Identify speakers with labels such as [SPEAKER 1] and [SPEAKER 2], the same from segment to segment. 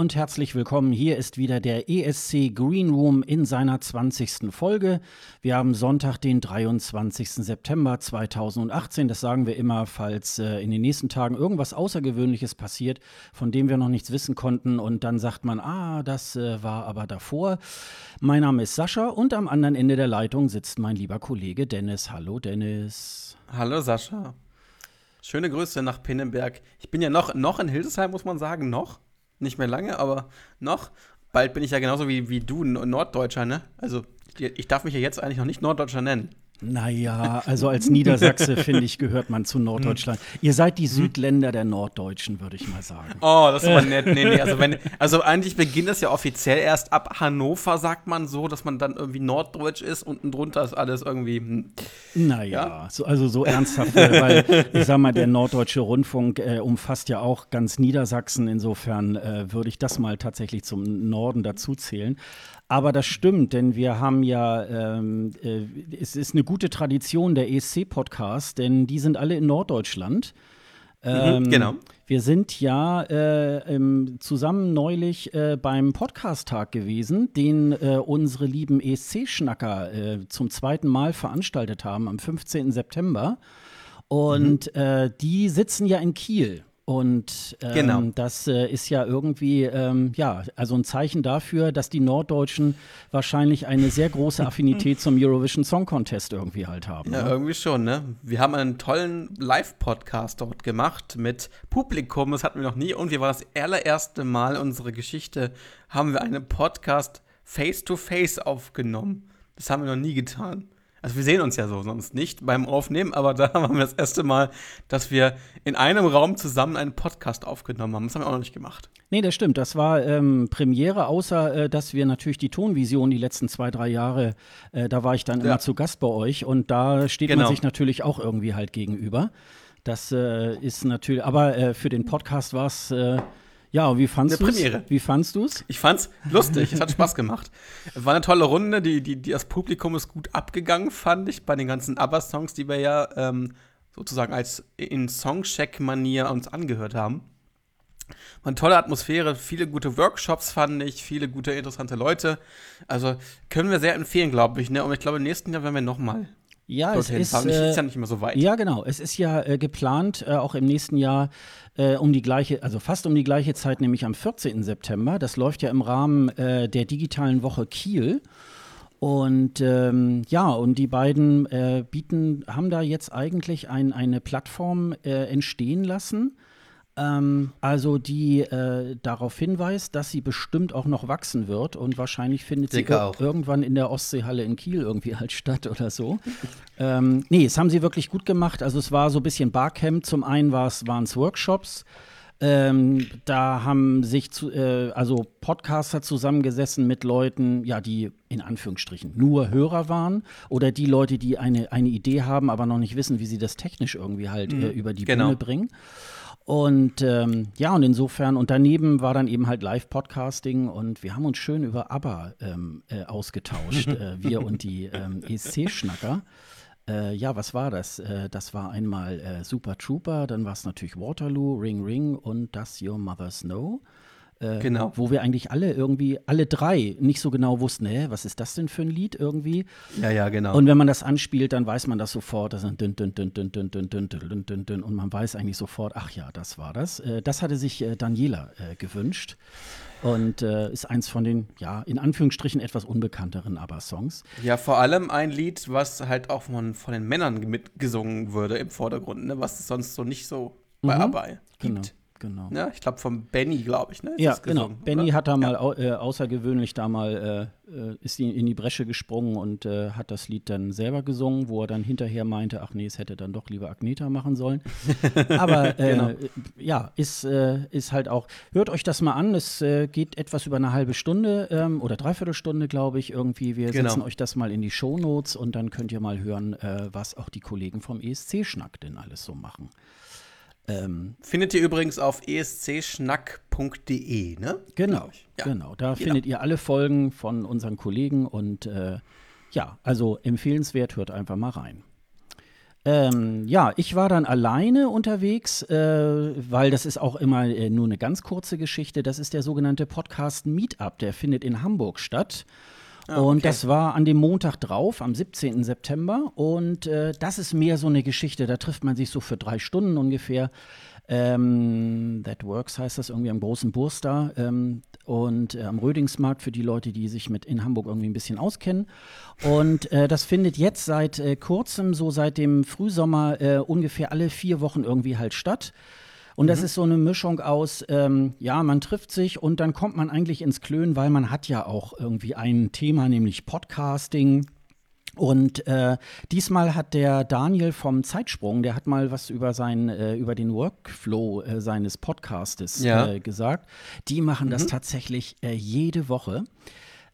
[SPEAKER 1] und herzlich willkommen. Hier ist wieder der ESC Green Room in seiner 20. Folge. Wir haben Sonntag, den 23. September 2018. Das sagen wir immer, falls äh, in den nächsten Tagen irgendwas Außergewöhnliches passiert, von dem wir noch nichts wissen konnten. Und dann sagt man, ah, das äh, war aber davor. Mein Name ist Sascha und am anderen Ende der Leitung sitzt mein lieber Kollege Dennis. Hallo, Dennis.
[SPEAKER 2] Hallo, Sascha. Schöne Grüße nach Pinnenberg. Ich bin ja noch, noch in Hildesheim, muss man sagen, noch nicht mehr lange, aber noch. Bald bin ich ja genauso wie, wie du, ein Norddeutscher, ne? Also, ich darf mich ja jetzt eigentlich noch nicht Norddeutscher nennen.
[SPEAKER 1] Naja, also als Niedersachse, finde ich, gehört man zu Norddeutschland. Ihr seid die Südländer der Norddeutschen, würde ich mal sagen.
[SPEAKER 2] Oh, das war nett. Nee, nee, also, wenn, also eigentlich beginnt das ja offiziell erst ab Hannover, sagt man so, dass man dann irgendwie Norddeutsch ist. Unten drunter ist alles irgendwie. Hm.
[SPEAKER 1] Naja, ja? so, also so ernsthaft, weil ich sag mal, der Norddeutsche Rundfunk äh, umfasst ja auch ganz Niedersachsen. Insofern äh, würde ich das mal tatsächlich zum Norden dazuzählen. Aber das stimmt, denn wir haben ja, ähm, äh, es ist eine gute Tradition der ESC-Podcast, denn die sind alle in Norddeutschland.
[SPEAKER 2] Mhm, ähm, mhm, genau.
[SPEAKER 1] Wir sind ja äh, ähm, zusammen neulich äh, beim Podcast-Tag gewesen, den äh, unsere lieben ESC-Schnacker äh, zum zweiten Mal veranstaltet haben am 15. September. Und mhm. Die sitzen ja in Kiel. Und ähm, genau. das äh, ist ja irgendwie, ähm, ja, also ein Zeichen dafür, dass die Norddeutschen wahrscheinlich eine sehr große Affinität zum Eurovision Song Contest irgendwie halt haben.
[SPEAKER 2] Ja,
[SPEAKER 1] ne?
[SPEAKER 2] irgendwie schon, ne? Wir haben einen tollen Live-Podcast dort gemacht mit Publikum, das hatten wir noch nie. Und wir waren das allererste Mal unsere Geschichte, haben wir einen Podcast face-to-face -face aufgenommen. Das haben wir noch nie getan. Also wir sehen uns ja so sonst nicht beim Aufnehmen, aber da haben wir das erste Mal, dass wir in einem Raum zusammen einen Podcast aufgenommen haben. Das haben wir auch noch nicht gemacht.
[SPEAKER 1] Nee, das stimmt. Das war ähm, Premiere, außer äh, dass wir natürlich die Tonvision die letzten zwei, drei Jahre, äh, da war ich dann ja. immer zu Gast bei euch und da steht genau. man sich natürlich auch irgendwie halt gegenüber. Das äh, ist natürlich, aber äh, für den Podcast war es äh, ja, wie fandst du es? Wie fandst du es?
[SPEAKER 2] Ich fand's lustig, es hat Spaß gemacht. Es war eine tolle Runde, die, die, die, das Publikum ist gut abgegangen, fand ich, bei den ganzen ABBA-Songs, die wir ja ähm, sozusagen als in Songcheck-Manier uns angehört haben. War eine tolle Atmosphäre, viele gute Workshops fand ich, viele gute, interessante Leute. Also können wir sehr empfehlen, glaube ich. Ne? Und ich glaube, im nächsten Jahr werden wir noch
[SPEAKER 1] ja, es ist, äh,
[SPEAKER 2] ist ja nicht mehr so weit.
[SPEAKER 1] Ja, genau. Es ist ja äh, geplant, äh, auch im nächsten Jahr äh, um die gleiche, also fast um die gleiche Zeit, nämlich am 14. September. Das läuft ja im Rahmen äh, der digitalen Woche Kiel. Und ähm, ja, und die beiden äh, bieten, haben da jetzt eigentlich ein, eine Plattform entstehen lassen ähm, also die äh, darauf hinweist, dass sie bestimmt auch noch wachsen wird und wahrscheinlich findet sie ir irgendwann in der Ostseehalle in Kiel irgendwie halt statt oder so. ähm, nee, es haben sie wirklich gut gemacht. Also es war so ein bisschen Barcamp. Zum einen waren es Workshops. Ähm, da haben sich zu, äh, also Podcaster zusammengesessen mit Leuten, ja, die in Anführungsstrichen nur Hörer waren oder die Leute, die eine, eine Idee haben, aber noch nicht wissen, wie sie das technisch irgendwie halt mhm, äh, über die genau. Bühne bringen. Und ähm, ja, und insofern, und daneben war dann eben halt Live-Podcasting und wir haben uns schön über ABBA ähm, äh, ausgetauscht, äh, wir und die ähm, ESC-Schnacker. Äh, ja, was war das? Äh, das war einmal äh, Super Trooper, dann war es natürlich Waterloo, Ring Ring und Does Your Mother Snow. Äh, genau. Wo wir eigentlich alle irgendwie, alle drei nicht so genau wussten, hä, was ist das denn für ein Lied irgendwie?
[SPEAKER 2] Ja, ja, genau.
[SPEAKER 1] Und wenn man das anspielt, dann weiß man das sofort, das dünn, dünn, dünn, dünn, dünn, dünn, dünn, dünn, dünn, dünn, und man weiß eigentlich sofort, ach ja, das war das. Äh, das hatte sich äh, Daniela äh, gewünscht und äh, ist eins von den, ja, in Anführungsstrichen etwas unbekannteren ABBA-Songs.
[SPEAKER 2] Ja, vor allem ein Lied, was halt auch von, von den Männern mitgesungen würde im Vordergrund, ne? was es sonst so nicht so bei mhm, ABBA gibt. Genau
[SPEAKER 1] genau.
[SPEAKER 2] Ja, ich glaube von Benny, glaube ich, ne?
[SPEAKER 1] Ja, genau. Benny hat da mal au äh, außergewöhnlich da mal äh, äh ist in die Bresche gesprungen und äh, hat das Lied dann selber gesungen, wo er dann hinterher meinte, ach nee, es hätte dann doch lieber Agneta machen sollen. Aber äh, genau. ja, ist, äh, ist halt auch, hört euch das mal an, es geht etwas über eine halbe Stunde ähm, oder dreiviertel Stunde, glaube ich, irgendwie. Wir genau. setzen euch das mal in die Shownotes und dann könnt ihr mal hören, was auch die Kollegen vom ESC-Schnack denn alles so machen.
[SPEAKER 2] Ähm, findet ihr übrigens auf escschnack.de, ne?
[SPEAKER 1] Genau, ja. genau. Da genau. findet ihr alle Folgen von unseren Kollegen und äh, ja, also empfehlenswert, hört einfach mal rein. Ähm, ja, ich war dann alleine unterwegs, äh, weil das ist auch immer äh, nur eine ganz kurze Geschichte. Das ist der sogenannte Podcast Meetup, der findet in Hamburg statt. Ah, okay. Und das war an dem Montag drauf, am 17. September. Und äh, das ist mehr so eine Geschichte, da trifft man sich so für drei Stunden ungefähr. Ähm, That Works heißt das irgendwie am großen Burster ähm, und äh, am Rödingsmarkt für die Leute, die sich mit in Hamburg irgendwie ein bisschen auskennen. Und äh, das findet jetzt seit äh, kurzem, so seit dem Frühsommer, äh, ungefähr alle vier Wochen irgendwie halt statt. Und das mhm. ist so eine Mischung aus, ähm, ja, man trifft sich und dann kommt man eigentlich ins Klönen, weil man hat ja auch irgendwie ein Thema, nämlich Podcasting. Und äh, diesmal hat der Daniel vom Zeitsprung, der hat mal was über sein, äh, über den Workflow äh, seines Podcastes ja. Äh, gesagt. Die machen mhm. das tatsächlich äh, jede Woche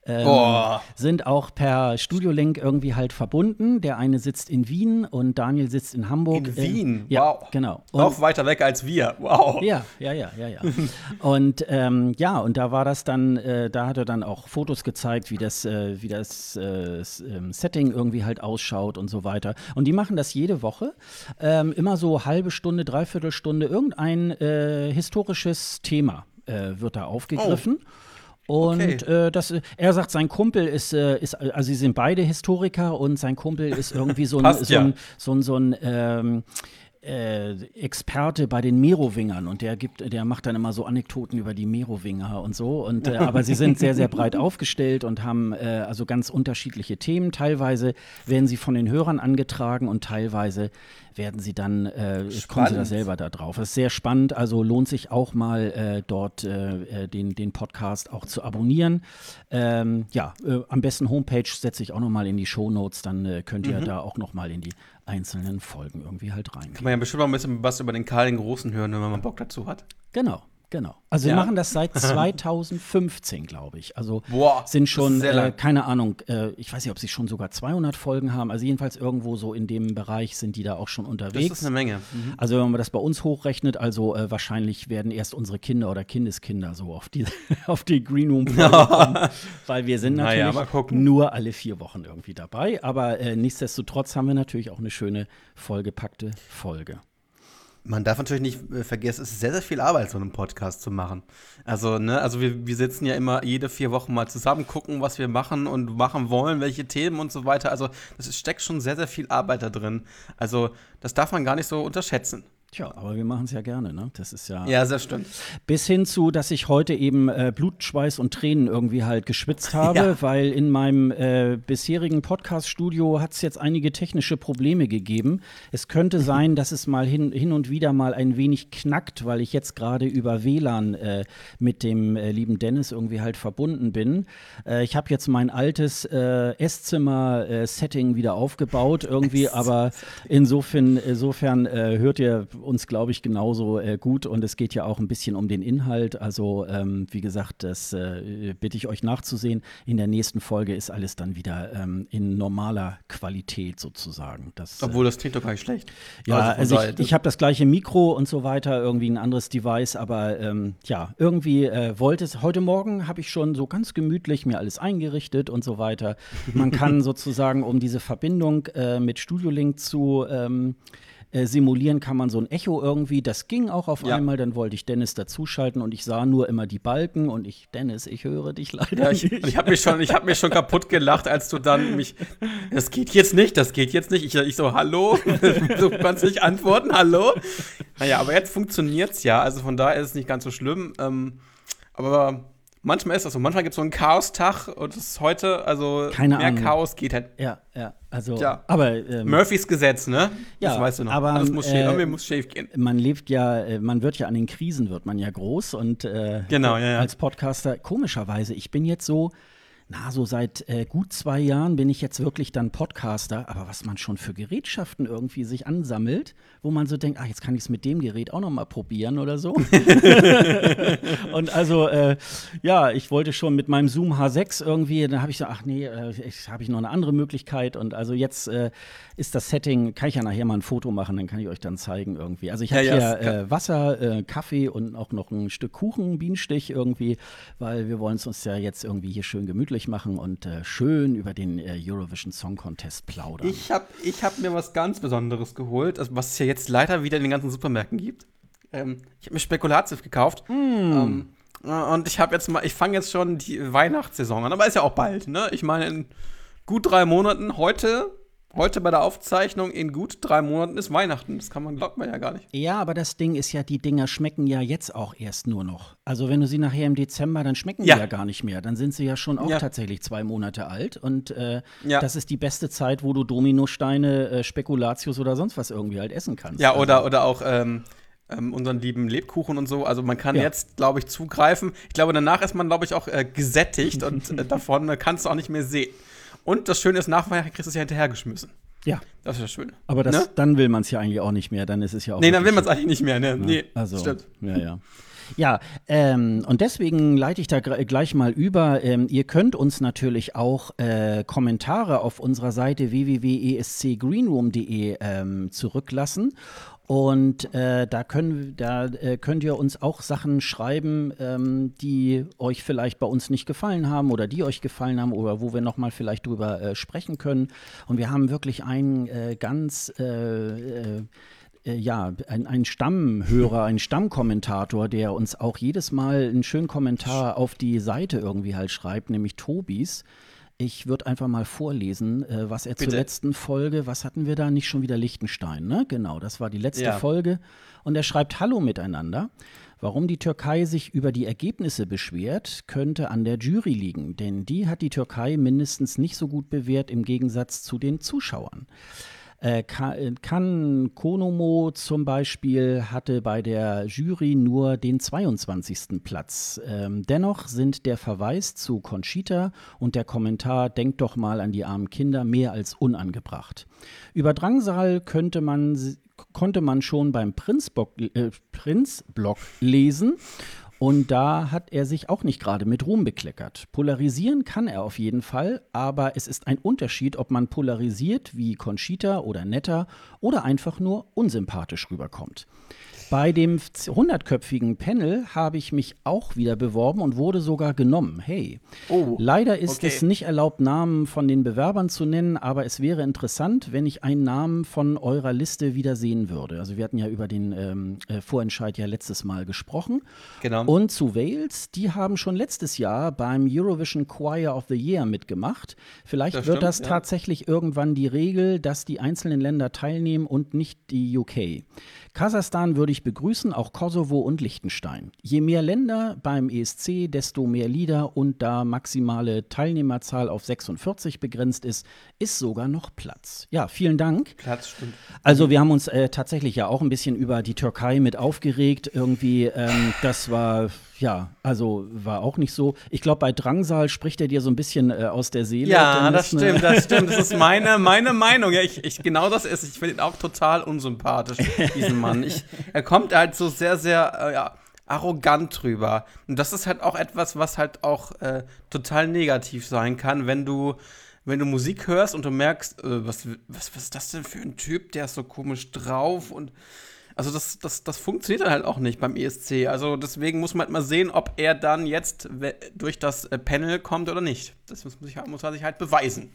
[SPEAKER 1] ähm, sind auch per Studiolink irgendwie halt verbunden. Der eine sitzt in Wien und Daniel sitzt in Hamburg.
[SPEAKER 2] In Wien,
[SPEAKER 1] ähm, ja,
[SPEAKER 2] wow.
[SPEAKER 1] Genau.
[SPEAKER 2] Und, Noch weiter weg als wir, wow.
[SPEAKER 1] Ja, ja, ja, ja, ja. und ähm, ja, und da war das dann, äh, da hat er dann auch Fotos gezeigt, wie das, äh, wie das äh, ähm, Setting irgendwie halt ausschaut und so weiter. Und die machen das jede Woche. Ähm, immer so halbe Stunde, dreiviertel Stunde, irgendein äh, historisches Thema äh, wird da aufgegriffen. Oh. Und okay. äh, das, er sagt, sein Kumpel ist, äh, ist, also sie sind beide Historiker und sein Kumpel ist irgendwie so ein, Passt, so, ein ja. so ein, so ein, ähm, äh, Experte bei den Merowingern und der gibt, der macht dann immer so Anekdoten über die Merowinger und so. Und äh, aber sie sind sehr, sehr breit aufgestellt und haben äh, also ganz unterschiedliche Themen. Teilweise werden sie von den Hörern angetragen und teilweise werden sie dann, äh, kommen sie da selber da drauf. Das ist sehr spannend, also lohnt sich auch mal äh, dort äh, äh den, den Podcast auch zu abonnieren. Ähm, ja, äh, am besten Homepage setze ich auch noch mal in die Show Notes, dann äh, könnt ihr mhm. da auch noch mal in die einzelnen Folgen irgendwie halt rein.
[SPEAKER 2] Kann man ja bestimmt mal ein bisschen was über den Karl den Großen hören, wenn man mal Bock dazu hat.
[SPEAKER 1] Genau. Genau. Also ja. wir machen das seit 2015, glaube ich. Also Boah, sind schon, äh, keine Ahnung, äh, ich weiß nicht, ob sie schon sogar 200 Folgen haben. Also jedenfalls irgendwo so in dem Bereich sind die da auch schon unterwegs.
[SPEAKER 2] Das ist eine Menge.
[SPEAKER 1] Mhm. Also wenn man das bei uns hochrechnet, also äh, wahrscheinlich werden erst unsere Kinder oder Kindeskinder so auf die, auf die Green Room kommen, weil wir sind natürlich naja, nur alle vier Wochen irgendwie dabei. Aber äh, nichtsdestotrotz haben wir natürlich auch eine schöne vollgepackte Folge.
[SPEAKER 2] Man darf natürlich nicht äh, vergessen, es ist sehr, sehr viel Arbeit, so einen Podcast zu machen. Also, ne, also wir, wir sitzen ja immer jede vier Wochen mal zusammen, gucken, was wir machen und machen wollen, welche Themen und so weiter. Also, das steckt schon sehr, sehr viel Arbeit da drin. Also, das darf man gar nicht so unterschätzen.
[SPEAKER 1] Tja, aber wir machen es ja gerne, ne? Das ist ja.
[SPEAKER 2] Ja, das stimmt.
[SPEAKER 1] Bis hin zu, dass ich heute eben äh, Blut, Schweiß und Tränen irgendwie halt geschwitzt habe, ja. weil in meinem äh, bisherigen Podcast-Studio hat es jetzt einige technische Probleme gegeben. Es könnte sein, dass es mal hin, hin und wieder mal ein wenig knackt, weil ich jetzt gerade über WLAN äh, mit dem äh, lieben Dennis irgendwie halt verbunden bin. Äh, ich habe jetzt mein altes äh, Esszimmer-Setting wieder aufgebaut, irgendwie, aber insofern, insofern hört ihr uns, glaube ich, genauso äh, gut und es geht ja auch ein bisschen um den Inhalt. Also, ähm, wie gesagt, das äh, bitte ich euch nachzusehen. In der nächsten Folge ist alles dann wieder ähm, in normaler Qualität sozusagen. Das,
[SPEAKER 2] Obwohl das klingt doch gar nicht schlecht.
[SPEAKER 1] Ja, also, also ich, ich habe das gleiche Mikro und so weiter, irgendwie ein anderes Device, aber ähm, ja, irgendwie äh, wollte es. Heute Morgen habe ich schon so ganz gemütlich mir alles eingerichtet und so weiter. Man kann sozusagen, um diese Verbindung äh, mit Studio Link zu ähm, äh, simulieren kann man so ein Echo irgendwie. Das ging auch auf ja. einmal. Dann wollte ich Dennis dazuschalten und ich sah nur immer die Balken und ich, Dennis, ich höre dich leider ja,
[SPEAKER 2] ich,
[SPEAKER 1] nicht.
[SPEAKER 2] Ich habe mich schon, mich schon kaputt gelacht, als du dann mich, das geht jetzt nicht, das geht jetzt nicht. Ich, ich so, hallo, du kannst nicht antworten, hallo. Naja, aber jetzt funktioniert es ja. Also von daher ist es nicht ganz so schlimm. Ähm, aber manchmal ist das so. Manchmal gibt es so einen Chaos-Tag und es ist heute, also
[SPEAKER 1] Keine
[SPEAKER 2] mehr
[SPEAKER 1] Ahnung.
[SPEAKER 2] Chaos geht halt.
[SPEAKER 1] Ja, ja. Also, ja. aber ähm,
[SPEAKER 2] Murphys Gesetz, ne?
[SPEAKER 1] Ja, das weißt du noch. Aber Alles muss, äh, schief, muss schief gehen. Man lebt ja, äh, man wird ja an den Krisen wird man ja groß und äh,
[SPEAKER 2] genau, ja, ja.
[SPEAKER 1] als Podcaster komischerweise. Ich bin jetzt so na, so seit äh, gut zwei Jahren bin ich jetzt wirklich dann Podcaster, aber was man schon für Gerätschaften irgendwie sich ansammelt, wo man so denkt, ah, jetzt kann ich es mit dem Gerät auch noch mal probieren oder so. und also, äh, ja, ich wollte schon mit meinem Zoom H6 irgendwie, dann habe ich so, ach nee, äh, habe ich noch eine andere Möglichkeit und also jetzt äh, ist das Setting, kann ich ja nachher mal ein Foto machen, dann kann ich euch dann zeigen irgendwie. Also ich habe ja, hier ja, äh, Wasser, äh, Kaffee und auch noch ein Stück Kuchen, Bienenstich irgendwie, weil wir wollen es uns ja jetzt irgendwie hier schön gemütlich gemütlich machen und äh, schön über den äh, Eurovision Song Contest plaudern.
[SPEAKER 2] Ich habe ich hab mir was ganz Besonderes geholt, also was es ja jetzt leider wieder in den ganzen Supermärkten gibt. Ähm, ich habe mir Spekulatius gekauft.
[SPEAKER 1] Mm.
[SPEAKER 2] Ähm, und ich habe jetzt mal, ich fange jetzt schon die Weihnachtssaison an, aber ist ja auch bald, ne? Ich meine, in gut drei Monaten, heute Heute bei der Aufzeichnung in gut drei Monaten ist Weihnachten. Das kann man, glaubt man ja gar nicht.
[SPEAKER 1] Ja, aber das Ding ist ja, die Dinger schmecken ja jetzt auch erst nur noch. Also wenn du sie nachher im Dezember, dann schmecken ja. die ja gar nicht mehr. Dann sind sie ja schon auch ja. tatsächlich zwei Monate alt. Und äh, ja. das ist die beste Zeit, wo du Dominosteine, äh, Spekulatius oder sonst was irgendwie halt essen kannst.
[SPEAKER 2] Ja, oder, also. oder auch ähm, ähm, unseren lieben Lebkuchen und so. Also man kann jetzt, glaube ich, zugreifen. Ich glaube, danach ist man, glaube ich, auch äh, gesättigt und äh, davon kannst du auch nicht mehr sehen. Und das Schöne ist, nach Weihnachten kriegst du es ja hinterhergeschmissen.
[SPEAKER 1] Ja.
[SPEAKER 2] Das ist das Schöne.
[SPEAKER 1] Aber das, ne? dann will man es ja eigentlich auch nicht mehr. Dann ist es ja auch.
[SPEAKER 2] Nee, dann will man es eigentlich nicht mehr. Ne? Ja. Nee,
[SPEAKER 1] also, stimmt. Ja, ja. Ja, ähm, und deswegen leite ich da gleich mal über. Ähm, ihr könnt uns natürlich auch äh, Kommentare auf unserer Seite www.escgreenroom.de ähm, zurücklassen. Und äh, da, können, da äh, könnt ihr uns auch Sachen schreiben, ähm, die euch vielleicht bei uns nicht gefallen haben oder die euch gefallen haben oder wo wir nochmal vielleicht drüber äh, sprechen können. Und wir haben wirklich einen äh, ganz äh, äh, ja, ein, ein Stammhörer, ein Stammkommentator, der uns auch jedes Mal einen schönen Kommentar auf die Seite irgendwie halt schreibt, nämlich Tobis. Ich würde einfach mal vorlesen, äh, was er Bitte. zur letzten Folge, was hatten wir da? Nicht schon wieder Liechtenstein, ne? Genau, das war die letzte ja. Folge. Und er schreibt Hallo miteinander. Warum die Türkei sich über die Ergebnisse beschwert, könnte an der Jury liegen, denn die hat die Türkei mindestens nicht so gut bewährt im Gegensatz zu den Zuschauern. Äh, Kan Konomo zum Beispiel hatte bei der Jury nur den 22. Platz. Ähm, dennoch sind der Verweis zu Conchita und der Kommentar Denkt doch mal an die armen Kinder mehr als unangebracht. Über Drangsal könnte man konnte man schon beim Prinzblock äh, Prinz lesen und da hat er sich auch nicht gerade mit Ruhm bekleckert. Polarisieren kann er auf jeden Fall, aber es ist ein Unterschied, ob man polarisiert wie Conchita oder Netta oder einfach nur unsympathisch rüberkommt. Bei dem 100-köpfigen Panel habe ich mich auch wieder beworben und wurde sogar genommen. Hey. Oh, Leider ist okay. es nicht erlaubt, Namen von den Bewerbern zu nennen, aber es wäre interessant, wenn ich einen Namen von eurer Liste wieder sehen würde. Also wir hatten ja über den ähm, äh, Vorentscheid ja letztes Mal gesprochen. Genau. Und zu Wales, die haben schon letztes Jahr beim Eurovision Choir of the Year mitgemacht. Vielleicht das wird stimmt, das ja. tatsächlich irgendwann die Regel, dass die einzelnen Länder teilnehmen und nicht die UK. Kasachstan würde ich begrüßen, auch Kosovo und Liechtenstein. Je mehr Länder beim ESC, desto mehr Lieder und da maximale Teilnehmerzahl auf 46 begrenzt ist, ist sogar noch Platz. Ja, vielen Dank.
[SPEAKER 2] Platz, stimmt.
[SPEAKER 1] Also wir haben uns äh, tatsächlich ja auch ein bisschen über die Türkei mit aufgeregt. Irgendwie, ähm, das war ja, also war auch nicht so. Ich glaube, bei Drangsal spricht er dir so ein bisschen äh, aus der Seele.
[SPEAKER 2] Ja, das ne? stimmt, das stimmt. Das ist meine, meine Meinung. Ja, ich, ich, genau das ist. Ich finde ihn auch total unsympathisch, diesen Mann. Ich, er kommt halt so sehr, sehr, äh, ja, arrogant drüber. Und das ist halt auch etwas, was halt auch äh, total negativ sein kann, wenn du wenn du Musik hörst und du merkst, äh, was, was, was ist das denn für ein Typ, der ist so komisch drauf und also das, das, das funktioniert dann halt auch nicht beim ESC. Also deswegen muss man halt mal sehen, ob er dann jetzt durch das äh, Panel kommt oder nicht. Das muss, muss er sich halt beweisen.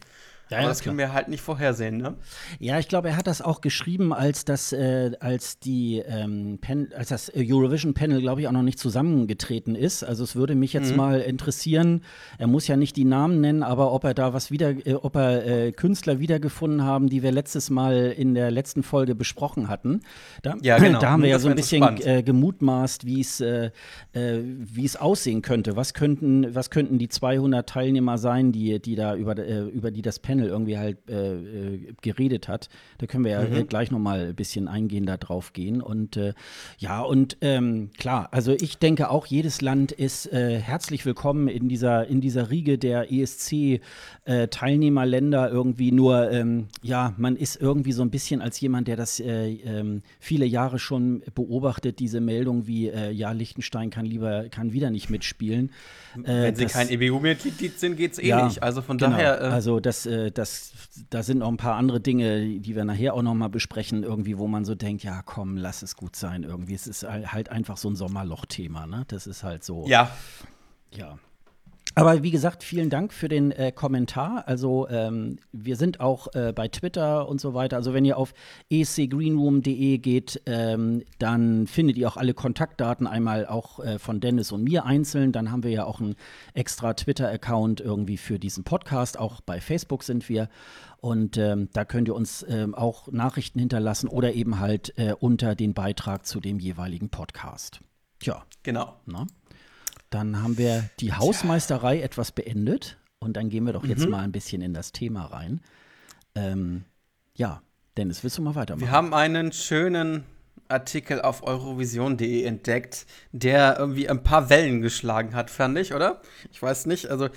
[SPEAKER 2] Ja, Aber das können wir halt nicht vorhersehen, ne?
[SPEAKER 1] Ja, ich glaube, er hat das auch geschrieben, als das, äh, als die ähm, Pen als das Eurovision Panel, glaube ich, auch noch nicht zusammengetreten ist. Also es würde mich jetzt mhm. mal interessieren, er muss ja nicht die Namen nennen, aber ob er da was wieder, äh, ob er äh, Künstler wiedergefunden haben, die wir letztes Mal in der letzten Folge besprochen hatten. Da, ja, genau. da haben wir ja so ein bisschen äh, gemutmaßt, wie es äh, äh, wie es aussehen könnte. Was könnten, was könnten die 200 Teilnehmer sein, die, die da über, über die das Panel Channel irgendwie halt äh, äh, geredet hat. Da können wir ja mhm. gleich noch mal ein bisschen eingehender drauf gehen. Und äh, ja, und ähm, klar, also ich denke auch, jedes Land ist äh, herzlich willkommen in dieser, in dieser Riege der ESC-Teilnehmerländer äh, irgendwie. Nur, ähm, ja, man ist irgendwie so ein bisschen als jemand, der das äh, ähm, viele Jahre schon beobachtet, diese Meldung wie, ja, Liechtenstein kann lieber, kann wieder nicht mitspielen.
[SPEAKER 2] Wenn sie das, kein EBU-Mitglied sind, geht es eh ja, nicht. Also von genau. daher.
[SPEAKER 1] also das, das, da sind noch ein paar andere Dinge, die wir nachher auch noch mal besprechen, irgendwie, wo man so denkt, ja, komm, lass es gut sein irgendwie. Es ist halt einfach so ein Sommerloch-Thema, ne? Das ist halt so.
[SPEAKER 2] Ja.
[SPEAKER 1] Ja. Aber wie gesagt, vielen Dank für den äh, Kommentar. Also ähm, wir sind auch äh, bei Twitter und so weiter. Also wenn ihr auf escgreenroom.de geht, ähm, dann findet ihr auch alle Kontaktdaten einmal auch äh, von Dennis und mir einzeln. Dann haben wir ja auch einen extra Twitter-Account irgendwie für diesen Podcast. Auch bei Facebook sind wir. Und ähm, da könnt ihr uns ähm, auch Nachrichten hinterlassen oder eben halt äh, unter den Beitrag zu dem jeweiligen Podcast. Tja.
[SPEAKER 2] Genau.
[SPEAKER 1] Na? Dann haben wir die Hausmeisterei etwas beendet und dann gehen wir doch jetzt mhm. mal ein bisschen in das Thema rein. Ähm, ja, Dennis, willst du mal weitermachen?
[SPEAKER 2] Wir haben einen schönen Artikel auf eurovision.de entdeckt, der irgendwie ein paar Wellen geschlagen hat, fand ich, oder? Ich weiß nicht. Also,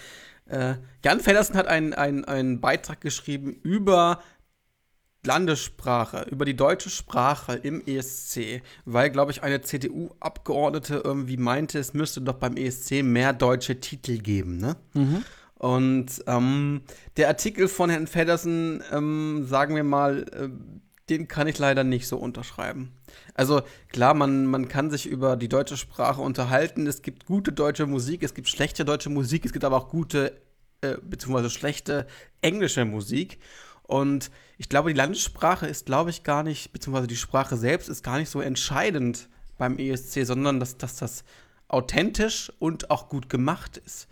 [SPEAKER 2] äh, Jan Feddersen hat einen, einen, einen Beitrag geschrieben über Landessprache, über die deutsche Sprache im ESC, weil, glaube ich, eine CDU-Abgeordnete irgendwie meinte, es müsste doch beim ESC mehr deutsche Titel geben, ne? Mhm. Und ähm, der Artikel von Herrn Feddersen, ähm, sagen wir mal, äh, den kann ich leider nicht so unterschreiben. Also klar, man, man kann sich über die deutsche Sprache unterhalten. Es gibt gute deutsche Musik, es gibt schlechte deutsche Musik, es gibt aber auch gute äh, bzw. schlechte englische Musik. Und ich glaube, die Landessprache ist, glaube ich, gar nicht, beziehungsweise die Sprache selbst ist gar nicht so entscheidend beim ESC, sondern dass, dass das authentisch und auch gut gemacht ist.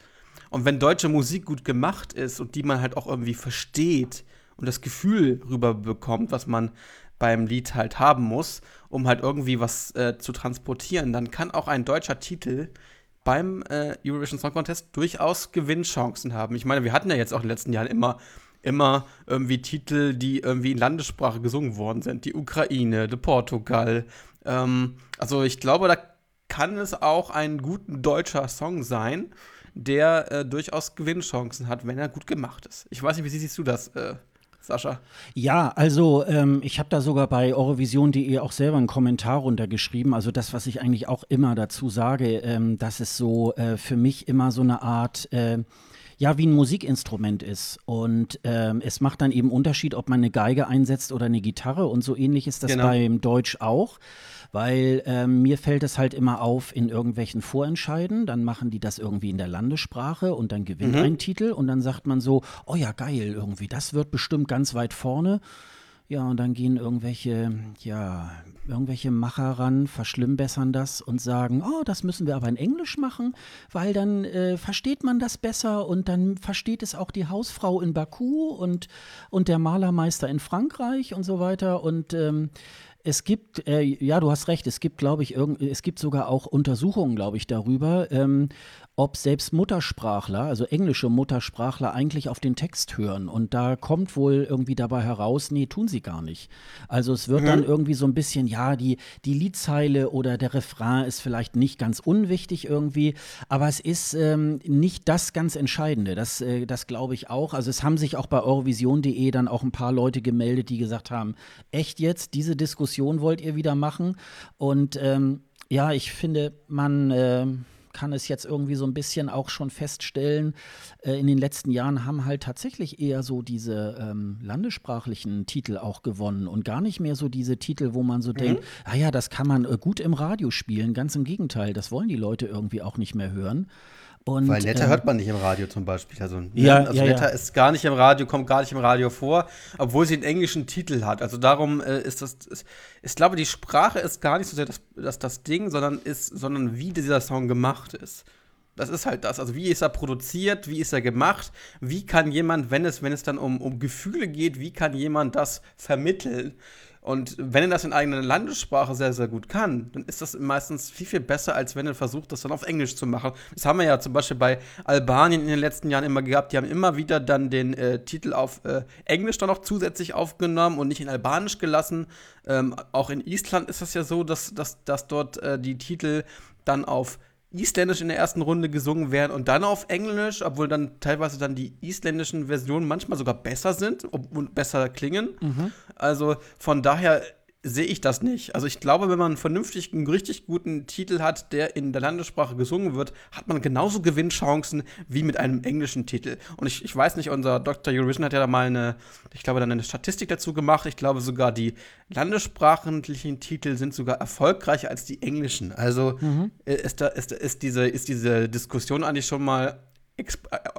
[SPEAKER 2] Und wenn deutsche Musik gut gemacht ist und die man halt auch irgendwie versteht und das Gefühl rüberbekommt, was man beim Lied halt haben muss, um halt irgendwie was äh, zu transportieren, dann kann auch ein deutscher Titel beim äh, Eurovision Song Contest durchaus Gewinnchancen haben. Ich meine, wir hatten ja jetzt auch in den letzten Jahren immer immer irgendwie Titel, die irgendwie in Landessprache gesungen worden sind. Die Ukraine, de Portugal. Ähm, also ich glaube, da kann es auch ein guter deutscher Song sein, der äh, durchaus Gewinnchancen hat, wenn er gut gemacht ist. Ich weiß nicht, wie siehst du das? Äh, Sascha?
[SPEAKER 1] Ja, also ähm, ich habe da sogar bei eurovision.de auch selber einen Kommentar runtergeschrieben. Also das, was ich eigentlich auch immer dazu sage, ähm, dass es so äh, für mich immer so eine Art äh, ja wie ein Musikinstrument ist. Und ähm, es macht dann eben Unterschied, ob man eine Geige einsetzt oder eine Gitarre. Und so ähnlich ist das genau. beim Deutsch auch. Weil ähm, mir fällt es halt immer auf in irgendwelchen Vorentscheiden, dann machen die das irgendwie in der Landessprache und dann gewinnt mhm. ein Titel und dann sagt man so, oh ja, geil, irgendwie, das wird bestimmt ganz weit vorne. Ja, und dann gehen irgendwelche, ja, irgendwelche Macher ran, verschlimmbessern das und sagen, oh, das müssen wir aber in Englisch machen, weil dann äh, versteht man das besser und dann versteht es auch die Hausfrau in Baku und, und der Malermeister in Frankreich und so weiter. Und ähm, es gibt, äh, ja, du hast recht, es gibt, glaube ich, es gibt sogar auch Untersuchungen, glaube ich, darüber, ähm, ob selbst Muttersprachler, also englische Muttersprachler, eigentlich auf den Text hören. Und da kommt wohl irgendwie dabei heraus, nee, tun sie gar nicht. Also es wird mhm. dann irgendwie so ein bisschen, ja, die, die Liedzeile oder der Refrain ist vielleicht nicht ganz unwichtig irgendwie, aber es ist ähm, nicht das ganz Entscheidende. Das, äh, das glaube ich auch. Also es haben sich auch bei Eurovision.de dann auch ein paar Leute gemeldet, die gesagt haben, echt jetzt, diese Diskussion wollt ihr wieder machen? Und ähm, ja, ich finde, man äh, kann es jetzt irgendwie so ein bisschen auch schon feststellen, äh, in den letzten Jahren haben halt tatsächlich eher so diese ähm, landessprachlichen Titel auch gewonnen und gar nicht mehr so diese Titel, wo man so mhm. denkt, ah ja, das kann man äh, gut im Radio spielen. Ganz im Gegenteil, das wollen die Leute irgendwie auch nicht mehr hören.
[SPEAKER 2] Und, Weil Netter äh, hört man nicht im Radio zum Beispiel. Also, ne? ja, also ja, Netter ja. ist gar nicht im Radio, kommt gar nicht im Radio vor, obwohl sie einen englischen Titel hat. Also darum äh, ist das, ist, ich glaube, die Sprache ist gar nicht so sehr das, das, das Ding, sondern ist, sondern wie dieser Song gemacht ist. Das ist halt das. Also wie ist er produziert, wie ist er gemacht, wie kann jemand, wenn es, wenn es dann um, um Gefühle geht, wie kann jemand das vermitteln? Und wenn er das in eigener Landessprache sehr, sehr gut kann, dann ist das meistens viel, viel besser, als wenn er versucht, das dann auf Englisch zu machen. Das haben wir ja zum Beispiel bei Albanien in den letzten Jahren immer gehabt. Die haben immer wieder dann den äh, Titel auf äh, Englisch dann noch zusätzlich aufgenommen und nicht in Albanisch gelassen. Ähm, auch in Island ist das ja so, dass, dass, dass dort äh, die Titel dann auf Isländisch in der ersten Runde gesungen werden und dann auf Englisch, obwohl dann teilweise dann die isländischen Versionen manchmal sogar besser sind und besser klingen. Mhm. Also von daher sehe ich das nicht. Also ich glaube, wenn man einen vernünftigen, einen richtig guten Titel hat, der in der Landessprache gesungen wird, hat man genauso Gewinnchancen wie mit einem englischen Titel. Und ich, ich weiß nicht, unser Dr. Eurovision hat ja da mal eine, ich glaube, dann eine Statistik dazu gemacht. Ich glaube sogar die landessprachlichen Titel sind sogar erfolgreicher als die englischen. Also mhm. Äh, ist, da, ist, ist, diese, ist diese Diskussion eigentlich schon mal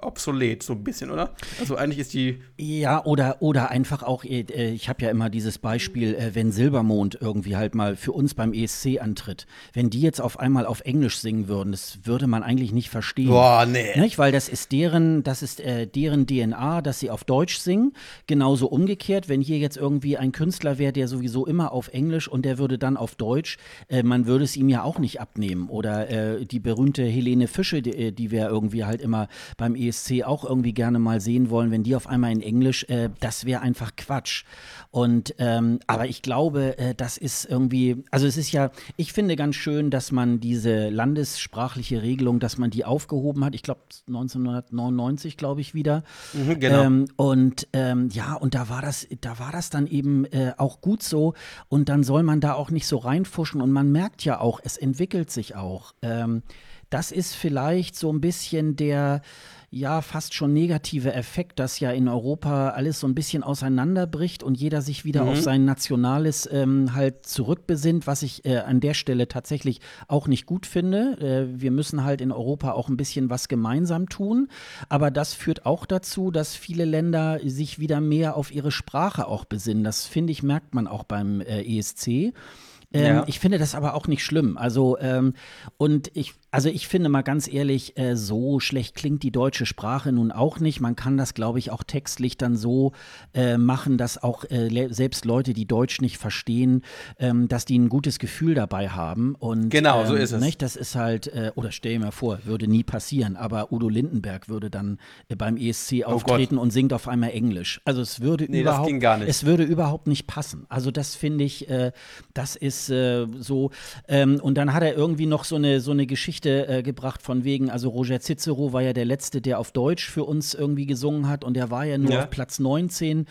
[SPEAKER 2] obsolet, so ein bisschen, oder? Also eigentlich ist die.
[SPEAKER 1] Ja, oder, oder einfach auch, äh, äh, ich habe ja immer dieses Beispiel, wenn Silbermond irgendwie halt mal für uns beim ESC antritt. Wenn die jetzt auf einmal auf Englisch singen würden, das würde man eigentlich nicht verstehen.
[SPEAKER 2] Boah, nee.
[SPEAKER 1] Nicht? Weil das ist deren, das ist äh, deren DNA, dass sie auf Deutsch singen. Genauso umgekehrt, wenn hier jetzt irgendwie ein Künstler wäre, der sowieso immer auf Englisch und der würde dann auf Deutsch, äh, man würde es ihm ja auch nicht abnehmen. Oder äh, die berühmte Helene Fische, die, die wir irgendwie halt immer beim ESC auch irgendwie gerne mal sehen wollen, wenn die auf einmal in Englisch, äh, das wäre einfach Quatsch. Und ähm, aber ich glaube, äh, das ist irgendwie, also es ist ja, ich finde ganz schön, dass man diese landessprachliche Regelung, dass man die aufgehoben hat. Ich glaube 1999, glaube ich wieder.
[SPEAKER 2] Mhm, genau.
[SPEAKER 1] Ähm, und ähm, ja, und da war das, da war das dann eben äh, auch gut so. Und dann soll man da auch nicht so reinfuschen. Und man merkt ja auch, es entwickelt sich auch. Ähm, das ist vielleicht so ein bisschen der, ja, fast schon negative Effekt, dass ja in Europa alles so ein bisschen auseinanderbricht und jeder sich wieder mhm. auf sein Nationales ähm, halt zurückbesinnt, was ich äh, an der Stelle tatsächlich auch nicht gut finde. Äh, wir müssen halt in Europa auch ein bisschen was gemeinsam tun. Aber das führt auch dazu, dass viele Länder sich wieder mehr auf ihre Sprache auch besinnen. Das finde ich, merkt man auch beim äh, ESC. Ähm, ja. Ich finde das aber auch nicht schlimm. Also, ähm, und ich, also ich finde mal ganz ehrlich, äh, so schlecht klingt die deutsche Sprache nun auch nicht. Man kann das, glaube ich, auch textlich dann so äh, machen, dass auch äh, selbst Leute, die Deutsch nicht verstehen, ähm, dass die ein gutes Gefühl dabei haben. Und,
[SPEAKER 2] genau, so ähm, ist es.
[SPEAKER 1] Nicht? Das ist halt, äh, oder stell dir mal vor, würde nie passieren, aber Udo Lindenberg würde dann äh, beim ESC oh auftreten und singt auf einmal Englisch. Also es würde nee, überhaupt, es würde überhaupt nicht passen. Also das finde ich, äh, das ist äh, so. Ähm, und dann hat er irgendwie noch so eine, so eine Geschichte äh, gebracht von wegen, also Roger Cicero war ja der Letzte, der auf Deutsch für uns irgendwie gesungen hat und der war ja nur ja. auf Platz 19.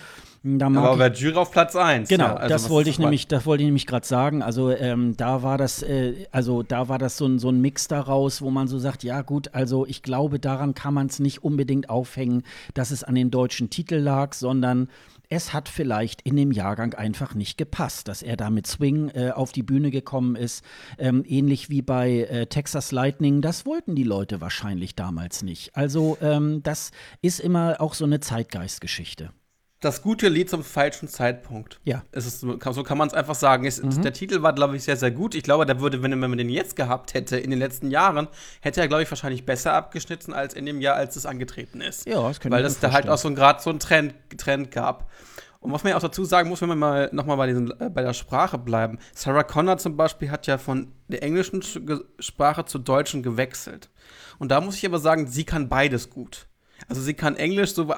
[SPEAKER 2] Da Aber bei Jury auf Platz 1.
[SPEAKER 1] Genau, ja, also das wollte ich nämlich, das wollte ich nämlich gerade sagen. Also ähm, da war das, äh, also da war das so ein, so ein Mix daraus, wo man so sagt, ja gut, also ich glaube, daran kann man es nicht unbedingt aufhängen, dass es an den deutschen Titel lag, sondern es hat vielleicht in dem Jahrgang einfach nicht gepasst, dass er da mit Swing äh, auf die Bühne gekommen ist. Ähm, ähnlich wie bei äh, Texas Lightning, das wollten die Leute wahrscheinlich damals nicht. Also ähm, das ist immer auch so eine Zeitgeistgeschichte
[SPEAKER 2] das gute Lied zum falschen Zeitpunkt.
[SPEAKER 1] Ja.
[SPEAKER 2] Es ist, so kann man es einfach sagen. Es, mhm. Der Titel war, glaube ich, sehr, sehr gut. Ich glaube, der würde, wenn, man den jetzt gehabt hätte, in den letzten Jahren, hätte er, glaube ich, wahrscheinlich besser abgeschnitten als in dem Jahr, als es angetreten ist.
[SPEAKER 1] Ja, das
[SPEAKER 2] könnte Weil es da halt auch so gerade so einen Trend, Trend gab. Und was man ja auch dazu sagen muss, wenn man mal nochmal bei, äh, bei der Sprache bleiben. Sarah Connor zum Beispiel hat ja von der englischen Sprache zur deutschen gewechselt. Und da muss ich aber sagen, sie kann beides gut. Also sie kann Englisch, so,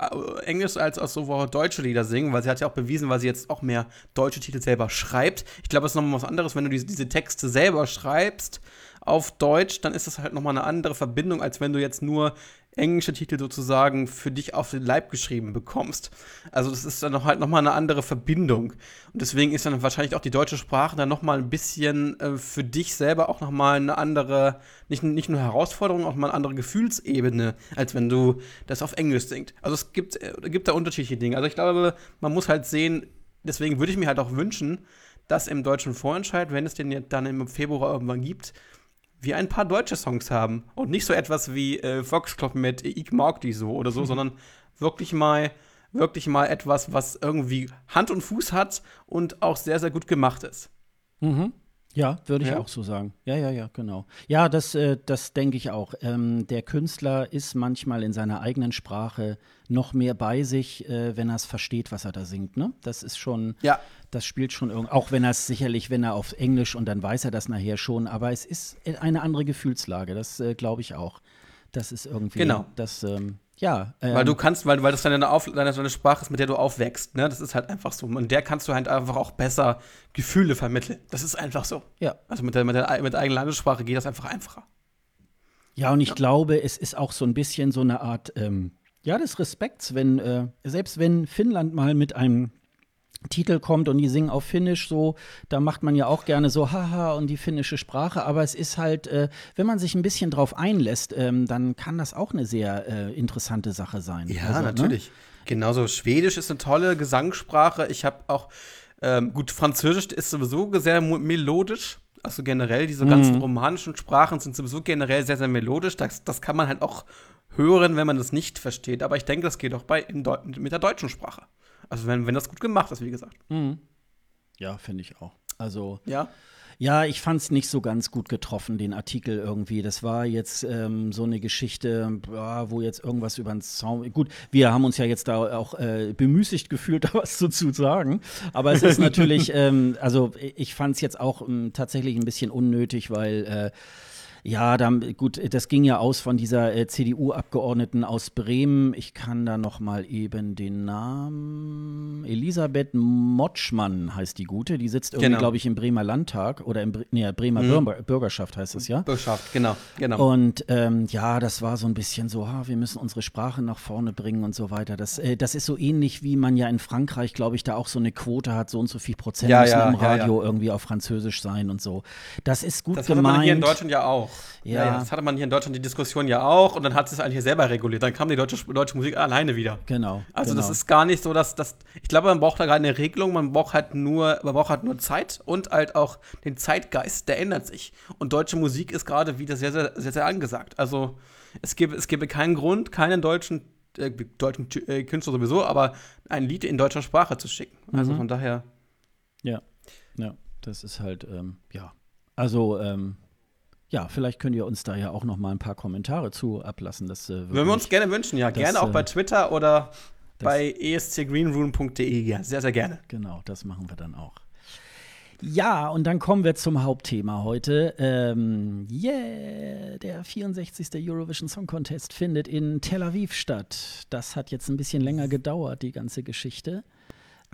[SPEAKER 2] Englisch als auch so deutsche Lieder singen, weil sie hat ja auch bewiesen, weil sie jetzt auch mehr deutsche Titel selber schreibt. Ich glaube, es ist nochmal was anderes, wenn du diese, diese Texte selber schreibst auf Deutsch, dann ist das halt nochmal eine andere Verbindung, als wenn du jetzt nur englische Titel sozusagen für dich auf den Leib geschrieben bekommst. Also das ist dann halt nochmal eine andere Verbindung. Und deswegen ist dann wahrscheinlich auch die deutsche Sprache dann nochmal ein bisschen äh, für dich selber auch nochmal eine andere, nicht, nicht nur Herausforderung, auch mal eine andere Gefühlsebene, als wenn du das auf Englisch singst. Also es gibt, äh, gibt da unterschiedliche Dinge. Also ich glaube, man muss halt sehen, deswegen würde ich mir halt auch wünschen, dass im deutschen Vorentscheid, wenn es den dann im Februar irgendwann gibt, wir ein paar deutsche Songs haben und nicht so etwas wie äh, Foxclub mit Ich mag die so oder so, mhm. sondern wirklich mal wirklich mal etwas, was irgendwie Hand und Fuß hat und auch sehr, sehr gut gemacht ist.
[SPEAKER 1] Mhm. Ja, würde ich ja. auch so sagen. Ja, ja, ja, genau. Ja, das, äh, das denke ich auch. Ähm, der Künstler ist manchmal in seiner eigenen Sprache noch mehr bei sich, äh, wenn er es versteht, was er da singt. Ne? Das ist schon,
[SPEAKER 2] ja.
[SPEAKER 1] das spielt schon irgendwie, auch wenn er es sicherlich, wenn er auf Englisch und dann weiß er das nachher schon, aber es ist eine andere Gefühlslage, das äh, glaube ich auch. Das ist irgendwie,
[SPEAKER 2] genau.
[SPEAKER 1] das, ähm, ja.
[SPEAKER 2] Ähm, weil du kannst, weil, weil das deine, Auf, deine, deine Sprache ist, mit der du aufwächst. Ne? Das ist halt einfach so. Und der kannst du halt einfach auch besser Gefühle vermitteln. Das ist einfach so.
[SPEAKER 1] Ja.
[SPEAKER 2] Also mit der, mit der, mit der eigenen Landessprache geht das einfach einfacher.
[SPEAKER 1] Ja, und ich ja. glaube, es ist auch so ein bisschen so eine Art, ähm, ja, des Respekts, wenn, äh, selbst wenn Finnland mal mit einem Titel kommt und die singen auf Finnisch so, da macht man ja auch gerne so haha und die finnische Sprache, aber es ist halt, äh, wenn man sich ein bisschen drauf einlässt, ähm, dann kann das auch eine sehr äh, interessante Sache sein.
[SPEAKER 2] Ja, also, ne? natürlich. Ne? Genauso Schwedisch ist eine tolle Gesangssprache. Ich habe auch, ähm, gut, Französisch ist sowieso sehr melodisch. Also generell, diese ganzen mhm. romanischen Sprachen sind sowieso generell sehr, sehr melodisch. Das, das kann man halt auch hören, wenn man das nicht versteht. Aber ich denke, das geht auch bei, mit der deutschen Sprache. Also wenn, wenn das gut gemacht ist, wie gesagt. Mhm.
[SPEAKER 1] Ja, finde ich auch. Also
[SPEAKER 2] ja.
[SPEAKER 1] Ja, ich fand es nicht so ganz gut getroffen, den Artikel irgendwie. Das war jetzt ähm, so eine Geschichte, wo jetzt irgendwas über den Zaun. Gut, wir haben uns ja jetzt da auch äh, bemüßigt gefühlt, da was zu, zu sagen. Aber es ist natürlich, ähm, also ich fand es jetzt auch ähm, tatsächlich ein bisschen unnötig, weil äh, ja, da, gut, das ging ja aus von dieser äh, CDU-Abgeordneten aus Bremen. Ich kann da noch mal eben den Namen. Elisabeth Motschmann heißt die Gute. Die sitzt irgendwie, genau. glaube ich, im Bremer Landtag oder im nee, Bremer mhm. Bürgerschaft heißt es ja.
[SPEAKER 2] Bürgerschaft, genau, genau.
[SPEAKER 1] Und ähm, ja, das war so ein bisschen so, ha, wir müssen unsere Sprache nach vorne bringen und so weiter. Das, äh, das ist so ähnlich wie man ja in Frankreich, glaube ich, da auch so eine Quote hat, so und so viel Prozent ja, müssen ja, im Radio ja, irgendwie auf Französisch sein und so. Das ist gut das gemeint. Das
[SPEAKER 2] hier in Deutschland ja auch. Ja. ja. Das hatte man hier in Deutschland die Diskussion ja auch und dann hat es eigentlich selber reguliert. Dann kam die deutsche, deutsche Musik alleine wieder.
[SPEAKER 1] Genau.
[SPEAKER 2] Also
[SPEAKER 1] genau.
[SPEAKER 2] das ist gar nicht so, dass das. Ich glaube, man braucht da gar eine Regelung, man braucht halt nur, man braucht halt nur Zeit und halt auch den Zeitgeist, der ändert sich. Und deutsche Musik ist gerade wieder sehr, sehr, sehr, sehr angesagt. Also es gäbe, es gäbe keinen Grund, keinen deutschen, äh, deutschen äh, Künstler sowieso, aber ein Lied in deutscher Sprache zu schicken. Also mhm. von daher.
[SPEAKER 1] Ja, ja, das ist halt, ähm, ja. Also, ähm, ja, vielleicht könnt ihr uns da ja auch noch mal ein paar Kommentare zu ablassen. Das, äh,
[SPEAKER 2] Würden wir uns gerne wünschen, ja. Das, gerne auch bei äh, Twitter oder bei escgreenroom.de. Ja, sehr, sehr gerne.
[SPEAKER 1] Genau, das machen wir dann auch. Ja, und dann kommen wir zum Hauptthema heute. Ähm, yeah, der 64. Eurovision Song Contest findet in Tel Aviv statt. Das hat jetzt ein bisschen länger gedauert, die ganze Geschichte.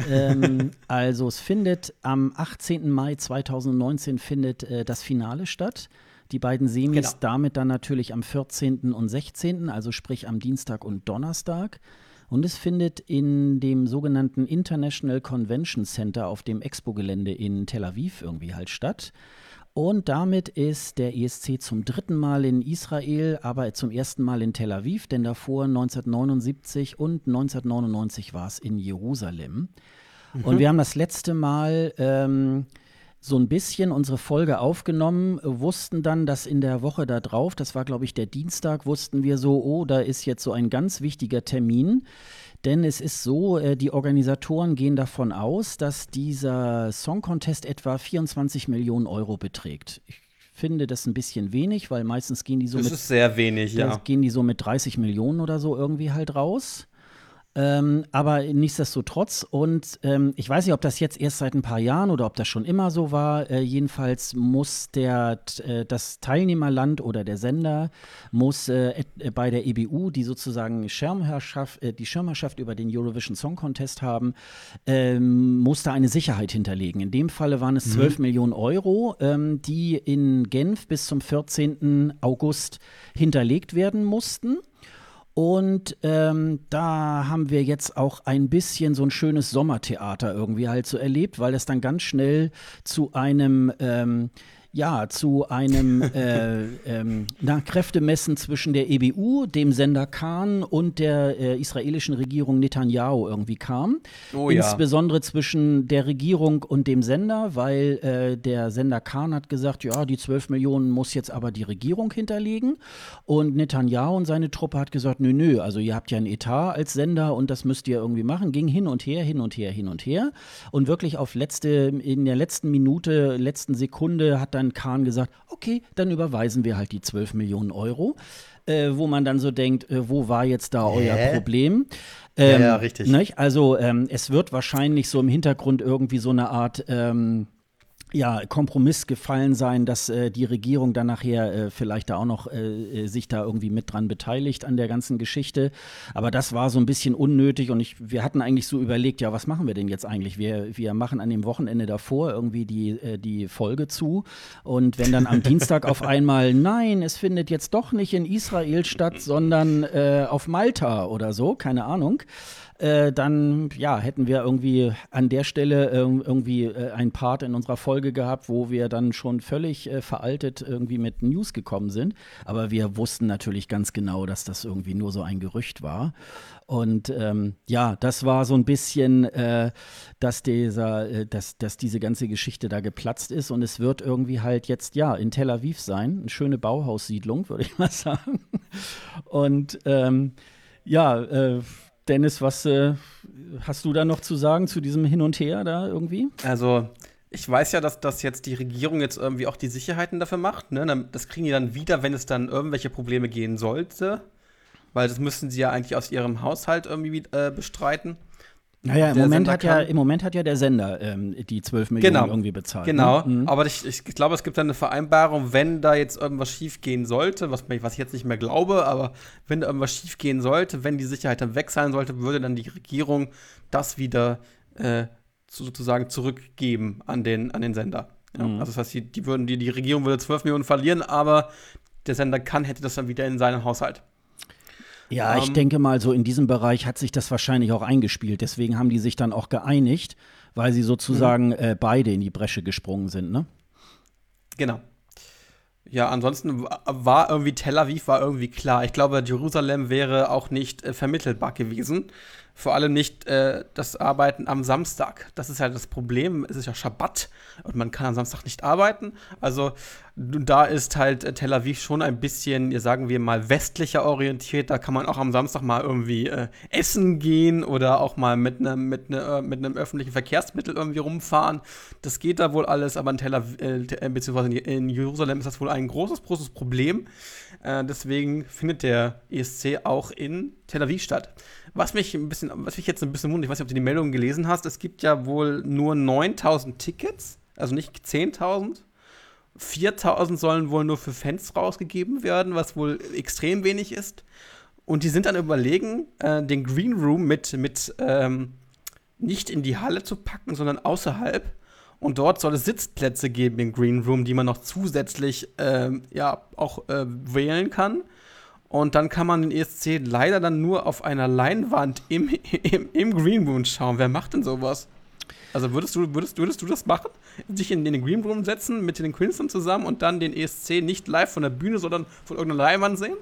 [SPEAKER 1] ähm, also es findet am 18. Mai 2019 findet äh, das Finale statt. Die beiden Semis genau. damit dann natürlich am 14. und 16., also sprich am Dienstag und Donnerstag. Und es findet in dem sogenannten International Convention Center auf dem Expo-Gelände in Tel Aviv irgendwie halt statt. Und damit ist der ESC zum dritten Mal in Israel, aber zum ersten Mal in Tel Aviv, denn davor 1979 und 1999 war es in Jerusalem. Mhm. Und wir haben das letzte Mal ähm, so ein bisschen unsere Folge aufgenommen, wussten dann, dass in der Woche da drauf, das war glaube ich der Dienstag, wussten wir so, oh, da ist jetzt so ein ganz wichtiger Termin. Denn es ist so, äh, die Organisatoren gehen davon aus, dass dieser Song Contest etwa 24 Millionen Euro beträgt. Ich finde das ein bisschen wenig, weil meistens gehen die so
[SPEAKER 2] das
[SPEAKER 1] mit.
[SPEAKER 2] Ist sehr wenig, ja.
[SPEAKER 1] Gehen die so mit 30 Millionen oder so irgendwie halt raus. Ähm, aber nichtsdestotrotz, und ähm, ich weiß nicht, ob das jetzt erst seit ein paar Jahren oder ob das schon immer so war, äh, jedenfalls muss der, äh, das Teilnehmerland oder der Sender muss äh, äh bei der EBU, die sozusagen Schirmherrschaft, äh, die Schirmherrschaft über den Eurovision Song Contest haben, ähm, muss da eine Sicherheit hinterlegen. In dem Falle waren es 12 mhm. Millionen Euro, ähm, die in Genf bis zum 14. August hinterlegt werden mussten. Und ähm, da haben wir jetzt auch ein bisschen so ein schönes Sommertheater irgendwie halt so erlebt, weil es dann ganz schnell zu einem ähm, ja, zu einem äh, ähm, na, Kräftemessen zwischen der EBU, dem Sender Khan und der äh, israelischen Regierung Netanyahu irgendwie kam. Oh, Insbesondere ja. zwischen der Regierung und dem Sender, weil äh, der Sender Khan hat gesagt, ja, die 12 Millionen muss jetzt aber die Regierung hinterlegen. Und Netanyahu und seine Truppe hat gesagt, nö, nö, also ihr habt ja ein Etat als Sender und das müsst ihr irgendwie machen. Ging hin und her, hin und her, hin und her. Und wirklich auf letzte, in der letzten Minute, letzten Sekunde hat dann dann Kahn gesagt, okay, dann überweisen wir halt die 12 Millionen Euro. Äh, wo man dann so denkt, äh, wo war jetzt da euer Hä? Problem?
[SPEAKER 2] Ähm, ja, ja, richtig.
[SPEAKER 1] Nicht? Also ähm, es wird wahrscheinlich so im Hintergrund irgendwie so eine Art ähm, ja, Kompromiss gefallen sein, dass äh, die Regierung dann nachher äh, vielleicht da auch noch äh, äh, sich da irgendwie mit dran beteiligt an der ganzen Geschichte. Aber das war so ein bisschen unnötig und ich, wir hatten eigentlich so überlegt, ja, was machen wir denn jetzt eigentlich? Wir, wir machen an dem Wochenende davor irgendwie die, äh, die Folge zu und wenn dann am Dienstag auf einmal, nein, es findet jetzt doch nicht in Israel statt, sondern äh, auf Malta oder so, keine Ahnung äh, dann ja, hätten wir irgendwie an der Stelle äh, irgendwie äh, einen Part in unserer Folge Folge gehabt, wo wir dann schon völlig äh, veraltet irgendwie mit News gekommen sind. Aber wir wussten natürlich ganz genau, dass das irgendwie nur so ein Gerücht war. Und ähm, ja, das war so ein bisschen, äh, dass, dieser, äh, dass, dass diese ganze Geschichte da geplatzt ist. Und es wird irgendwie halt jetzt, ja, in Tel Aviv sein. Eine schöne Bauhaussiedlung, würde ich mal sagen. Und ähm, ja, äh, Dennis, was äh, hast du da noch zu sagen zu diesem Hin und Her da irgendwie?
[SPEAKER 2] Also, ich weiß ja, dass das jetzt die Regierung jetzt irgendwie auch die Sicherheiten dafür macht. Ne? Das kriegen die dann wieder, wenn es dann irgendwelche Probleme gehen sollte. Weil das müssten sie ja eigentlich aus ihrem Haushalt irgendwie äh, bestreiten.
[SPEAKER 1] Naja, im Moment, hat ja, im Moment hat ja der Sender ähm, die 12 Millionen genau, irgendwie bezahlt.
[SPEAKER 2] Ne? Genau, ne? mhm. aber ich, ich glaube, es gibt dann eine Vereinbarung, wenn da jetzt irgendwas schiefgehen sollte, was, was ich jetzt nicht mehr glaube, aber wenn da irgendwas schiefgehen sollte, wenn die Sicherheit dann weg sein sollte, würde dann die Regierung das wieder äh, sozusagen zurückgeben an den, an den Sender. Ja, mhm. Also das heißt, die, die, würden, die, die Regierung würde 12 Millionen verlieren, aber der Sender kann, hätte das dann wieder in seinen Haushalt.
[SPEAKER 1] Ja, ich ähm, denke mal, so in diesem Bereich hat sich das wahrscheinlich auch eingespielt. Deswegen haben die sich dann auch geeinigt, weil sie sozusagen mhm. äh, beide in die Bresche gesprungen sind, ne?
[SPEAKER 2] Genau. Ja, ansonsten war irgendwie Tel Aviv war irgendwie klar. Ich glaube, Jerusalem wäre auch nicht äh, vermittelbar gewesen. Vor allem nicht äh, das Arbeiten am Samstag. Das ist ja das Problem. Es ist ja Schabbat und man kann am Samstag nicht arbeiten. Also da ist halt äh, Tel Aviv schon ein bisschen, sagen wir mal, westlicher orientiert. Da kann man auch am Samstag mal irgendwie äh, essen gehen oder auch mal mit einem mit ne, äh, mit einem öffentlichen Verkehrsmittel irgendwie rumfahren. Das geht da wohl alles, aber in Tel Aviv, äh, beziehungsweise in Jerusalem ist das wohl ein großes, großes Problem. Äh, deswegen findet der ESC auch in Tel Aviv statt. Was mich ein bisschen, was mich jetzt ein bisschen wundert, ich weiß nicht, ob du die Meldung gelesen hast, es gibt ja wohl nur 9000 Tickets, also nicht 10.000. 4000 sollen wohl nur für Fans rausgegeben werden, was wohl extrem wenig ist. Und die sind dann überlegen, äh, den Green Room mit, mit ähm, nicht in die Halle zu packen, sondern außerhalb. Und dort soll es Sitzplätze geben im Green Room, die man noch zusätzlich ähm, ja auch äh, wählen kann. Und dann kann man den ESC leider dann nur auf einer Leinwand im, im, im Green Room schauen. Wer macht denn sowas? Also würdest du, würdest, würdest du das machen? Dich in, in den Green Room setzen mit den Künstlern zusammen und dann den ESC nicht live von der Bühne, sondern von irgendeiner Leinwand sehen?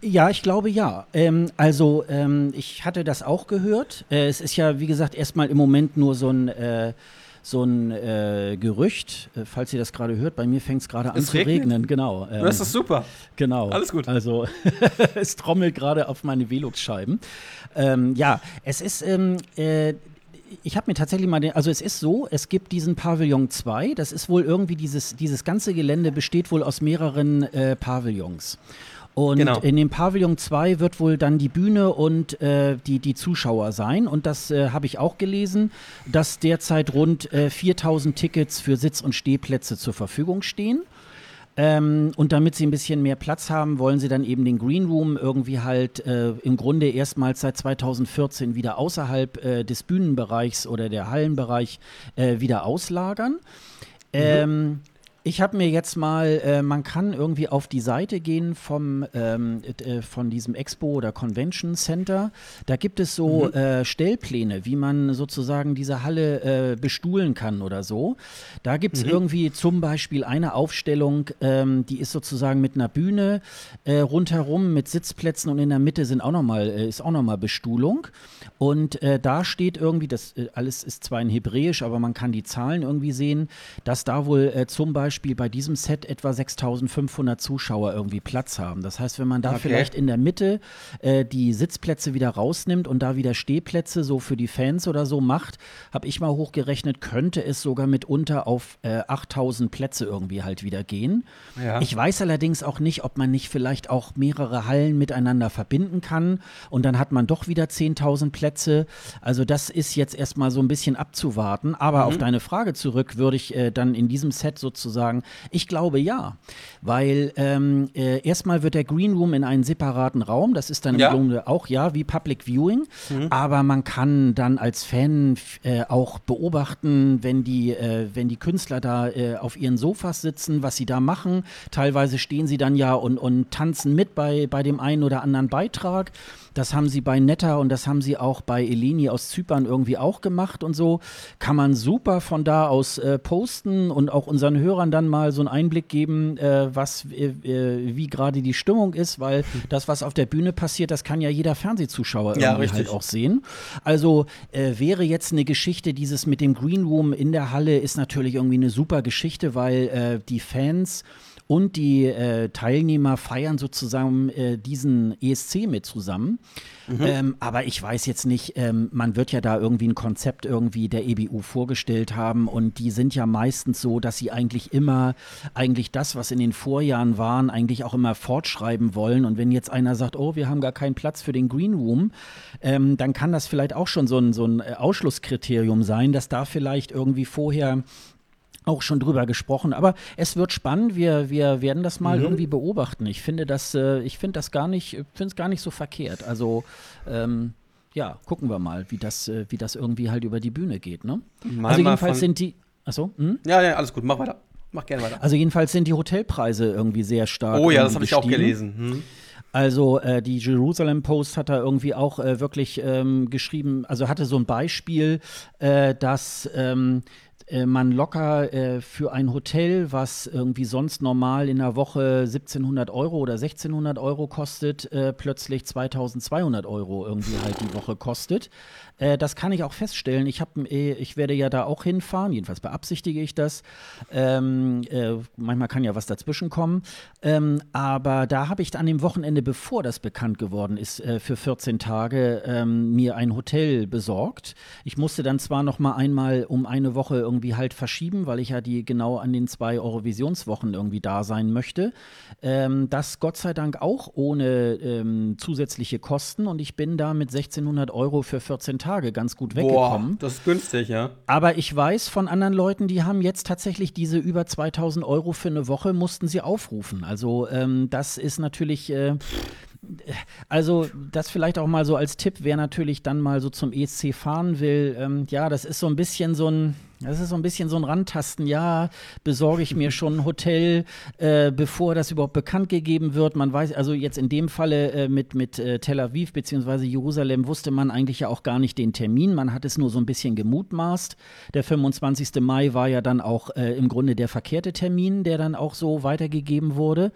[SPEAKER 1] Ja, ich glaube ja. Ähm, also ähm, ich hatte das auch gehört. Äh, es ist ja, wie gesagt, erstmal im Moment nur so ein äh, so ein äh, Gerücht, äh, falls ihr das gerade hört, bei mir fängt es gerade an zu regnet? regnen, genau.
[SPEAKER 2] Ähm, das ist super.
[SPEAKER 1] Genau.
[SPEAKER 2] Alles gut.
[SPEAKER 1] Also es trommelt gerade auf meine Velux-Scheiben. Ähm, ja, es ist, ähm, äh, ich habe mir tatsächlich mal den, also es ist so, es gibt diesen Pavillon 2, das ist wohl irgendwie dieses, dieses ganze Gelände besteht wohl aus mehreren äh, Pavillons. Und genau. in dem Pavillon 2 wird wohl dann die Bühne und äh, die, die Zuschauer sein. Und das äh, habe ich auch gelesen, dass derzeit rund äh, 4000 Tickets für Sitz- und Stehplätze zur Verfügung stehen. Ähm, und damit sie ein bisschen mehr Platz haben, wollen sie dann eben den Green Room irgendwie halt äh, im Grunde erstmals seit 2014 wieder außerhalb äh, des Bühnenbereichs oder der Hallenbereich äh, wieder auslagern. Mhm. Ich habe mir jetzt mal, äh, man kann irgendwie auf die Seite gehen vom, ähm, äh, von diesem Expo oder Convention Center. Da gibt es so mhm. äh, Stellpläne, wie man sozusagen diese Halle äh, bestuhlen kann oder so. Da gibt es mhm. irgendwie zum Beispiel eine Aufstellung, ähm, die ist sozusagen mit einer Bühne äh, rundherum mit Sitzplätzen und in der Mitte sind auch noch mal, äh, ist auch nochmal Bestuhlung. Und da steht irgendwie, das alles ist zwar in Hebräisch, aber man kann die Zahlen irgendwie sehen, dass da wohl zum Beispiel Beispiel bei diesem Set etwa 6500 Zuschauer irgendwie Platz haben. Das heißt, wenn man da okay. vielleicht in der Mitte äh, die Sitzplätze wieder rausnimmt und da wieder Stehplätze so für die Fans oder so macht, habe ich mal hochgerechnet, könnte es sogar mitunter auf äh, 8000 Plätze irgendwie halt wieder gehen. Ja. Ich weiß allerdings auch nicht, ob man nicht vielleicht auch mehrere Hallen miteinander verbinden kann und dann hat man doch wieder 10.000 Plätze. Also das ist jetzt erstmal so ein bisschen abzuwarten. Aber mhm. auf deine Frage zurück würde ich äh, dann in diesem Set sozusagen sagen? Ich glaube ja, weil ähm, äh, erstmal wird der Green Room in einen separaten Raum, das ist dann im ja. Grunde auch ja wie Public Viewing, mhm. aber man kann dann als Fan äh, auch beobachten, wenn die, äh, wenn die Künstler da äh, auf ihren Sofas sitzen, was sie da machen. Teilweise stehen sie dann ja und, und tanzen mit bei, bei dem einen oder anderen Beitrag. Das haben sie bei Netta und das haben sie auch bei Eleni aus Zypern irgendwie auch gemacht und so. Kann man super von da aus äh, posten und auch unseren Hörern dann mal so einen Einblick geben, äh, was, äh, äh wie gerade die Stimmung ist, weil das, was auf der Bühne passiert, das kann ja jeder Fernsehzuschauer ja, irgendwie halt auch sehen. Also äh, wäre jetzt eine Geschichte, dieses mit dem Green Room in der Halle ist natürlich irgendwie eine super Geschichte, weil äh, die Fans und die äh, Teilnehmer feiern sozusagen äh, diesen ESC mit zusammen. Mhm. Ähm, aber ich weiß jetzt nicht, ähm, man wird ja da irgendwie ein Konzept irgendwie der EBU vorgestellt haben und die sind ja meistens so, dass sie eigentlich immer eigentlich das, was in den Vorjahren waren, eigentlich auch immer fortschreiben wollen. Und wenn jetzt einer sagt, oh, wir haben gar keinen Platz für den Green Room, ähm, dann kann das vielleicht auch schon so ein, so ein Ausschlusskriterium sein, dass da vielleicht irgendwie vorher auch schon drüber gesprochen. Aber es wird spannend. Wir, wir werden das mal mhm. irgendwie beobachten. Ich finde das, äh, ich finde das gar nicht, finde es gar nicht so verkehrt. Also ähm, ja, gucken wir mal, wie das, äh, wie das irgendwie halt über die Bühne geht. Ne?
[SPEAKER 2] Mal also
[SPEAKER 1] jedenfalls sind die. Achso?
[SPEAKER 2] Hm? Ja, ja, alles gut. Mach weiter. Mach gerne weiter.
[SPEAKER 1] Also jedenfalls sind die Hotelpreise irgendwie sehr stark.
[SPEAKER 2] Oh ja, das habe ich auch gelesen. Hm.
[SPEAKER 1] Also äh, die Jerusalem Post hat da irgendwie auch äh, wirklich ähm, geschrieben, also hatte so ein Beispiel, äh, dass ähm, äh, man locker äh, für ein Hotel, was irgendwie sonst normal in der Woche 1700 Euro oder 1600 Euro kostet, äh, plötzlich 2200 Euro irgendwie halt die Woche kostet. Äh, das kann ich auch feststellen. Ich, hab, äh, ich werde ja da auch hinfahren, jedenfalls beabsichtige ich das. Ähm, äh, manchmal kann ja was dazwischen kommen. Ähm, aber da habe ich an dem Wochenende, bevor das bekannt geworden ist, äh, für 14 Tage ähm, mir ein Hotel besorgt. Ich musste dann zwar noch mal einmal um eine Woche irgendwie halt verschieben, weil ich ja die genau an den zwei Eurovisionswochen irgendwie da sein möchte. Ähm, das Gott sei Dank auch ohne ähm, zusätzliche Kosten und ich bin da mit 1600 Euro für 14 Tage Tage ganz gut weggekommen. Boah,
[SPEAKER 2] das ist günstig, ja.
[SPEAKER 1] Aber ich weiß von anderen Leuten, die haben jetzt tatsächlich diese über 2000 Euro für eine Woche, mussten sie aufrufen. Also ähm, das ist natürlich, äh, also das vielleicht auch mal so als Tipp, wer natürlich dann mal so zum ESC fahren will. Ähm, ja, das ist so ein bisschen so ein das ist so ein bisschen so ein Randtasten. Ja, besorge ich mir schon ein Hotel, äh, bevor das überhaupt bekannt gegeben wird. Man weiß, also jetzt in dem Falle äh, mit, mit äh, Tel Aviv bzw. Jerusalem wusste man eigentlich ja auch gar nicht den Termin. Man hat es nur so ein bisschen gemutmaßt. Der 25. Mai war ja dann auch äh, im Grunde der verkehrte Termin, der dann auch so weitergegeben wurde.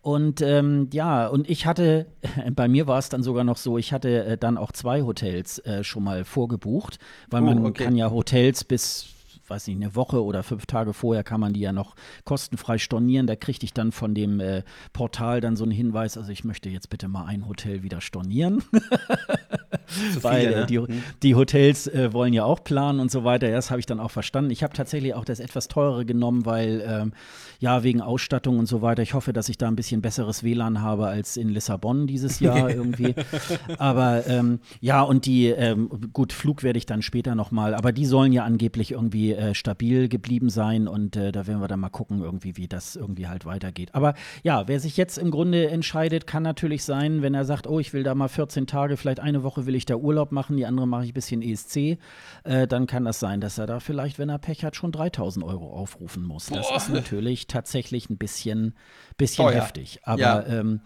[SPEAKER 1] Und ähm, ja, und ich hatte, bei mir war es dann sogar noch so, ich hatte äh, dann auch zwei Hotels äh, schon mal vorgebucht, weil oh, man okay. kann ja Hotels bis weiß nicht, eine Woche oder fünf Tage vorher kann man die ja noch kostenfrei stornieren. Da kriegte ich dann von dem äh, Portal dann so einen Hinweis, also ich möchte jetzt bitte mal ein Hotel wieder stornieren. Weil äh, ne? die, hm. die, Hotels äh, wollen ja auch planen und so weiter. Das habe ich dann auch verstanden. Ich habe tatsächlich auch das etwas teurere genommen, weil ähm, ja, wegen Ausstattung und so weiter. Ich hoffe, dass ich da ein bisschen besseres WLAN habe als in Lissabon dieses Jahr irgendwie. Aber ähm, ja, und die, ähm, gut, Flug werde ich dann später nochmal, aber die sollen ja angeblich irgendwie äh, stabil geblieben sein und äh, da werden wir dann mal gucken, irgendwie, wie das irgendwie halt weitergeht. Aber ja, wer sich jetzt im Grunde entscheidet, kann natürlich sein, wenn er sagt, oh, ich will da mal 14 Tage, vielleicht eine Woche will ich da Urlaub machen, die andere mache ich ein bisschen ESC, äh, dann kann das sein, dass er da vielleicht, wenn er Pech hat, schon 3000 Euro aufrufen muss. Das Boah. ist natürlich tatsächlich ein bisschen, bisschen heftig. Aber, ja. ähm,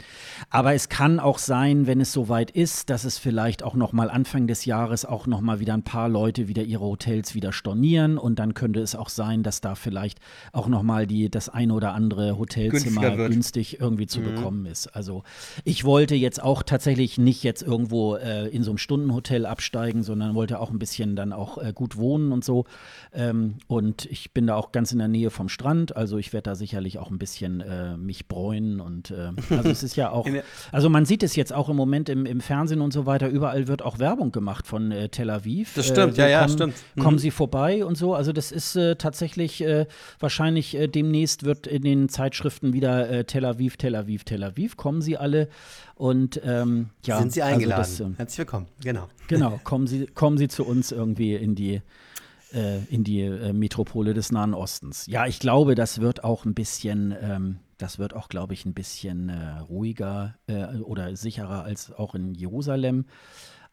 [SPEAKER 1] aber es kann auch sein, wenn es soweit ist, dass es vielleicht auch noch mal Anfang des Jahres auch noch mal wieder ein paar Leute wieder ihre Hotels wieder stornieren und dann könnte es auch sein, dass da vielleicht auch noch mal die, das ein oder andere Hotelzimmer günstig irgendwie zu mhm. bekommen ist. Also ich wollte jetzt auch tatsächlich nicht jetzt irgendwo äh, in so einem Stundenhotel absteigen, sondern wollte auch ein bisschen dann auch äh, gut wohnen und so. Ähm, und ich bin da auch ganz in der Nähe vom Strand, also ich werde da sicherlich auch ein bisschen äh, mich bräunen und äh, also es ist ja auch, also man sieht es jetzt auch im Moment im, im Fernsehen und so weiter, überall wird auch Werbung gemacht von äh, Tel Aviv.
[SPEAKER 2] Das stimmt, ja, ja,
[SPEAKER 1] kommen,
[SPEAKER 2] stimmt.
[SPEAKER 1] Mhm. Kommen Sie vorbei und so, also also das ist äh, tatsächlich äh, wahrscheinlich äh, demnächst wird in den Zeitschriften wieder äh, Tel Aviv, Tel Aviv, Tel Aviv. Kommen Sie alle und ähm, ja.
[SPEAKER 2] Sind Sie also eingeladen? Also das, Herzlich willkommen, genau.
[SPEAKER 1] Genau, kommen Sie, kommen Sie zu uns irgendwie in die äh, in die äh, Metropole des Nahen Ostens. Ja, ich glaube, das wird auch ein bisschen, ähm, das wird auch, glaube ich, ein bisschen ruhiger oder sicherer als auch in Jerusalem.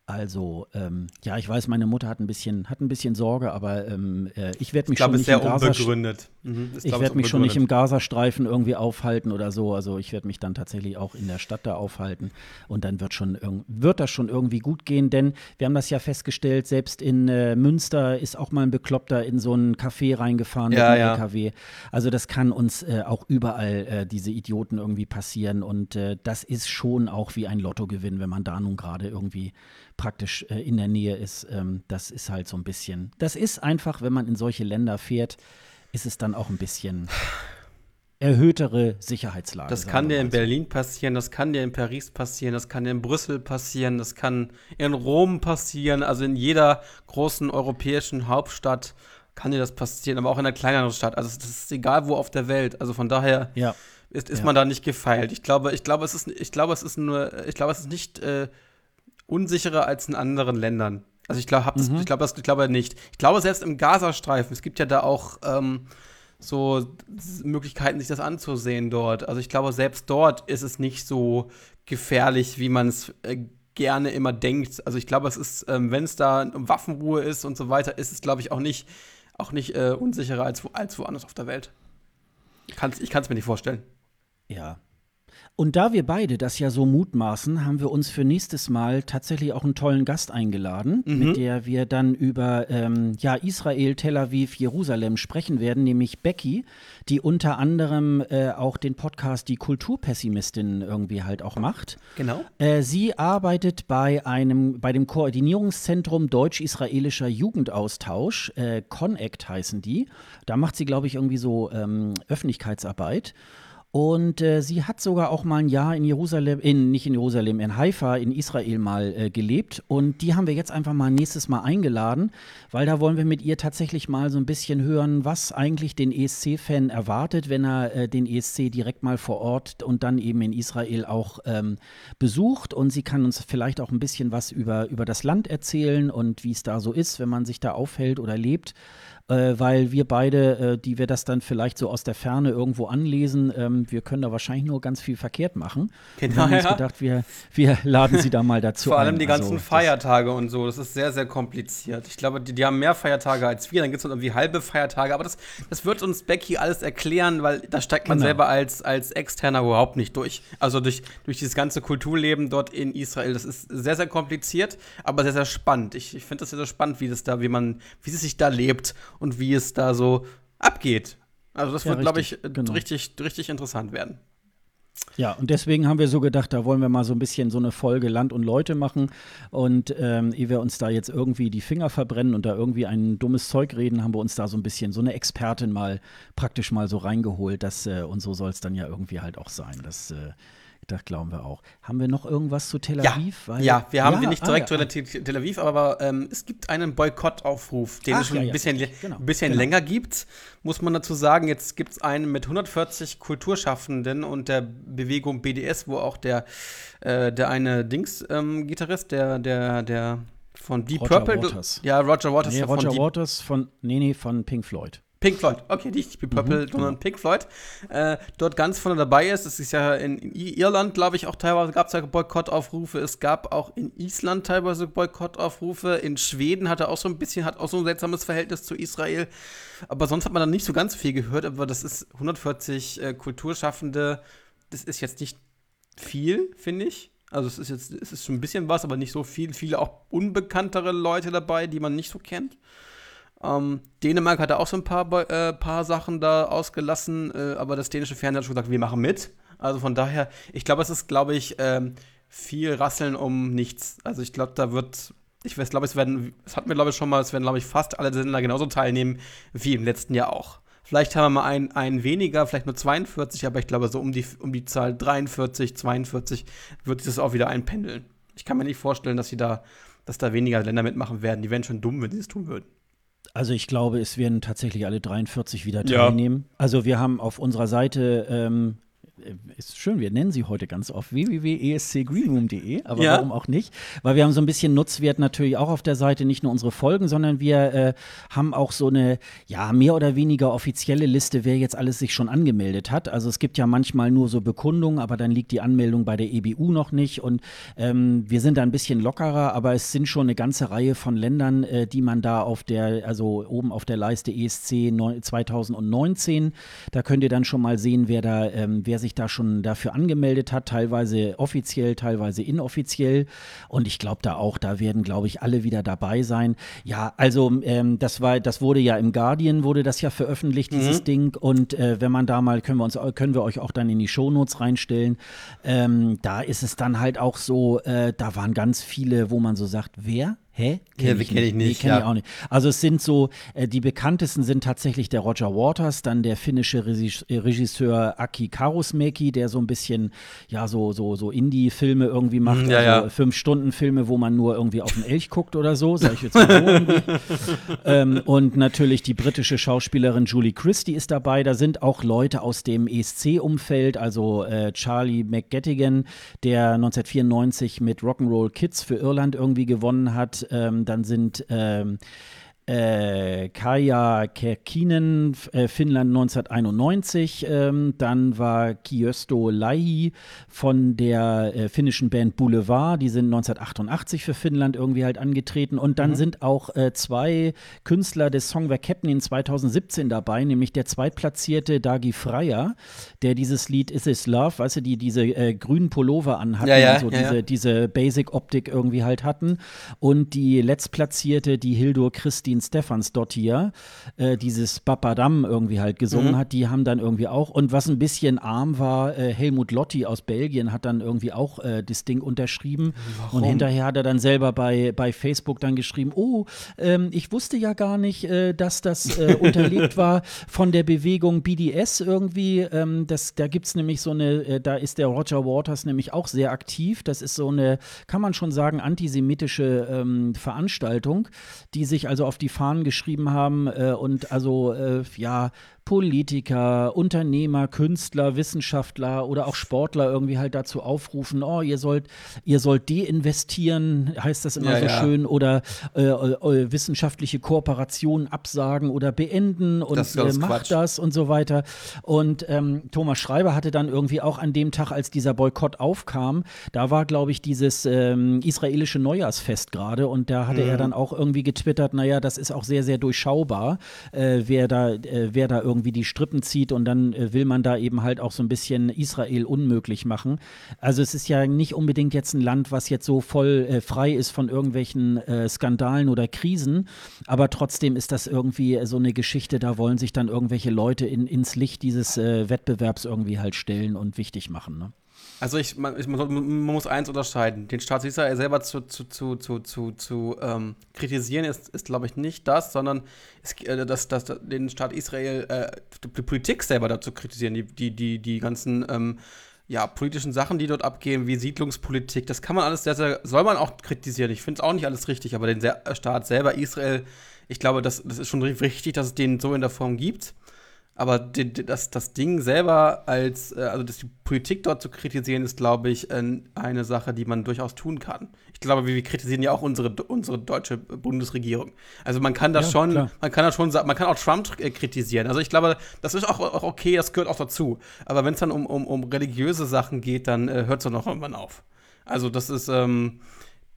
[SPEAKER 1] Also, ähm, ja, ich weiß, meine Mutter hat ein bisschen, hat ein bisschen Sorge, aber ähm, äh, ich werde mich ich glaub, schon
[SPEAKER 2] nicht
[SPEAKER 1] in
[SPEAKER 2] Gaza unbegründet.
[SPEAKER 1] Mhm, ich werde mich schon nicht im Gazastreifen irgendwie aufhalten oder so. Also ich werde mich dann tatsächlich auch in der Stadt da aufhalten und dann wird schon wird das schon irgendwie gut gehen, denn wir haben das ja festgestellt, selbst in äh, Münster ist auch mal ein Bekloppter in so ein Café reingefahren
[SPEAKER 2] ja,
[SPEAKER 1] mit
[SPEAKER 2] einem
[SPEAKER 1] ja. LKW. Also das kann uns äh, auch überall äh, diese Idioten irgendwie passieren und äh, das ist schon auch wie ein Lottogewinn, wenn man da nun gerade irgendwie praktisch äh, in der Nähe ist. Ähm, das ist halt so ein bisschen, das ist einfach, wenn man in solche Länder fährt, ist es dann auch ein bisschen erhöhtere Sicherheitslage.
[SPEAKER 2] Das kann dir in Berlin passieren, das kann dir in Paris passieren, das kann dir in Brüssel passieren, das kann in Rom passieren, also in jeder großen europäischen Hauptstadt kann dir das passieren, aber auch in einer kleineren Stadt. Also das ist egal wo auf der Welt. Also von daher
[SPEAKER 1] ja.
[SPEAKER 2] ist, ist
[SPEAKER 1] ja.
[SPEAKER 2] man da nicht gefeilt. Ich glaube, ich glaube, es ist, ich glaube, es ist nur, ich glaube, es ist nicht äh, unsicherer als in anderen Ländern. Also ich glaube, mhm. ich glaube, das, ich glaube nicht. Ich glaube selbst im Gazastreifen, es gibt ja da auch ähm, so Möglichkeiten, sich das anzusehen dort. Also ich glaube, selbst dort ist es nicht so gefährlich, wie man es äh, gerne immer denkt. Also ich glaube, es ist, ähm, wenn es da um Waffenruhe ist und so weiter, ist es, glaube ich, auch nicht, auch nicht äh, unsicherer als, wo, als woanders auf der Welt. Kann's, ich kann es mir nicht vorstellen.
[SPEAKER 1] Ja, und da wir beide das ja so mutmaßen, haben wir uns für nächstes Mal tatsächlich auch einen tollen Gast eingeladen, mhm. mit der wir dann über ähm, ja, Israel, Tel Aviv, Jerusalem sprechen werden, nämlich Becky, die unter anderem äh, auch den Podcast Die Kulturpessimistin irgendwie halt auch macht.
[SPEAKER 2] Genau.
[SPEAKER 1] Äh, sie arbeitet bei einem, bei dem Koordinierungszentrum Deutsch-Israelischer Jugendaustausch, äh, CONACT heißen die. Da macht sie, glaube ich, irgendwie so ähm, Öffentlichkeitsarbeit. Und äh, sie hat sogar auch mal ein Jahr in Jerusalem, in, nicht in Jerusalem, in Haifa, in Israel mal äh, gelebt. Und die haben wir jetzt einfach mal nächstes Mal eingeladen, weil da wollen wir mit ihr tatsächlich mal so ein bisschen hören, was eigentlich den ESC-Fan erwartet, wenn er äh, den ESC direkt mal vor Ort und dann eben in Israel auch ähm, besucht. Und sie kann uns vielleicht auch ein bisschen was über, über das Land erzählen und wie es da so ist, wenn man sich da aufhält oder lebt äh, weil wir beide, äh, die wir das dann vielleicht so aus der Ferne irgendwo anlesen, ähm, wir können da wahrscheinlich nur ganz viel verkehrt machen.
[SPEAKER 2] Genau,
[SPEAKER 1] wir haben uns ja. gedacht, wir, wir laden sie da mal dazu
[SPEAKER 2] Vor allem
[SPEAKER 1] ein.
[SPEAKER 2] die ganzen also, Feiertage und so, das ist sehr, sehr kompliziert. Ich glaube, die, die haben mehr Feiertage als wir, dann gibt es irgendwie halbe Feiertage, aber das, das wird uns Becky alles erklären, weil da steigt man genau. selber als, als Externer überhaupt nicht durch. Also durch, durch dieses ganze Kulturleben dort in Israel, das ist sehr, sehr kompliziert, aber sehr, sehr spannend. Ich, ich finde das sehr, sehr spannend, wie das da, wie man, wie es sich da lebt und wie es da so abgeht. Also das ja, wird, glaube ich, genau. richtig, richtig interessant werden.
[SPEAKER 1] Ja, und deswegen haben wir so gedacht, da wollen wir mal so ein bisschen so eine Folge Land und Leute machen. Und ähm, ehe wir uns da jetzt irgendwie die Finger verbrennen und da irgendwie ein dummes Zeug reden, haben wir uns da so ein bisschen so eine Expertin mal praktisch mal so reingeholt. Das, äh, und so soll es dann ja irgendwie halt auch sein. Das äh, das glauben wir auch. Haben wir noch irgendwas zu Tel Aviv?
[SPEAKER 2] Ja, ja wir haben ja, nicht direkt ah, ja. zu Tel Aviv, aber ähm, es gibt einen Boykottaufruf, den Ach, es schon ein bisschen, genau, bisschen genau. länger gibt, muss man dazu sagen. Jetzt gibt es einen mit 140 Kulturschaffenden und der Bewegung BDS, wo auch der, äh, der eine Dings-Gitarrist, ähm, der, der, der von Deep
[SPEAKER 1] Roger
[SPEAKER 2] Purple.
[SPEAKER 1] Waters.
[SPEAKER 2] Ja, Roger Waters.
[SPEAKER 1] Nee, Roger von Waters von, nee, nee, von Pink Floyd.
[SPEAKER 2] Pink Floyd, okay, nicht Deep Purple, mhm, sondern. Pink Floyd, äh, dort ganz vorne dabei ist. Es ist ja in, in Irland, glaube ich, auch teilweise gab es ja Boykottaufrufe. Es gab auch in Island teilweise Boykottaufrufe. In Schweden hat er auch so ein bisschen, hat auch so ein seltsames Verhältnis zu Israel. Aber sonst hat man dann nicht so ganz viel gehört. Aber das ist 140 äh, Kulturschaffende. Das ist jetzt nicht viel, finde ich. Also es ist jetzt, es ist schon ein bisschen was, aber nicht so viel. Viele auch unbekanntere Leute dabei, die man nicht so kennt. Ähm, Dänemark hatte auch so ein paar, äh, paar Sachen da ausgelassen, äh, aber das dänische Fernsehen hat schon gesagt, wir machen mit. Also von daher, ich glaube, es ist, glaube ich, ähm, viel Rasseln um nichts. Also ich glaube, da wird, ich weiß, glaube, es werden, es hatten wir, glaube ich, schon mal, es werden, glaube ich, fast alle Sender genauso teilnehmen wie im letzten Jahr auch. Vielleicht haben wir mal einen, einen weniger, vielleicht nur 42, aber ich glaube, so um die, um die Zahl 43, 42 wird sich das auch wieder einpendeln. Ich kann mir nicht vorstellen, dass sie da, dass da weniger Länder mitmachen werden. Die wären schon dumm, wenn sie es tun würden.
[SPEAKER 1] Also ich glaube, es werden tatsächlich alle 43 wieder teilnehmen. Ja. Also wir haben auf unserer Seite ähm, ist schön, wir nennen sie heute ganz oft www.escgreenroom.de, aber ja. warum auch nicht? Weil wir haben so ein bisschen Nutzwert natürlich auch auf der Seite, nicht nur unsere Folgen, sondern wir äh, haben auch so eine, ja, mehr oder weniger offizielle Liste, wer jetzt alles sich schon angemeldet hat. Also es gibt ja manchmal nur so Bekundungen, aber dann liegt die Anmeldung bei der EBU noch nicht und ähm, wir sind da ein bisschen lockerer, aber es sind schon eine ganze Reihe von Ländern, äh, die man da auf der, also oben auf der Leiste ESC 2019, da könnt ihr dann schon mal sehen, wer da, ähm, wer sich da schon dafür angemeldet hat, teilweise offiziell, teilweise inoffiziell. Und ich glaube da auch, da werden, glaube ich, alle wieder dabei sein. Ja, also ähm, das war, das wurde ja im Guardian, wurde das ja veröffentlicht, dieses mhm. Ding. Und äh, wenn man da mal, können wir uns, können wir euch auch dann in die Shownotes reinstellen. Ähm, da ist es dann halt auch so, äh, da waren ganz viele, wo man so sagt, wer? Hä?
[SPEAKER 2] Kenn ja, ich, kenn ich nicht.
[SPEAKER 1] Nee, kenn ja. ich auch nicht. Also es sind so, äh, die bekanntesten sind tatsächlich der Roger Waters, dann der finnische äh, Regisseur Aki Karusmäki, der so ein bisschen, ja, so, so, so Indie-Filme irgendwie macht,
[SPEAKER 2] mhm, ja, also ja.
[SPEAKER 1] Fünf-Stunden-Filme, wo man nur irgendwie auf den Elch guckt oder so, sag ich jetzt mal ähm, Und natürlich die britische Schauspielerin Julie Christie ist dabei. Da sind auch Leute aus dem ESC-Umfeld, also äh, Charlie McGettigan, der 1994 mit Rock'n'Roll Kids für Irland irgendwie gewonnen hat ähm, dann sind ähm, äh, Kaja Kerkinen, äh, Finnland 1991. Ähm, dann war Kiösto Laihi von der äh, finnischen Band Boulevard. Die sind 1988 für Finnland irgendwie halt angetreten. Und dann mhm. sind auch äh, zwei Künstler des Songwerk Captain in 2017 dabei, nämlich der zweitplatzierte Dagi Freier, der dieses Lied Is Is Love, weißt du, die diese äh, grünen Pullover anhatten,
[SPEAKER 2] ja, ja,
[SPEAKER 1] also
[SPEAKER 2] ja,
[SPEAKER 1] diese, diese Basic-Optik irgendwie halt hatten. Und die letztplatzierte, die Hildur Christine Christine Stefansdottir äh, dieses Bapadam irgendwie halt gesungen mhm. hat, die haben dann irgendwie auch, und was ein bisschen arm war, äh, Helmut Lotti aus Belgien hat dann irgendwie auch äh, das Ding unterschrieben. Warum? Und hinterher hat er dann selber bei, bei Facebook dann geschrieben, oh, ähm, ich wusste ja gar nicht, äh, dass das äh, unterlegt war von der Bewegung BDS irgendwie. Ähm, das, da gibt es nämlich so eine, äh, da ist der Roger Waters nämlich auch sehr aktiv. Das ist so eine, kann man schon sagen, antisemitische ähm, Veranstaltung, die sich also auf die die Fahnen geschrieben haben äh, und also äh, ja Politiker, Unternehmer, Künstler, Wissenschaftler oder auch Sportler irgendwie halt dazu aufrufen, oh, ihr sollt, ihr sollt deinvestieren, heißt das immer ja, so ja. schön, oder äh, äh, wissenschaftliche Kooperationen absagen oder beenden und das äh, macht Quatsch. das und so weiter. Und ähm, Thomas Schreiber hatte dann irgendwie auch an dem Tag, als dieser Boykott aufkam, da war, glaube ich, dieses ähm, israelische Neujahrsfest gerade und da hatte mhm. er dann auch irgendwie getwittert, naja, das ist auch sehr, sehr durchschaubar, äh, wer da, äh, wer da irgendwie irgendwie die Strippen zieht und dann äh, will man da eben halt auch so ein bisschen Israel unmöglich machen. Also es ist ja nicht unbedingt jetzt ein Land, was jetzt so voll äh, frei ist von irgendwelchen äh, Skandalen oder Krisen, aber trotzdem ist das irgendwie so eine Geschichte, da wollen sich dann irgendwelche Leute in, ins Licht dieses äh, Wettbewerbs irgendwie halt stellen und wichtig machen. Ne?
[SPEAKER 2] Also ich, man, ich, man, muss eins unterscheiden. Den Staat Israel selber zu, zu, zu, zu, zu, zu ähm, kritisieren ist, ist glaube ich, nicht das, sondern es, äh, das, das, den Staat Israel, äh, die Politik selber dazu kritisieren, die, die, die, die ganzen ähm, ja, politischen Sachen, die dort abgehen, wie Siedlungspolitik, das kann man alles sehr, sehr, soll man auch kritisieren. Ich finde es auch nicht alles richtig, aber den Staat selber, Israel, ich glaube, das, das ist schon richtig, dass es den so in der Form gibt. Aber die, die, das, das Ding selber als, äh, also das, die Politik dort zu kritisieren, ist, glaube ich, eine Sache, die man durchaus tun kann. Ich glaube, wir, wir kritisieren ja auch unsere, unsere deutsche Bundesregierung. Also man kann das ja, schon, klar. man kann das schon man kann auch Trump äh, kritisieren. Also ich glaube, das ist auch, auch okay, das gehört auch dazu. Aber wenn es dann um, um, um religiöse Sachen geht, dann äh, hört es dann auch irgendwann auf. Also das ist, ähm,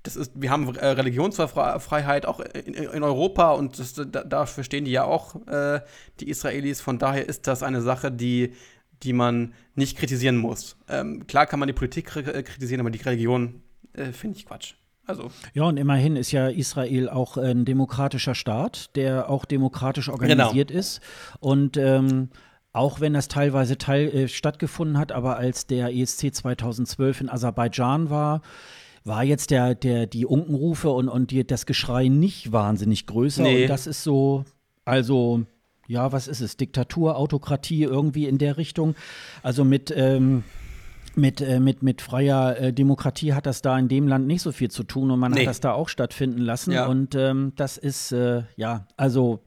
[SPEAKER 2] das ist, wir haben äh, Religionsfreiheit auch in, in Europa und das, da, dafür stehen die ja auch, äh, die Israelis. Von daher ist das eine Sache, die, die man nicht kritisieren muss. Ähm, klar kann man die Politik äh, kritisieren, aber die Religion äh, finde ich Quatsch. Also.
[SPEAKER 1] Ja, und immerhin ist ja Israel auch ein demokratischer Staat, der auch demokratisch organisiert genau. ist. Und ähm, auch wenn das teilweise teil, äh, stattgefunden hat, aber als der ESC 2012 in Aserbaidschan war, war jetzt der, der, die Unkenrufe und, und die, das Geschrei nicht wahnsinnig größer. Nee. Und das ist so, also, ja, was ist es? Diktatur, Autokratie, irgendwie in der Richtung. Also mit, ähm, mit, äh, mit, mit freier äh, Demokratie hat das da in dem Land nicht so viel zu tun und man nee. hat das da auch stattfinden lassen. Ja. Und ähm, das ist, äh, ja, also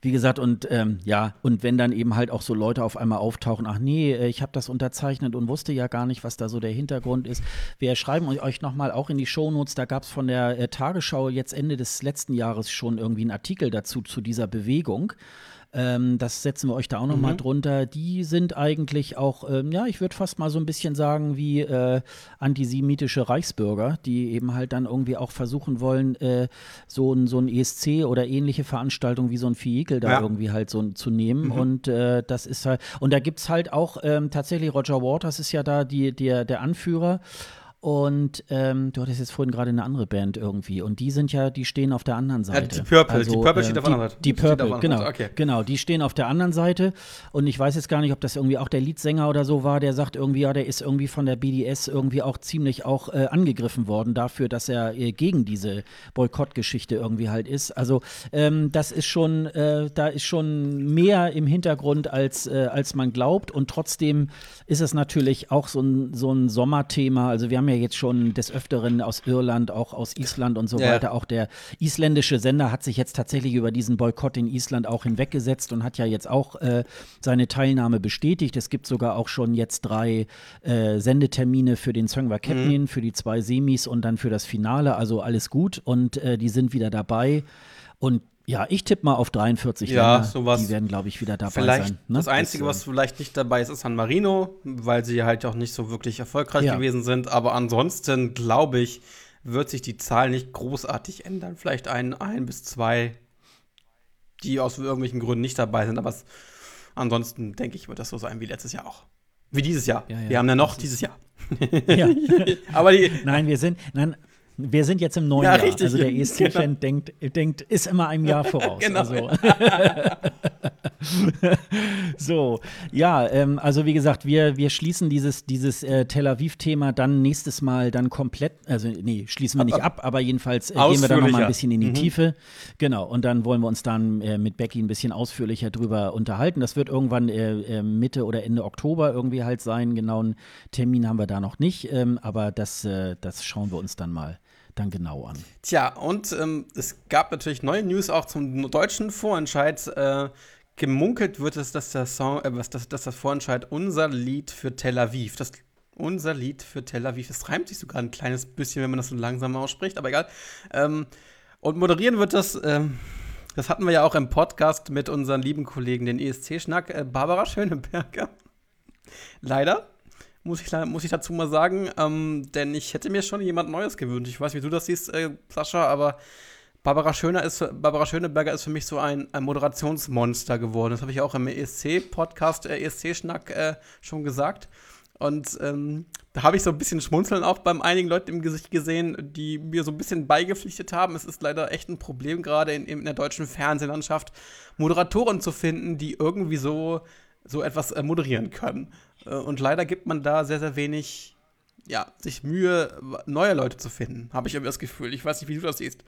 [SPEAKER 1] wie gesagt, und ähm, ja, und wenn dann eben halt auch so Leute auf einmal auftauchen, ach nee, äh, ich habe das unterzeichnet und wusste ja gar nicht, was da so der Hintergrund ist. Wir schreiben euch nochmal auch in die Shownotes, da gab es von der äh, Tagesschau jetzt Ende des letzten Jahres schon irgendwie einen Artikel dazu, zu dieser Bewegung. Ähm, das setzen wir euch da auch nochmal mhm. drunter. Die sind eigentlich auch, ähm, ja, ich würde fast mal so ein bisschen sagen, wie äh, antisemitische Reichsbürger, die eben halt dann irgendwie auch versuchen wollen, äh, so, ein, so ein ESC oder ähnliche Veranstaltungen wie so ein Vehikel da ja. irgendwie halt so zu nehmen. Mhm. Und äh, das ist halt, und da gibt es halt auch ähm, tatsächlich Roger Waters ist ja da die, der, der Anführer. Und ähm, du hattest jetzt vorhin gerade eine andere Band irgendwie. Und die sind ja, die stehen auf der anderen Seite.
[SPEAKER 2] Ja, die Purple, also, die Purple steht äh, auf der anderen
[SPEAKER 1] Seite. Die Purple, genau. Okay. Genau, die stehen auf der anderen Seite. Und ich weiß jetzt gar nicht, ob das irgendwie auch der Leadsänger oder so war, der sagt irgendwie, ja, der ist irgendwie von der BDS irgendwie auch ziemlich auch äh, angegriffen worden dafür, dass er äh, gegen diese Boykottgeschichte irgendwie halt ist. Also ähm, das ist schon, äh, da ist schon mehr im Hintergrund, als, äh, als man glaubt. Und trotzdem ist es natürlich auch so ein, so ein Sommerthema. Also wir haben ja jetzt schon des Öfteren aus Irland, auch aus Island und so ja. weiter. Auch der isländische Sender hat sich jetzt tatsächlich über diesen Boykott in Island auch hinweggesetzt und hat ja jetzt auch äh, seine Teilnahme bestätigt. Es gibt sogar auch schon jetzt drei äh, Sendetermine für den Söngwa Kepnin, mhm. für die zwei Semis und dann für das Finale. Also alles gut und äh, die sind wieder dabei. Und ja, ich tippe mal auf 43
[SPEAKER 2] ja, Länder. Sowas.
[SPEAKER 1] Die werden, glaube ich, wieder dabei
[SPEAKER 2] vielleicht
[SPEAKER 1] sein.
[SPEAKER 2] Ne? Das Einzige, was vielleicht nicht dabei ist, ist San Marino, weil sie halt auch nicht so wirklich erfolgreich ja. gewesen sind. Aber ansonsten, glaube ich, wird sich die Zahl nicht großartig ändern. Vielleicht ein, ein bis zwei, die aus irgendwelchen Gründen nicht dabei sind. Aber es, ansonsten, denke ich, wird das so sein wie letztes Jahr auch. Wie dieses Jahr. Ja, ja, wir haben ja noch dieses Jahr. Ja.
[SPEAKER 1] aber die, Nein, wir sind, nein, wir sind jetzt im neuen ja, Jahr. Richtig, also der ESC-Fan genau. denkt, denkt, ist immer einem Jahr voraus. genau. Also. so, ja, ähm, also wie gesagt, wir, wir schließen dieses, dieses äh, Tel Aviv-Thema dann nächstes Mal dann komplett, also nee, schließen wir nicht ab, aber jedenfalls äh, gehen wir dann noch mal ein bisschen in die mhm. Tiefe. Genau, und dann wollen wir uns dann äh, mit Becky ein bisschen ausführlicher drüber unterhalten. Das wird irgendwann äh, äh, Mitte oder Ende Oktober irgendwie halt sein. Genauen Termin haben wir da noch nicht, ähm, aber das, äh, das schauen wir uns dann mal dann genau an.
[SPEAKER 2] Tja, und ähm, es gab natürlich neue News auch zum deutschen Vorentscheid. Äh, gemunkelt wird es, dass, der Song, äh, dass, dass das Vorentscheid unser Lied für Tel Aviv, das unser Lied für Tel Aviv, das reimt sich sogar ein kleines bisschen, wenn man das so langsam ausspricht, aber egal. Ähm, und moderieren wird das, ähm, das hatten wir ja auch im Podcast mit unseren lieben Kollegen, den ESC-Schnack, äh, Barbara Schöneberger. Leider muss ich, muss ich dazu mal sagen. Ähm, denn ich hätte mir schon jemand Neues gewünscht. Ich weiß, wie du das siehst, äh, Sascha, aber Barbara, Schöner ist, Barbara Schöneberger ist für mich so ein, ein Moderationsmonster geworden. Das habe ich auch im ESC-Podcast, äh, ESC-Schnack äh, schon gesagt. Und ähm, da habe ich so ein bisschen Schmunzeln auch beim einigen Leuten im Gesicht gesehen, die mir so ein bisschen beigepflichtet haben. Es ist leider echt ein Problem, gerade in, in der deutschen Fernsehlandschaft, Moderatoren zu finden, die irgendwie so, so etwas äh, moderieren können. Äh, und leider gibt man da sehr, sehr wenig, ja, sich Mühe, neue Leute zu finden, habe ich irgendwie das Gefühl. Ich weiß nicht, wie du das siehst.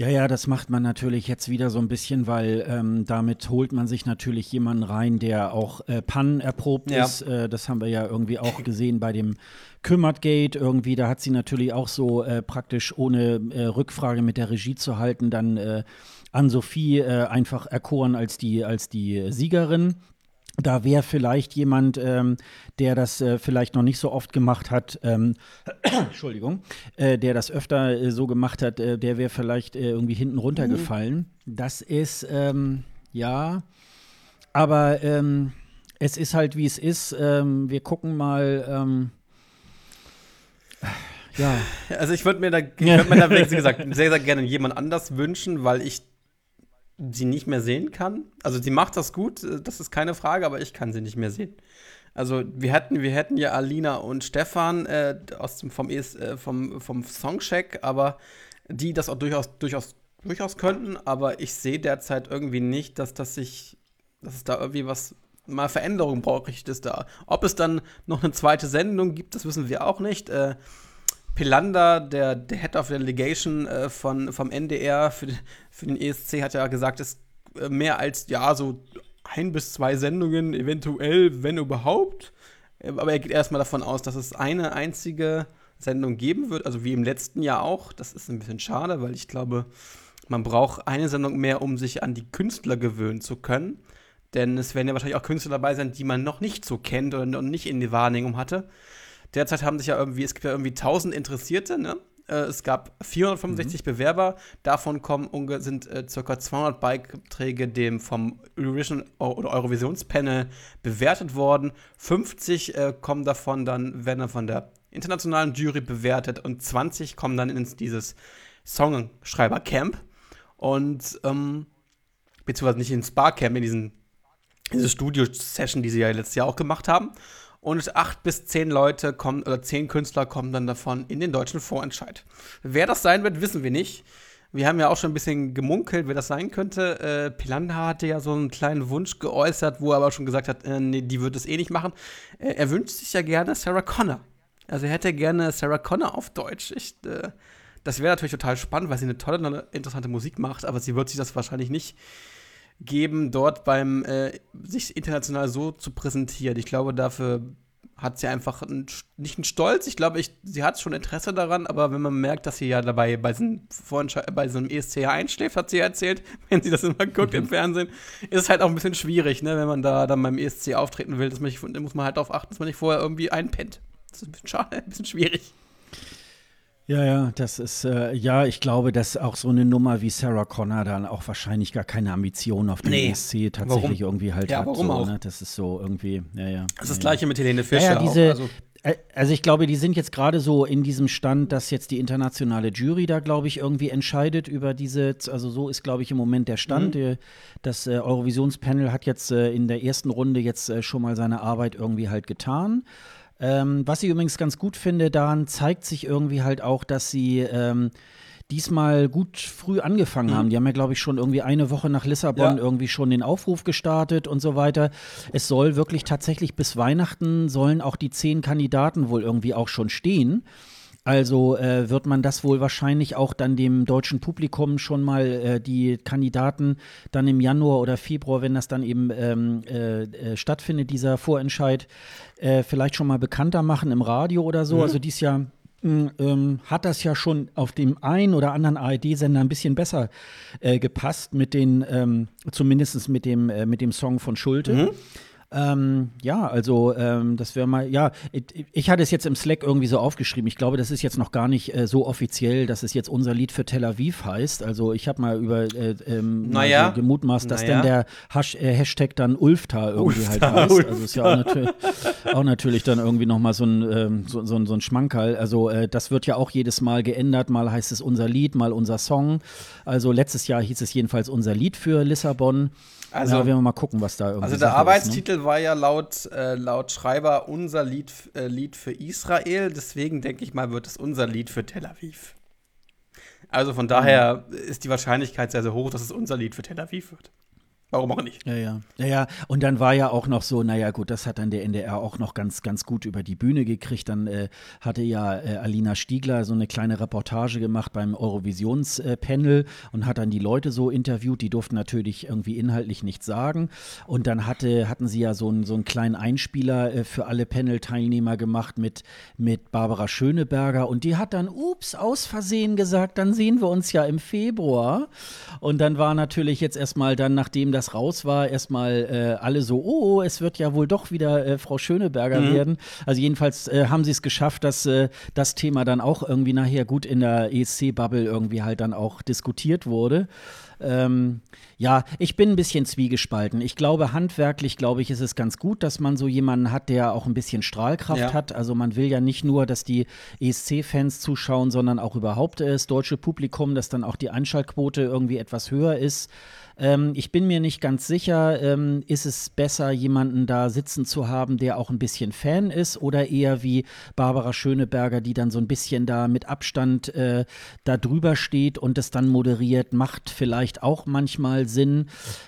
[SPEAKER 1] Ja, ja, das macht man natürlich jetzt wieder so ein bisschen, weil ähm, damit holt man sich natürlich jemanden rein, der auch äh, Pannen erprobt ja. ist. Äh, das haben wir ja irgendwie auch gesehen bei dem Kümmertgate. Irgendwie, da hat sie natürlich auch so äh, praktisch ohne äh, Rückfrage mit der Regie zu halten, dann äh, an Sophie einfach erkoren als die, als die Siegerin. Da wäre vielleicht jemand, ähm, der das äh, vielleicht noch nicht so oft gemacht hat, ähm, Entschuldigung, äh, der das öfter äh, so gemacht hat, äh, der wäre vielleicht äh, irgendwie hinten runtergefallen. Mhm. Das ist, ähm, ja, aber ähm, es ist halt, wie es ist. Ähm, wir gucken mal. Ähm,
[SPEAKER 2] ja. Also ich würde mir da, ich würd mir da, wie gesagt, sehr, sehr gerne jemand anders wünschen, weil ich sie nicht mehr sehen kann. Also sie macht das gut, äh, das ist keine Frage, aber ich kann sie nicht mehr sehen. Also wir hätten, wir hätten ja Alina und Stefan äh, aus dem, vom, ES, äh, vom, vom Songcheck, aber die das auch durchaus, durchaus, durchaus könnten, aber ich sehe derzeit irgendwie nicht, dass das sich, dass es da irgendwie was mal Veränderung braucht, es da. Ob es dann noch eine zweite Sendung gibt, das wissen wir auch nicht. Äh, Pelander, der, der Head of Delegation äh, von, vom NDR für, für den ESC, hat ja gesagt, es äh, mehr als ja so ein bis zwei Sendungen, eventuell, wenn überhaupt. Aber er geht erstmal davon aus, dass es eine einzige Sendung geben wird, also wie im letzten Jahr auch. Das ist ein bisschen schade, weil ich glaube, man braucht eine Sendung mehr, um sich an die Künstler gewöhnen zu können. Denn es werden ja wahrscheinlich auch Künstler dabei sein, die man noch nicht so kennt oder noch nicht in die Wahrnehmung hatte. Derzeit haben sich ja irgendwie, es gibt ja irgendwie 1000 Interessierte, ne? Äh, es gab 465 mhm. Bewerber, davon kommen sind äh, ca. 200 Beiträge dem vom Eurovision oder Eurovisionspanel bewertet worden. 50 äh, kommen davon dann, werden dann von der internationalen Jury bewertet und 20 kommen dann in dieses Songschreiber-Camp. Und, ähm, beziehungsweise nicht ins Barcamp, in diesen, diese Studio-Session, die sie ja letztes Jahr auch gemacht haben. Und acht bis zehn Leute kommen, oder zehn Künstler kommen dann davon in den deutschen Vorentscheid. Wer das sein wird, wissen wir nicht. Wir haben ja auch schon ein bisschen gemunkelt, wer das sein könnte. Äh, Pilanda hatte ja so einen kleinen Wunsch geäußert, wo er aber schon gesagt hat, äh, nee, die wird es eh nicht machen. Äh, er wünscht sich ja gerne Sarah Connor. Also er hätte gerne Sarah Connor auf Deutsch. Ich, äh, das wäre natürlich total spannend, weil sie eine tolle, interessante Musik macht, aber sie wird sich das wahrscheinlich nicht geben, dort beim äh, sich international so zu präsentieren. Ich glaube, dafür hat sie einfach ein, nicht einen Stolz. Ich glaube, ich, sie hat schon Interesse daran, aber wenn man merkt, dass sie ja dabei bei, so bei so einem ESC einschläft, hat sie ja erzählt, wenn sie das immer guckt mhm. im Fernsehen, ist es halt auch ein bisschen schwierig, ne? wenn man da dann beim ESC auftreten will. Das muss man halt darauf achten, dass man nicht vorher irgendwie einpennt. Das ist ein bisschen schade, ein bisschen schwierig.
[SPEAKER 1] Ja, ja, das ist, äh, ja, ich glaube, dass auch so eine Nummer wie Sarah Connor dann auch wahrscheinlich gar keine Ambition auf dem nee. ESC tatsächlich warum? irgendwie halt
[SPEAKER 2] ja,
[SPEAKER 1] hat.
[SPEAKER 2] Warum so,
[SPEAKER 1] auch? Ne? Das ist so irgendwie, ja, ja.
[SPEAKER 2] Das ist das gleiche mit Helene Fischer. Ja,
[SPEAKER 1] ja diese, also. Äh, also ich glaube, die sind jetzt gerade so in diesem Stand, dass jetzt die internationale Jury da, glaube ich, irgendwie entscheidet über diese, also so ist, glaube ich, im Moment der Stand. Mhm. Das äh, Eurovisionspanel hat jetzt äh, in der ersten Runde jetzt äh, schon mal seine Arbeit irgendwie halt getan. Ähm, was ich übrigens ganz gut finde, daran zeigt sich irgendwie halt auch, dass sie ähm, diesmal gut früh angefangen mhm. haben. Die haben ja, glaube ich, schon irgendwie eine Woche nach Lissabon ja. irgendwie schon den Aufruf gestartet und so weiter. Es soll wirklich tatsächlich bis Weihnachten sollen auch die zehn Kandidaten wohl irgendwie auch schon stehen. Also äh, wird man das wohl wahrscheinlich auch dann dem deutschen Publikum schon mal äh, die Kandidaten dann im Januar oder Februar, wenn das dann eben ähm, äh, äh stattfindet, dieser Vorentscheid, äh, vielleicht schon mal bekannter machen im Radio oder so. Mhm. Also dies Jahr hm, ähm, hat das ja schon auf dem einen oder anderen ARD-Sender ein bisschen besser äh, gepasst mit den, ähm, zumindest mit dem, äh, mit dem Song von Schulte. Mhm. Ähm, ja, also ähm, das wäre mal, ja, ich, ich, hatte es jetzt im Slack irgendwie so aufgeschrieben. Ich glaube, das ist jetzt noch gar nicht äh, so offiziell, dass es jetzt unser Lied für Tel Aviv heißt. Also ich habe mal über äh, ähm,
[SPEAKER 2] naja.
[SPEAKER 1] so gemutmaßt, dass
[SPEAKER 2] naja.
[SPEAKER 1] denn der Hash, äh, Hashtag dann Ulfta irgendwie halt Ulfta, halt heißt. Ulfta. Also ist ja auch, natür auch natürlich dann irgendwie nochmal so ein, ähm, so, so, so ein Schmankerl. Also äh, das wird ja auch jedes Mal geändert. Mal heißt es unser Lied, mal unser Song. Also letztes Jahr hieß es jedenfalls unser Lied für Lissabon. Also, ja, werden wir mal gucken, was da irgendwie
[SPEAKER 2] Also der Sache Arbeitstitel ist, ne? war ja laut, äh, laut Schreiber unser Lied, äh, Lied für Israel. Deswegen denke ich mal, wird es unser Lied für Tel Aviv. Also von daher mhm. ist die Wahrscheinlichkeit sehr, sehr hoch, dass es unser Lied für Tel Aviv wird. Warum auch nicht?
[SPEAKER 1] Ja, ja. Ja, ja. Und dann war ja auch noch so, naja, gut, das hat dann der NDR auch noch ganz, ganz gut über die Bühne gekriegt. Dann äh, hatte ja äh, Alina Stiegler so eine kleine Reportage gemacht beim Eurovisionspanel äh, und hat dann die Leute so interviewt. Die durften natürlich irgendwie inhaltlich nichts sagen. Und dann hatte, hatten sie ja so, ein, so einen kleinen Einspieler äh, für alle Panel-Teilnehmer gemacht mit, mit Barbara Schöneberger. Und die hat dann, ups, aus Versehen gesagt, dann sehen wir uns ja im Februar. Und dann war natürlich jetzt erstmal dann, nachdem das das raus war, erstmal äh, alle so, oh, es wird ja wohl doch wieder äh, Frau Schöneberger mhm. werden. Also jedenfalls äh, haben sie es geschafft, dass äh, das Thema dann auch irgendwie nachher gut in der ESC-Bubble irgendwie halt dann auch diskutiert wurde. Ähm, ja, ich bin ein bisschen zwiegespalten. Ich glaube, handwerklich, glaube ich, ist es ganz gut, dass man so jemanden hat, der auch ein bisschen Strahlkraft ja. hat. Also man will ja nicht nur, dass die ESC-Fans zuschauen, sondern auch überhaupt das deutsche Publikum, dass dann auch die Einschaltquote irgendwie etwas höher ist. Ähm, ich bin mir nicht ganz sicher, ähm, ist es besser, jemanden da sitzen zu haben, der auch ein bisschen Fan ist oder eher wie Barbara Schöneberger, die dann so ein bisschen da mit Abstand äh, da drüber steht und es dann moderiert, macht vielleicht auch manchmal Sinn.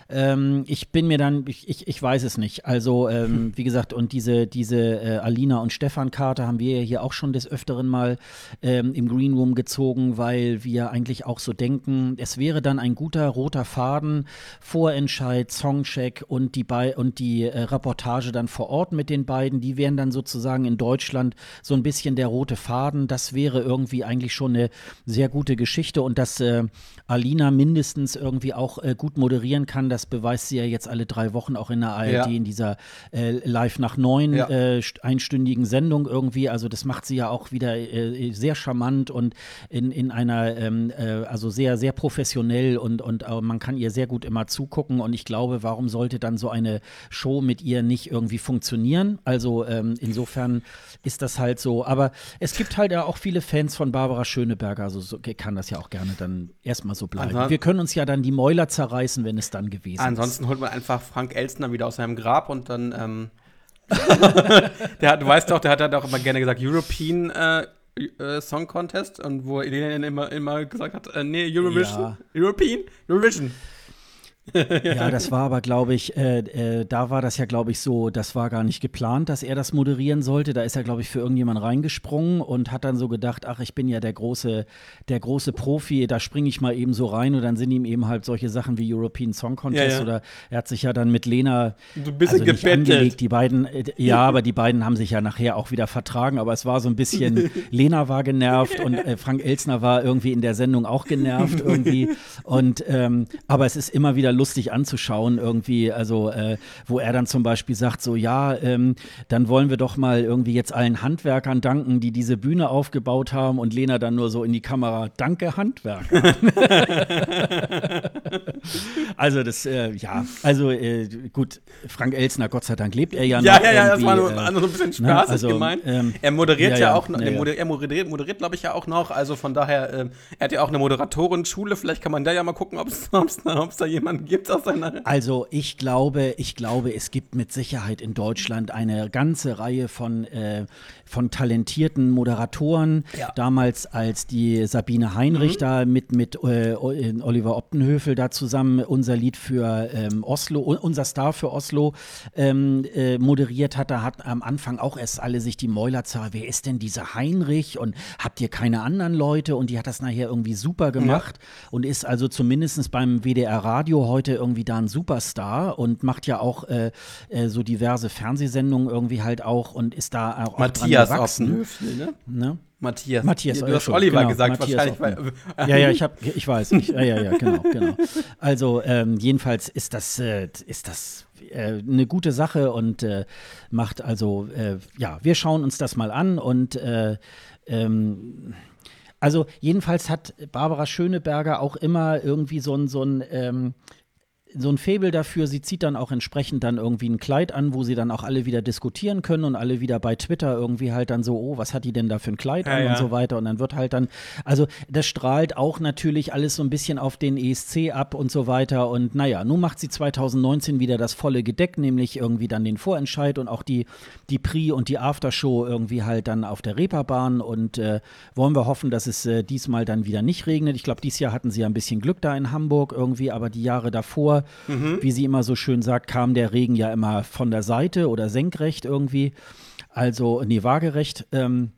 [SPEAKER 1] Ähm, ich bin mir dann, ich, ich, ich weiß es nicht. Also, ähm, wie gesagt, und diese, diese äh, Alina und Stefan-Karte haben wir ja hier auch schon des Öfteren mal ähm, im Green Room gezogen, weil wir eigentlich auch so denken, es wäre dann ein guter roter Faden, Vorentscheid, Songcheck und die, Be und die äh, Reportage dann vor Ort mit den beiden. Die wären dann sozusagen in Deutschland so ein bisschen der rote Faden. Das wäre irgendwie eigentlich schon eine sehr gute Geschichte und dass äh, Alina mindestens irgendwie auch äh, gut moderieren kann, das beweist sie ja jetzt alle drei Wochen auch in der ARD ja. in dieser äh, Live nach neun ja. Äh, einstündigen Sendung irgendwie. Also das macht sie ja auch wieder äh, sehr charmant und in, in einer, ähm, äh, also sehr, sehr professionell und, und man kann ihr sehr gut immer zugucken und ich glaube, warum sollte dann so eine Show mit ihr nicht irgendwie funktionieren? Also ähm, insofern ist das halt so. Aber es gibt halt ja auch viele Fans von Barbara Schöneberger, also so, kann das ja auch gerne dann erstmal so bleiben. Ansonsten, Wir können uns ja dann die Mäuler zerreißen, wenn es dann gewesen
[SPEAKER 2] ansonsten ist. Ansonsten holt man einfach Frank Elstner wieder aus seinem Grab und dann ähm der hat, du weißt doch, der hat halt auch immer gerne gesagt, European äh, äh, Song Contest und wo Elena immer, immer gesagt hat, äh, nee, Eurovision, ja. European, Eurovision.
[SPEAKER 1] Ja, das war aber, glaube ich, äh, äh, da war das ja, glaube ich, so, das war gar nicht geplant, dass er das moderieren sollte. Da ist er, glaube ich, für irgendjemand reingesprungen und hat dann so gedacht, ach, ich bin ja der große, der große Profi, da springe ich mal eben so rein und dann sind ihm eben halt solche Sachen wie European Song Contest ja, ja. oder er hat sich ja dann mit Lena
[SPEAKER 2] so ein bisschen also
[SPEAKER 1] angelegt. Die beiden, äh, ja, aber die beiden haben sich ja nachher auch wieder vertragen, aber es war so ein bisschen, Lena war genervt und äh, Frank Elsner war irgendwie in der Sendung auch genervt irgendwie und ähm, aber es ist immer wieder lustig anzuschauen, irgendwie, also äh, wo er dann zum Beispiel sagt, so ja, ähm, dann wollen wir doch mal irgendwie jetzt allen Handwerkern danken, die diese Bühne aufgebaut haben und Lena dann nur so in die Kamera, danke Handwerker. also das, äh, ja, also äh, gut, Frank Elsner, Gott sei Dank lebt er ja noch.
[SPEAKER 2] Ja, ja, ja, das war nur, äh, nur ein bisschen Spaß, ne, also, gemeint. Ähm, er moderiert ja, ja auch, noch, ja, moderiert, er moderiert, moderiert glaube ich ja auch noch, also von daher, äh, er hat ja auch eine Moderatorenschule, vielleicht kann man da ja mal gucken, ob es da jemanden gibt aus seiner.
[SPEAKER 1] Also ich glaube, ich glaube, es gibt mit Sicherheit in Deutschland eine ganze Reihe von, äh, von talentierten Moderatoren. Ja. Damals, als die Sabine Heinrich mhm. da mit, mit äh, Oliver Optenhöfel da zusammen unser Lied für ähm, Oslo, unser Star für Oslo ähm, äh, moderiert hat, da hat am Anfang auch erst alle sich die Mäuler zerrt, wer ist denn dieser Heinrich und habt ihr keine anderen Leute? Und die hat das nachher irgendwie super gemacht ja. und ist also zumindest beim WDR Radio heute irgendwie da ein Superstar und macht ja auch äh, äh, so diverse Fernsehsendungen irgendwie halt auch und ist da auch,
[SPEAKER 2] Matthias dran gewachsen. ne? ne?
[SPEAKER 1] Matthias.
[SPEAKER 2] Matthias,
[SPEAKER 1] du
[SPEAKER 2] hast Oliver genau, gesagt,
[SPEAKER 1] Matthias wahrscheinlich. Weil, ja, ja, ich habe, ich weiß. Ich, ja, ja, ja, genau, genau. Also ähm, jedenfalls ist das, äh, ist das äh, eine gute Sache und äh, macht also, äh, ja, wir schauen uns das mal an und äh, ähm, also jedenfalls hat Barbara Schöneberger auch immer irgendwie so ein, so ein ähm, so ein Faible dafür. Sie zieht dann auch entsprechend dann irgendwie ein Kleid an, wo sie dann auch alle wieder diskutieren können und alle wieder bei Twitter irgendwie halt dann so, oh, was hat die denn da für ein Kleid ja, an ja. und so weiter. Und dann wird halt dann, also das strahlt auch natürlich alles so ein bisschen auf den ESC ab und so weiter. Und naja, nun macht sie 2019 wieder das volle Gedeck, nämlich irgendwie dann den Vorentscheid und auch die, die Pre- und die Aftershow irgendwie halt dann auf der Reeperbahn. Und äh, wollen wir hoffen, dass es äh, diesmal dann wieder nicht regnet. Ich glaube, dieses Jahr hatten sie ja ein bisschen Glück da in Hamburg irgendwie, aber die Jahre davor mhm. wie sie immer so schön sagt, kam der Regen ja immer von der Seite oder senkrecht irgendwie. Also, nee, waagerecht. Ähm,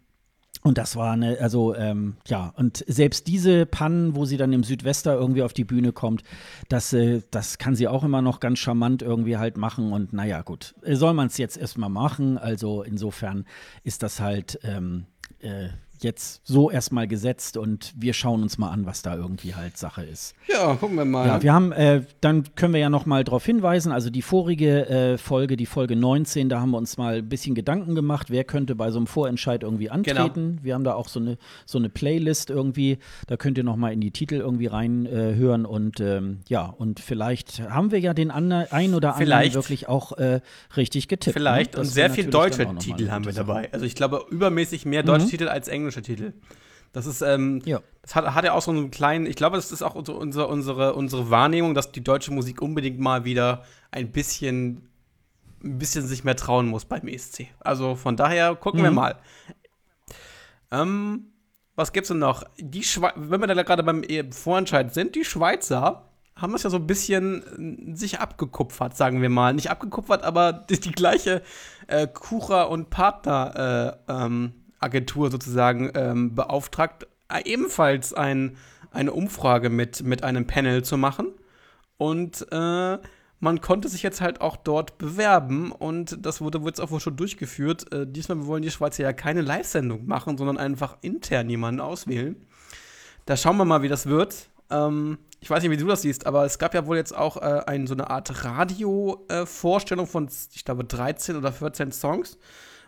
[SPEAKER 1] und das war eine, also ähm, ja, und selbst diese Pannen, wo sie dann im Südwester irgendwie auf die Bühne kommt, das, äh, das kann sie auch immer noch ganz charmant irgendwie halt machen. Und naja, gut, soll man es jetzt erstmal machen. Also insofern ist das halt, ähm, äh, jetzt so erstmal gesetzt und wir schauen uns mal an, was da irgendwie halt Sache ist.
[SPEAKER 2] Ja, gucken wir mal.
[SPEAKER 1] Ja, wir haben, äh, dann können wir ja noch mal darauf hinweisen, also die vorige äh, Folge, die Folge 19, da haben wir uns mal ein bisschen Gedanken gemacht, wer könnte bei so einem Vorentscheid irgendwie antreten. Genau. Wir haben da auch so eine, so eine Playlist irgendwie, da könnt ihr noch mal in die Titel irgendwie reinhören äh, und ähm, ja, und vielleicht haben wir ja den anderen, ein oder anderen vielleicht. wirklich auch äh, richtig getippt.
[SPEAKER 2] Ne? Vielleicht, ne? und sehr viel deutsche Titel haben wir dabei. Also ich glaube, übermäßig mehr deutsche mhm. Titel als englische englische Titel. Das ist, ähm, ja. das hat, hat ja auch so einen kleinen, ich glaube, das ist auch unsere, unsere, unsere Wahrnehmung, dass die deutsche Musik unbedingt mal wieder ein bisschen, ein bisschen sich mehr trauen muss beim ESC. Also von daher gucken mhm. wir mal. Ähm, was gibt's denn noch? Die Schwe wenn wir da gerade beim e Vorentscheid sind, die Schweizer haben das ja so ein bisschen äh, sich abgekupfert, sagen wir mal. Nicht abgekupfert, aber die, die gleiche äh, Kucher- und Partner-Agentur äh, ähm, sozusagen ähm, beauftragt, äh, ebenfalls ein, eine Umfrage mit, mit einem Panel zu machen. Und äh, man konnte sich jetzt halt auch dort bewerben und das wurde jetzt auch wohl schon durchgeführt. Äh, diesmal wollen die Schweizer ja keine Live-Sendung machen, sondern einfach intern jemanden auswählen. Da schauen wir mal, wie das wird. Ähm, ich weiß nicht, wie du das siehst, aber es gab ja wohl jetzt auch äh, ein, so eine Art Radio-Vorstellung äh, von, ich glaube, 13 oder 14 Songs,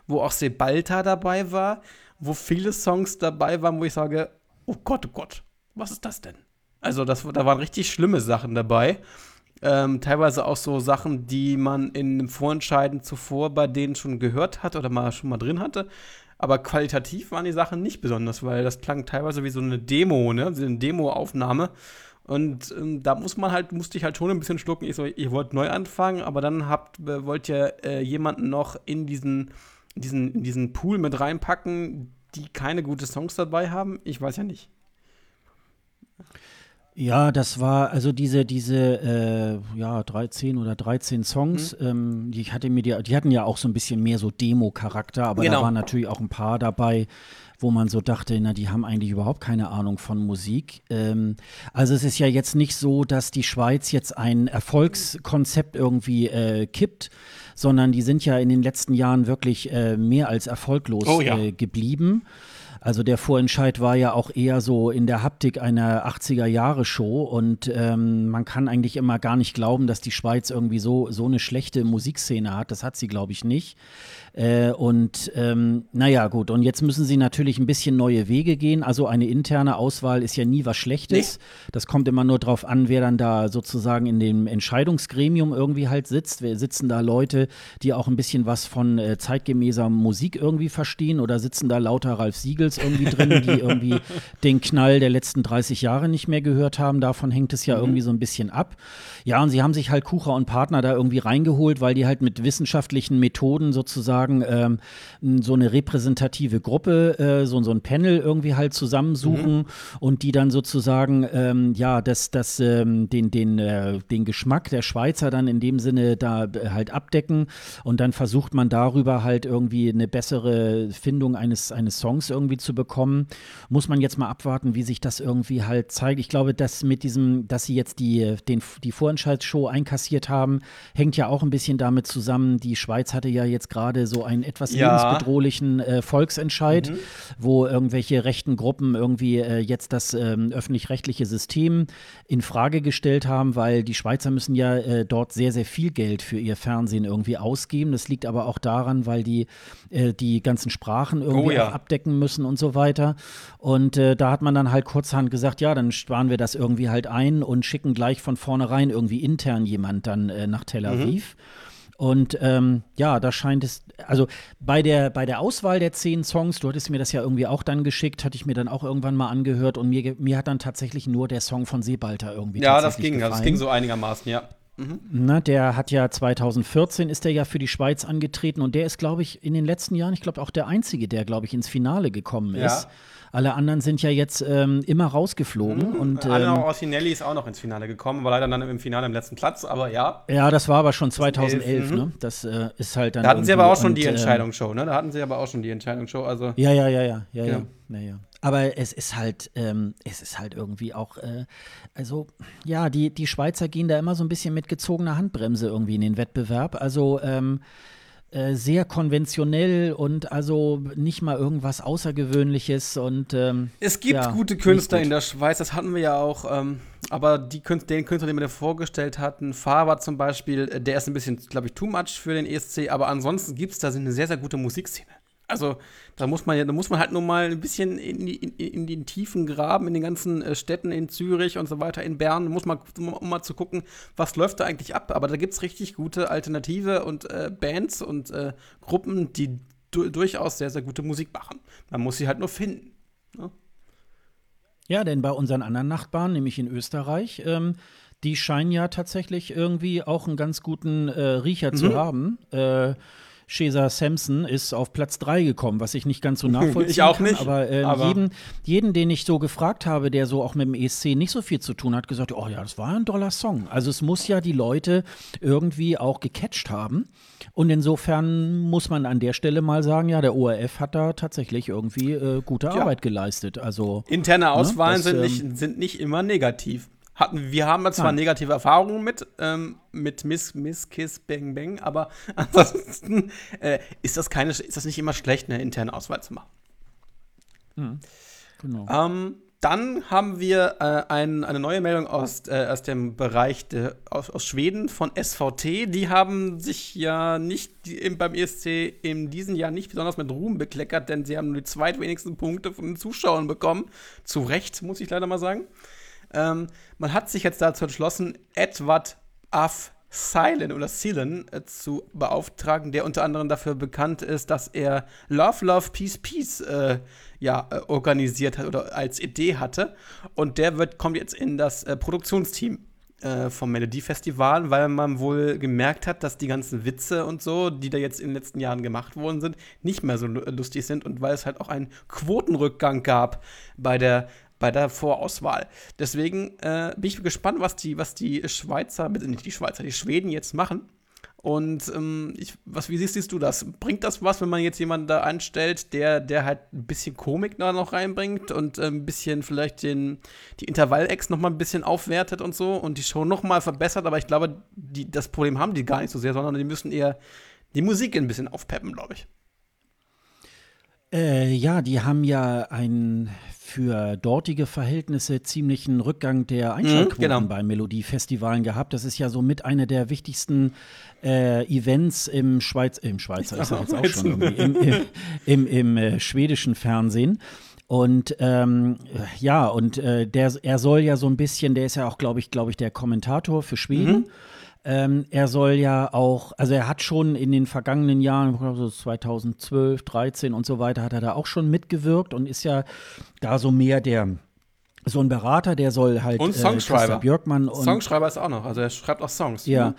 [SPEAKER 2] wo auch Sebalta dabei war, wo viele Songs dabei waren, wo ich sage, oh Gott, oh Gott, was ist das denn? Also, das, da waren richtig schlimme Sachen dabei. Ähm, teilweise auch so Sachen, die man in einem Vorentscheiden zuvor bei denen schon gehört hat oder mal schon mal drin hatte. Aber qualitativ waren die Sachen nicht besonders, weil das klang teilweise wie so eine Demo, ne? So eine Demo-Aufnahme. Und ähm, da muss man halt, musste ich halt schon ein bisschen schlucken. Ich so, ihr wollt neu anfangen, aber dann habt, äh, wollt ihr äh, jemanden noch in diesen, diesen, in diesen Pool mit reinpacken, die keine gute Songs dabei haben. Ich weiß ja nicht.
[SPEAKER 1] Ja, das war also diese, diese, äh, ja, 13 oder 13 Songs, mhm. ähm, die hatte mir die, die hatten ja auch so ein bisschen mehr so Demo-Charakter, aber genau. da waren natürlich auch ein paar dabei, wo man so dachte, na, die haben eigentlich überhaupt keine Ahnung von Musik. Ähm, also es ist ja jetzt nicht so, dass die Schweiz jetzt ein Erfolgskonzept irgendwie äh, kippt, sondern die sind ja in den letzten Jahren wirklich äh, mehr als erfolglos oh, ja. äh, geblieben. Also der Vorentscheid war ja auch eher so in der Haptik einer 80er-Jahre-Show und ähm, man kann eigentlich immer gar nicht glauben, dass die Schweiz irgendwie so, so eine schlechte Musikszene hat. Das hat sie, glaube ich, nicht. Äh, und ähm, naja, gut, und jetzt müssen sie natürlich ein bisschen neue Wege gehen. Also eine interne Auswahl ist ja nie was Schlechtes. Nee. Das kommt immer nur darauf an, wer dann da sozusagen in dem Entscheidungsgremium irgendwie halt sitzt. Wer sitzen da Leute, die auch ein bisschen was von äh, zeitgemäßer Musik irgendwie verstehen oder sitzen da lauter Ralf Siegels irgendwie drin, die irgendwie den Knall der letzten 30 Jahre nicht mehr gehört haben. Davon hängt es ja mhm. irgendwie so ein bisschen ab. Ja, und sie haben sich halt Kucher und Partner da irgendwie reingeholt, weil die halt mit wissenschaftlichen Methoden sozusagen ähm, so eine repräsentative Gruppe, äh, so, so ein Panel irgendwie halt zusammensuchen mhm. und die dann sozusagen, ähm, ja, das, das, ähm, den, den, äh, den Geschmack der Schweizer dann in dem Sinne da äh, halt abdecken und dann versucht man darüber halt irgendwie eine bessere Findung eines, eines Songs irgendwie zu bekommen. Muss man jetzt mal abwarten, wie sich das irgendwie halt zeigt. Ich glaube, dass mit diesem, dass sie jetzt die, den, die Vorentscheidsshow einkassiert haben, hängt ja auch ein bisschen damit zusammen. Die Schweiz hatte ja jetzt gerade so einen etwas ja. lebensbedrohlichen äh, Volksentscheid, mhm. wo irgendwelche rechten Gruppen irgendwie äh, jetzt das ähm, öffentlich-rechtliche System in Frage gestellt haben, weil die Schweizer müssen ja äh, dort sehr, sehr viel Geld für ihr Fernsehen irgendwie ausgeben. Das liegt aber auch daran, weil die äh, die ganzen Sprachen irgendwie oh, ja. abdecken müssen und so weiter. Und äh, da hat man dann halt kurzhand gesagt, ja, dann sparen wir das irgendwie halt ein und schicken gleich von vornherein irgendwie intern jemand dann äh, nach Tel mhm. Aviv. Mhm. Und ähm, ja, da scheint es, also bei der, bei der Auswahl der zehn Songs, du hattest mir das ja irgendwie auch dann geschickt, hatte ich mir dann auch irgendwann mal angehört und mir, mir hat dann tatsächlich nur der Song von Seebalter irgendwie
[SPEAKER 2] Ja, das ging, gefallen. das ging so einigermaßen, ja.
[SPEAKER 1] Mhm. Na, der hat ja 2014 ist er ja für die Schweiz angetreten und der ist, glaube ich, in den letzten Jahren, ich glaube auch der einzige, der, glaube ich, ins Finale gekommen ist. Ja. Alle anderen sind ja jetzt ähm, immer rausgeflogen. Mhm. Und, ähm,
[SPEAKER 2] Anna Orsinelli ist auch noch ins Finale gekommen, war leider dann im Finale im letzten Platz, aber ja.
[SPEAKER 1] Ja, das war aber schon 2011, mhm. ne? Das äh, ist halt dann.
[SPEAKER 2] Da hatten sie aber auch schon und, die ähm, Entscheidungsshow, ne? Da hatten sie aber auch schon die Entscheidungsshow, also.
[SPEAKER 1] Ja, ja, ja, ja, ja, ja. ja. ja. Aber es ist halt, ähm, es ist halt irgendwie auch, äh, also ja, die, die Schweizer gehen da immer so ein bisschen mit gezogener Handbremse irgendwie in den Wettbewerb. Also ähm, äh, sehr konventionell und also nicht mal irgendwas Außergewöhnliches und ähm,
[SPEAKER 2] es gibt ja, gute Künstler gut. in der Schweiz, das hatten wir ja auch, ähm, aber die Künstler, den Künstler, den wir da vorgestellt hatten, Faber zum Beispiel, äh, der ist ein bisschen, glaube ich, too much für den ESC, aber ansonsten gibt es da eine sehr, sehr gute Musikszene. Also da muss man ja, da muss man halt nur mal ein bisschen in, die, in, in den tiefen Graben, in den ganzen äh, Städten in Zürich und so weiter, in Bern, muss man, um mal zu gucken, was läuft da eigentlich ab. Aber da gibt es richtig gute Alternative und äh, Bands und äh, Gruppen, die du durchaus sehr, sehr gute Musik machen. Man muss sie halt nur finden. Ne?
[SPEAKER 1] Ja, denn bei unseren anderen Nachbarn, nämlich in Österreich, ähm, die scheinen ja tatsächlich irgendwie auch einen ganz guten äh, Riecher mhm. zu haben. Äh, Cesar Sampson ist auf Platz 3 gekommen, was ich nicht ganz so nachvollziehen
[SPEAKER 2] ich auch
[SPEAKER 1] kann.
[SPEAKER 2] nicht,
[SPEAKER 1] Aber, ähm,
[SPEAKER 2] aber-
[SPEAKER 1] jeden, jeden, den ich so gefragt habe, der so auch mit dem ESC nicht so viel zu tun hat, gesagt, oh ja, das war ein doller Song. Also es muss ja die Leute irgendwie auch gecatcht haben. Und insofern muss man an der Stelle mal sagen, ja, der ORF hat da tatsächlich irgendwie äh, gute Arbeit geleistet. Also
[SPEAKER 2] Interne Auswahlen
[SPEAKER 1] das,
[SPEAKER 2] sind,
[SPEAKER 1] ähm,
[SPEAKER 2] nicht, sind nicht immer negativ. Hatten, wir haben zwar
[SPEAKER 1] Nein.
[SPEAKER 2] negative Erfahrungen mit, ähm, mit Miss, Miss Kiss Bang Bang, aber ansonsten äh, ist, das keine, ist das nicht immer schlecht, eine interne Auswahl zu machen.
[SPEAKER 1] genau.
[SPEAKER 2] Ähm, dann haben wir äh, ein, eine neue Meldung aus, äh, aus dem Bereich de, aus, aus Schweden von SVT. Die haben sich ja nicht im, beim ESC in diesem Jahr nicht besonders mit Ruhm bekleckert, denn sie haben nur die zweitwenigsten Punkte von den Zuschauern bekommen. Zu Recht, muss ich leider mal sagen. Ähm, man hat sich jetzt dazu entschlossen, Edward Af Silen oder Silen äh, zu beauftragen, der unter anderem dafür bekannt ist, dass er Love, Love, Peace, Peace äh, ja, äh, organisiert hat oder als Idee hatte. Und der wird, kommt jetzt in das äh, Produktionsteam äh, vom Melodiefestival, weil man wohl gemerkt hat, dass die ganzen Witze und so, die da jetzt in den letzten Jahren gemacht worden sind, nicht mehr so lu- lustig sind und weil es halt auch einen Quotenrückgang gab bei der bei der Vorauswahl. Deswegen äh, bin ich gespannt, was die, was die Schweizer, nicht die Schweizer, die Schweden jetzt machen. Und ähm, ich, was, wie siehst, siehst du das? Bringt das was, wenn man jetzt jemanden da anstellt, der, der halt ein bisschen Komik da noch reinbringt und äh, ein bisschen vielleicht den, die Intervall-Acts noch ein bisschen aufwertet und so und die Show noch mal verbessert? Aber ich glaube, die, das Problem haben die gar nicht so sehr, sondern die müssen eher die Musik ein bisschen aufpeppen, glaube ich.
[SPEAKER 1] Äh, ja, die haben ja einen für dortige Verhältnisse ziemlichen Rückgang der Einschaltquoten
[SPEAKER 2] genau.
[SPEAKER 1] bei Melodiefestivalen gehabt. Das ist ja somit eine der wichtigsten äh, Events im Schweiz, im Schweizer, sag jetzt auch schon irgendwie, im, im, im, im äh, schwedischen Fernsehen. Und ähm, ja, und äh, der, er soll ja so ein bisschen, der ist ja auch, glaube ich, glaube ich, der Kommentator für Schweden. Ähm, er soll ja auch, also er hat schon in den vergangenen Jahren, so 2012, 13 und so weiter, hat er da auch schon mitgewirkt und ist ja da so mehr der, so ein Berater, der soll halt
[SPEAKER 2] Und
[SPEAKER 1] äh,
[SPEAKER 2] Songschreiber.
[SPEAKER 1] Christa Björkmann und
[SPEAKER 2] Songschreiber ist auch noch, also er schreibt auch Songs.
[SPEAKER 1] ja,
[SPEAKER 2] ne?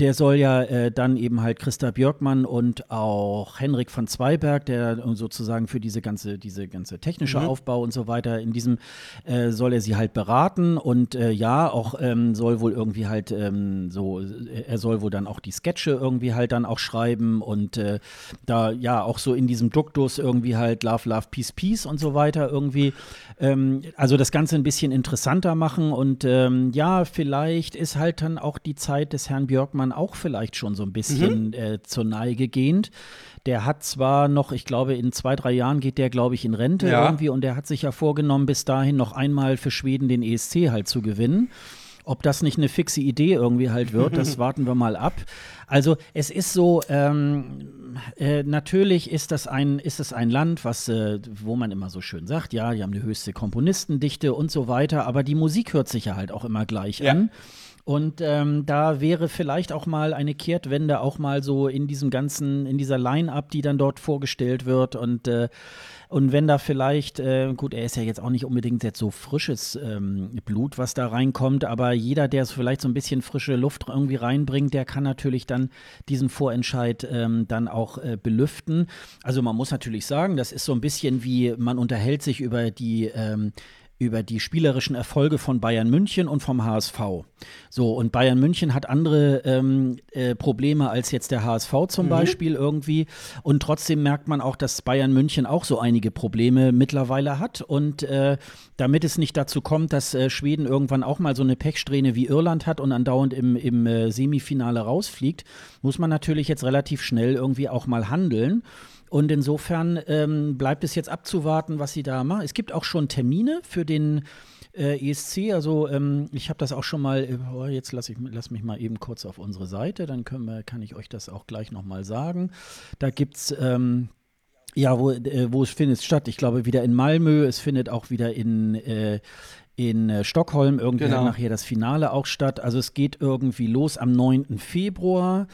[SPEAKER 1] Der soll ja äh, dann eben halt Christa Björkmann und auch Henrik von Zweiberg, der sozusagen für diese ganze, diese ganze technische
[SPEAKER 2] Mhm.
[SPEAKER 1] Aufbau und so weiter, in diesem äh, soll er sie halt beraten und äh, ja, auch ähm, soll wohl irgendwie halt ähm, so, er soll wohl dann auch die Sketche irgendwie halt dann auch schreiben und äh, da ja auch so in diesem Duktus irgendwie halt Love, Love, Peace, Peace und so weiter irgendwie, ähm, also das Ganze ein bisschen interessanter machen und ähm, ja, vielleicht ist halt dann auch die Zeit des Herrn Björkmann auch vielleicht schon so ein bisschen äh, zur Neige gehend. Der hat zwar noch, ich glaube, in zwei, drei Jahren geht der, glaube ich, in Rente
[SPEAKER 2] Ja.
[SPEAKER 1] irgendwie und der hat sich ja vorgenommen, bis dahin noch einmal für Schweden den ESC halt zu gewinnen. Ob das nicht eine fixe Idee irgendwie halt wird, das warten wir mal ab. Also es ist so, ähm, äh, natürlich ist das ein, ist es ein Land, was, äh, wo man immer so schön sagt, ja, die haben die höchste Komponistendichte und so weiter, aber die Musik hört sich ja halt auch immer gleich
[SPEAKER 2] Ja.
[SPEAKER 1] an. Und ähm, da wäre vielleicht auch mal eine Kehrtwende auch mal so in diesem ganzen, in dieser Line-Up, die dann dort vorgestellt wird. Und, äh, und wenn da vielleicht, äh, gut, er ist ja jetzt auch nicht unbedingt jetzt so frisches ähm, Blut, was da reinkommt, aber jeder, der so vielleicht so ein bisschen frische Luft irgendwie reinbringt, der kann natürlich dann diesen Vorentscheid ähm, dann auch äh, belüften. Also man muss natürlich sagen, das ist so ein bisschen wie, man unterhält sich über die ähm, über die spielerischen Erfolge von Bayern München und vom HSV. So, und Bayern München hat andere ähm, äh, Probleme als jetzt der HSV zum Beispiel irgendwie. Und trotzdem merkt man auch, dass Bayern München auch so einige Probleme mittlerweile hat. Und äh, damit es nicht dazu kommt, dass äh, Schweden irgendwann auch mal so eine Pechsträhne wie Irland hat und andauernd im, im äh, Semifinale rausfliegt, muss man natürlich jetzt relativ schnell irgendwie auch mal handeln. Und insofern ähm, bleibt es jetzt abzuwarten, was sie da machen. Es gibt auch schon Termine für den äh, ESC. Also ähm, ich habe das auch schon mal, äh, oh, jetzt lasse ich lass mich mal eben kurz auf unsere Seite, dann können wir, kann ich euch das auch gleich nochmal sagen. Da gibt es ähm, ja, wo, äh, wo es findet statt. Ich glaube wieder in Malmö, es findet auch wieder in, äh, in äh, Stockholm irgendwie
[SPEAKER 2] Genau.
[SPEAKER 1] nachher das Finale auch statt. Also es geht irgendwie los am 9. Februar.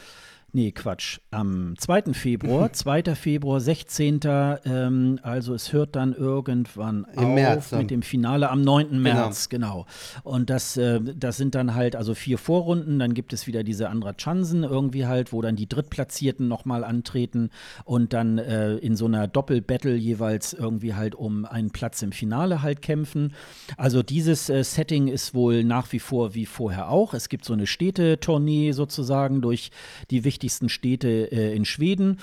[SPEAKER 1] Nee, Quatsch. Am 2. Februar, 2. Februar, 16. Ähm, also es hört dann irgendwann
[SPEAKER 2] Im
[SPEAKER 1] auf
[SPEAKER 2] März dann.
[SPEAKER 1] mit dem Finale am 9. März, genau. Und das, äh, das sind dann halt also vier Vorrunden, dann gibt es wieder diese Andra Chansen irgendwie halt, wo dann die Drittplatzierten nochmal antreten und dann äh, in so einer Doppel-Battle jeweils irgendwie halt um einen Platz im Finale halt kämpfen. Also dieses äh, Setting ist wohl nach wie vor wie vorher auch. Es gibt so eine Städtetournee sozusagen durch die wichtigsten Städte äh, in Schweden.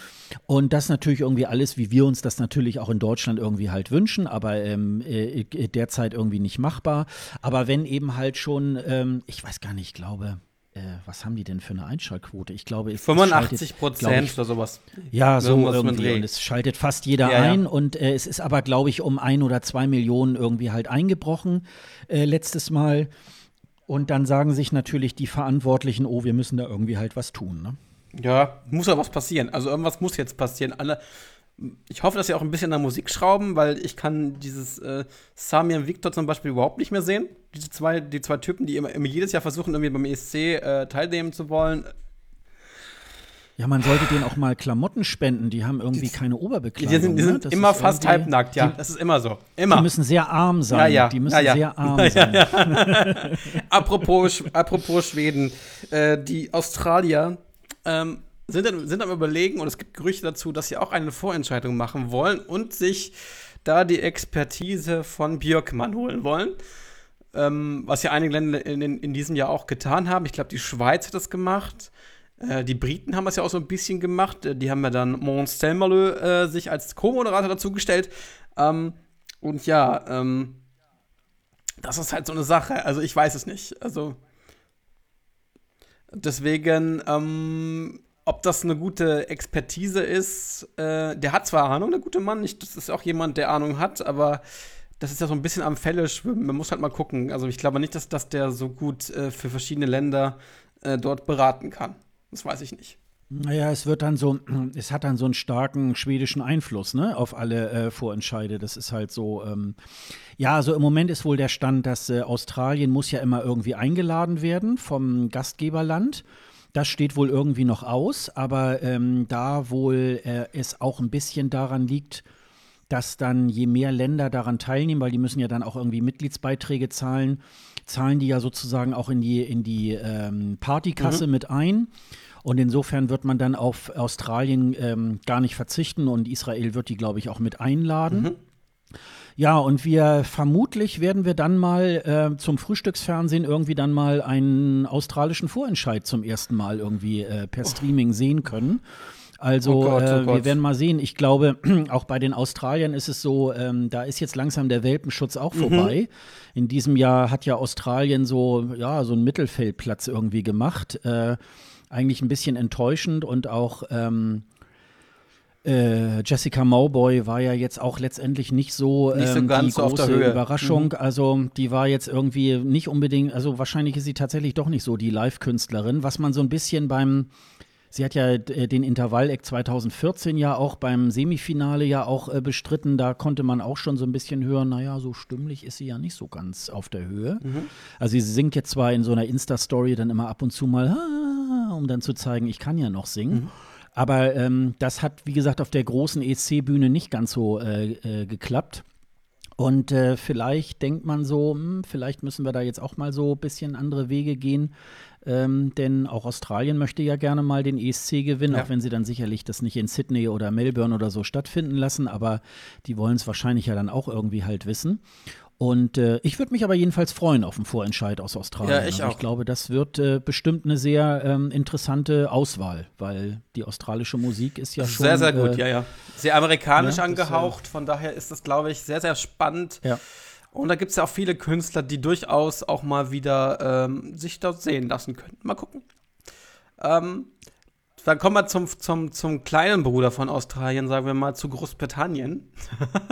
[SPEAKER 1] Und das natürlich irgendwie alles, wie wir uns das natürlich auch in Deutschland irgendwie halt wünschen, aber ähm, äh, derzeit irgendwie nicht machbar. Aber wenn eben halt schon, ähm, ich weiß gar nicht, ich glaube, äh, was haben die denn für eine Einschaltquote? Ich glaube, es
[SPEAKER 2] 85
[SPEAKER 1] schaltet,
[SPEAKER 2] Prozent oder sowas.
[SPEAKER 1] ja, so
[SPEAKER 2] Irgendwas
[SPEAKER 1] irgendwie. Und es schaltet fast jeder
[SPEAKER 2] Ja, ja.
[SPEAKER 1] ein. Und äh, es ist aber, glaube ich, um ein oder zwei Millionen irgendwie halt eingebrochen äh, letztes Mal. Und dann sagen sich natürlich die Verantwortlichen, oh, wir müssen da irgendwie halt was tun. Ne?
[SPEAKER 2] Ja, muss ja was passieren. Also irgendwas muss jetzt passieren. Alle, ich hoffe, dass sie auch ein bisschen an der Musik schrauben, weil ich kann dieses äh, Samir und Victor zum Beispiel überhaupt nicht mehr sehen. Diese zwei, die zwei Typen, die immer, immer jedes Jahr versuchen, irgendwie beim ESC äh, teilnehmen zu wollen.
[SPEAKER 1] Ja, man sollte denen auch mal Klamotten spenden. Die haben irgendwie keine Oberbekleidung.
[SPEAKER 2] Die sind, die
[SPEAKER 1] ne?
[SPEAKER 2] sind immer fast halbnackt, ja. Das ist immer so. Immer.
[SPEAKER 1] Die müssen sehr arm sein.
[SPEAKER 2] Ja, ja.
[SPEAKER 1] Die müssen
[SPEAKER 2] Ja, ja.
[SPEAKER 1] sehr arm
[SPEAKER 2] Ja, ja,
[SPEAKER 1] sein.
[SPEAKER 2] apropos, apropos Schweden, äh, die Australier ähm, sind, dann- sind am Überlegen und es gibt Gerüchte dazu, dass sie auch eine Vorentscheidung machen wollen und sich da die Expertise von Björkmann holen wollen. Ähm, was ja einige Länder in, in, in diesem Jahr auch getan haben. Ich glaube, die Schweiz hat das gemacht. Äh, die Briten haben das ja auch so ein bisschen gemacht. Äh, Die haben ja dann Mons Selmerlö äh, sich als Co-Moderator dazugestellt. Ähm, und ja, ähm, das ist halt so eine Sache. Also ich weiß es nicht. Also deswegen, ähm, ob das eine gute Expertise ist, äh, der hat zwar Ahnung, der gute Mann. Nicht, das ist auch jemand, der Ahnung hat, aber das ist ja so ein bisschen am Fälle schwimmen. Man muss halt mal gucken. Also ich glaube nicht, dass, dass der so gut äh, für verschiedene Länder äh, dort beraten kann. Das weiß ich nicht.
[SPEAKER 1] Naja, es wird dann so, es hat dann so einen starken schwedischen Einfluss, ne, auf alle äh, Vorentscheide. Das ist halt so, ähm, ja, also im Moment ist wohl der Stand, dass äh, Australien muss ja immer irgendwie eingeladen werden vom Gastgeberland. Das steht wohl irgendwie noch aus, aber ähm, da wohl äh, es auch ein bisschen daran liegt, dass dann je mehr Länder daran teilnehmen, weil die müssen ja dann auch irgendwie Mitgliedsbeiträge zahlen, zahlen die ja sozusagen auch in die, in die ähm, Partykasse mit ein. Und insofern wird man dann auf Australien ähm, gar nicht verzichten und Israel wird die, glaube ich, auch mit einladen. Ja, und wir vermutlich werden wir dann mal äh, zum Frühstücksfernsehen irgendwie dann mal einen australischen Vorentscheid zum ersten Mal irgendwie äh, per Streaming sehen können. Also
[SPEAKER 2] Oh Gott, oh
[SPEAKER 1] äh, wir werden mal sehen. Ich glaube, auch bei den Australiern ist es so, ähm, da ist jetzt langsam der Welpenschutz auch vorbei. In diesem Jahr hat ja Australien so, ja, so einen Mittelfeldplatz irgendwie gemacht. Äh, eigentlich ein bisschen enttäuschend und auch ähm, äh, Jessica Mowboy war ja jetzt auch letztendlich nicht so,
[SPEAKER 2] Nicht so
[SPEAKER 1] ähm,
[SPEAKER 2] ganz
[SPEAKER 1] die
[SPEAKER 2] so auf der
[SPEAKER 1] große
[SPEAKER 2] Höhe. Mhm.
[SPEAKER 1] Überraschung. Also die war jetzt irgendwie nicht unbedingt, also wahrscheinlich ist sie tatsächlich doch nicht so die Live-Künstlerin, was man so ein bisschen beim Sie hat ja äh, den Intervall-Eck 2014 ja auch beim Semifinale ja auch äh, bestritten. Da konnte man auch schon so ein bisschen hören, naja, so stimmlich ist sie ja nicht so ganz auf der Höhe. Also sie singt jetzt zwar in so einer Insta-Story dann immer ab und zu mal, um dann zu zeigen, ich kann ja noch singen. Aber ähm, das hat, wie gesagt, auf der großen ESC-Bühne nicht ganz so äh, äh, geklappt. Und äh, vielleicht denkt man so, hm, vielleicht müssen wir da jetzt auch mal so ein bisschen andere Wege gehen. Ähm, denn auch Australien möchte ja gerne mal den ESC gewinnen,
[SPEAKER 2] Ja.
[SPEAKER 1] auch wenn sie dann sicherlich das nicht in Sydney oder Melbourne oder so stattfinden lassen. Aber die wollen es wahrscheinlich ja dann auch irgendwie halt wissen. Und äh, ich würde mich aber jedenfalls freuen auf den Vorentscheid aus Australien.
[SPEAKER 2] Ja, ich
[SPEAKER 1] also
[SPEAKER 2] auch.
[SPEAKER 1] ich glaube, das wird äh, bestimmt eine sehr ähm, interessante Auswahl, weil die australische Musik ist ja schon.
[SPEAKER 2] sehr, sehr gut,
[SPEAKER 1] äh,
[SPEAKER 2] ja, ja. Sehr amerikanisch
[SPEAKER 1] ja, das,
[SPEAKER 2] angehaucht, von daher ist das, glaube ich, sehr, sehr spannend.
[SPEAKER 1] Ja.
[SPEAKER 2] Und da gibt es ja auch viele Künstler, die durchaus auch mal wieder ähm, sich dort sehen lassen können. Mal gucken. Ähm, dann kommen wir zum, zum, zum kleinen Bruder von Australien, sagen wir mal, zu Großbritannien.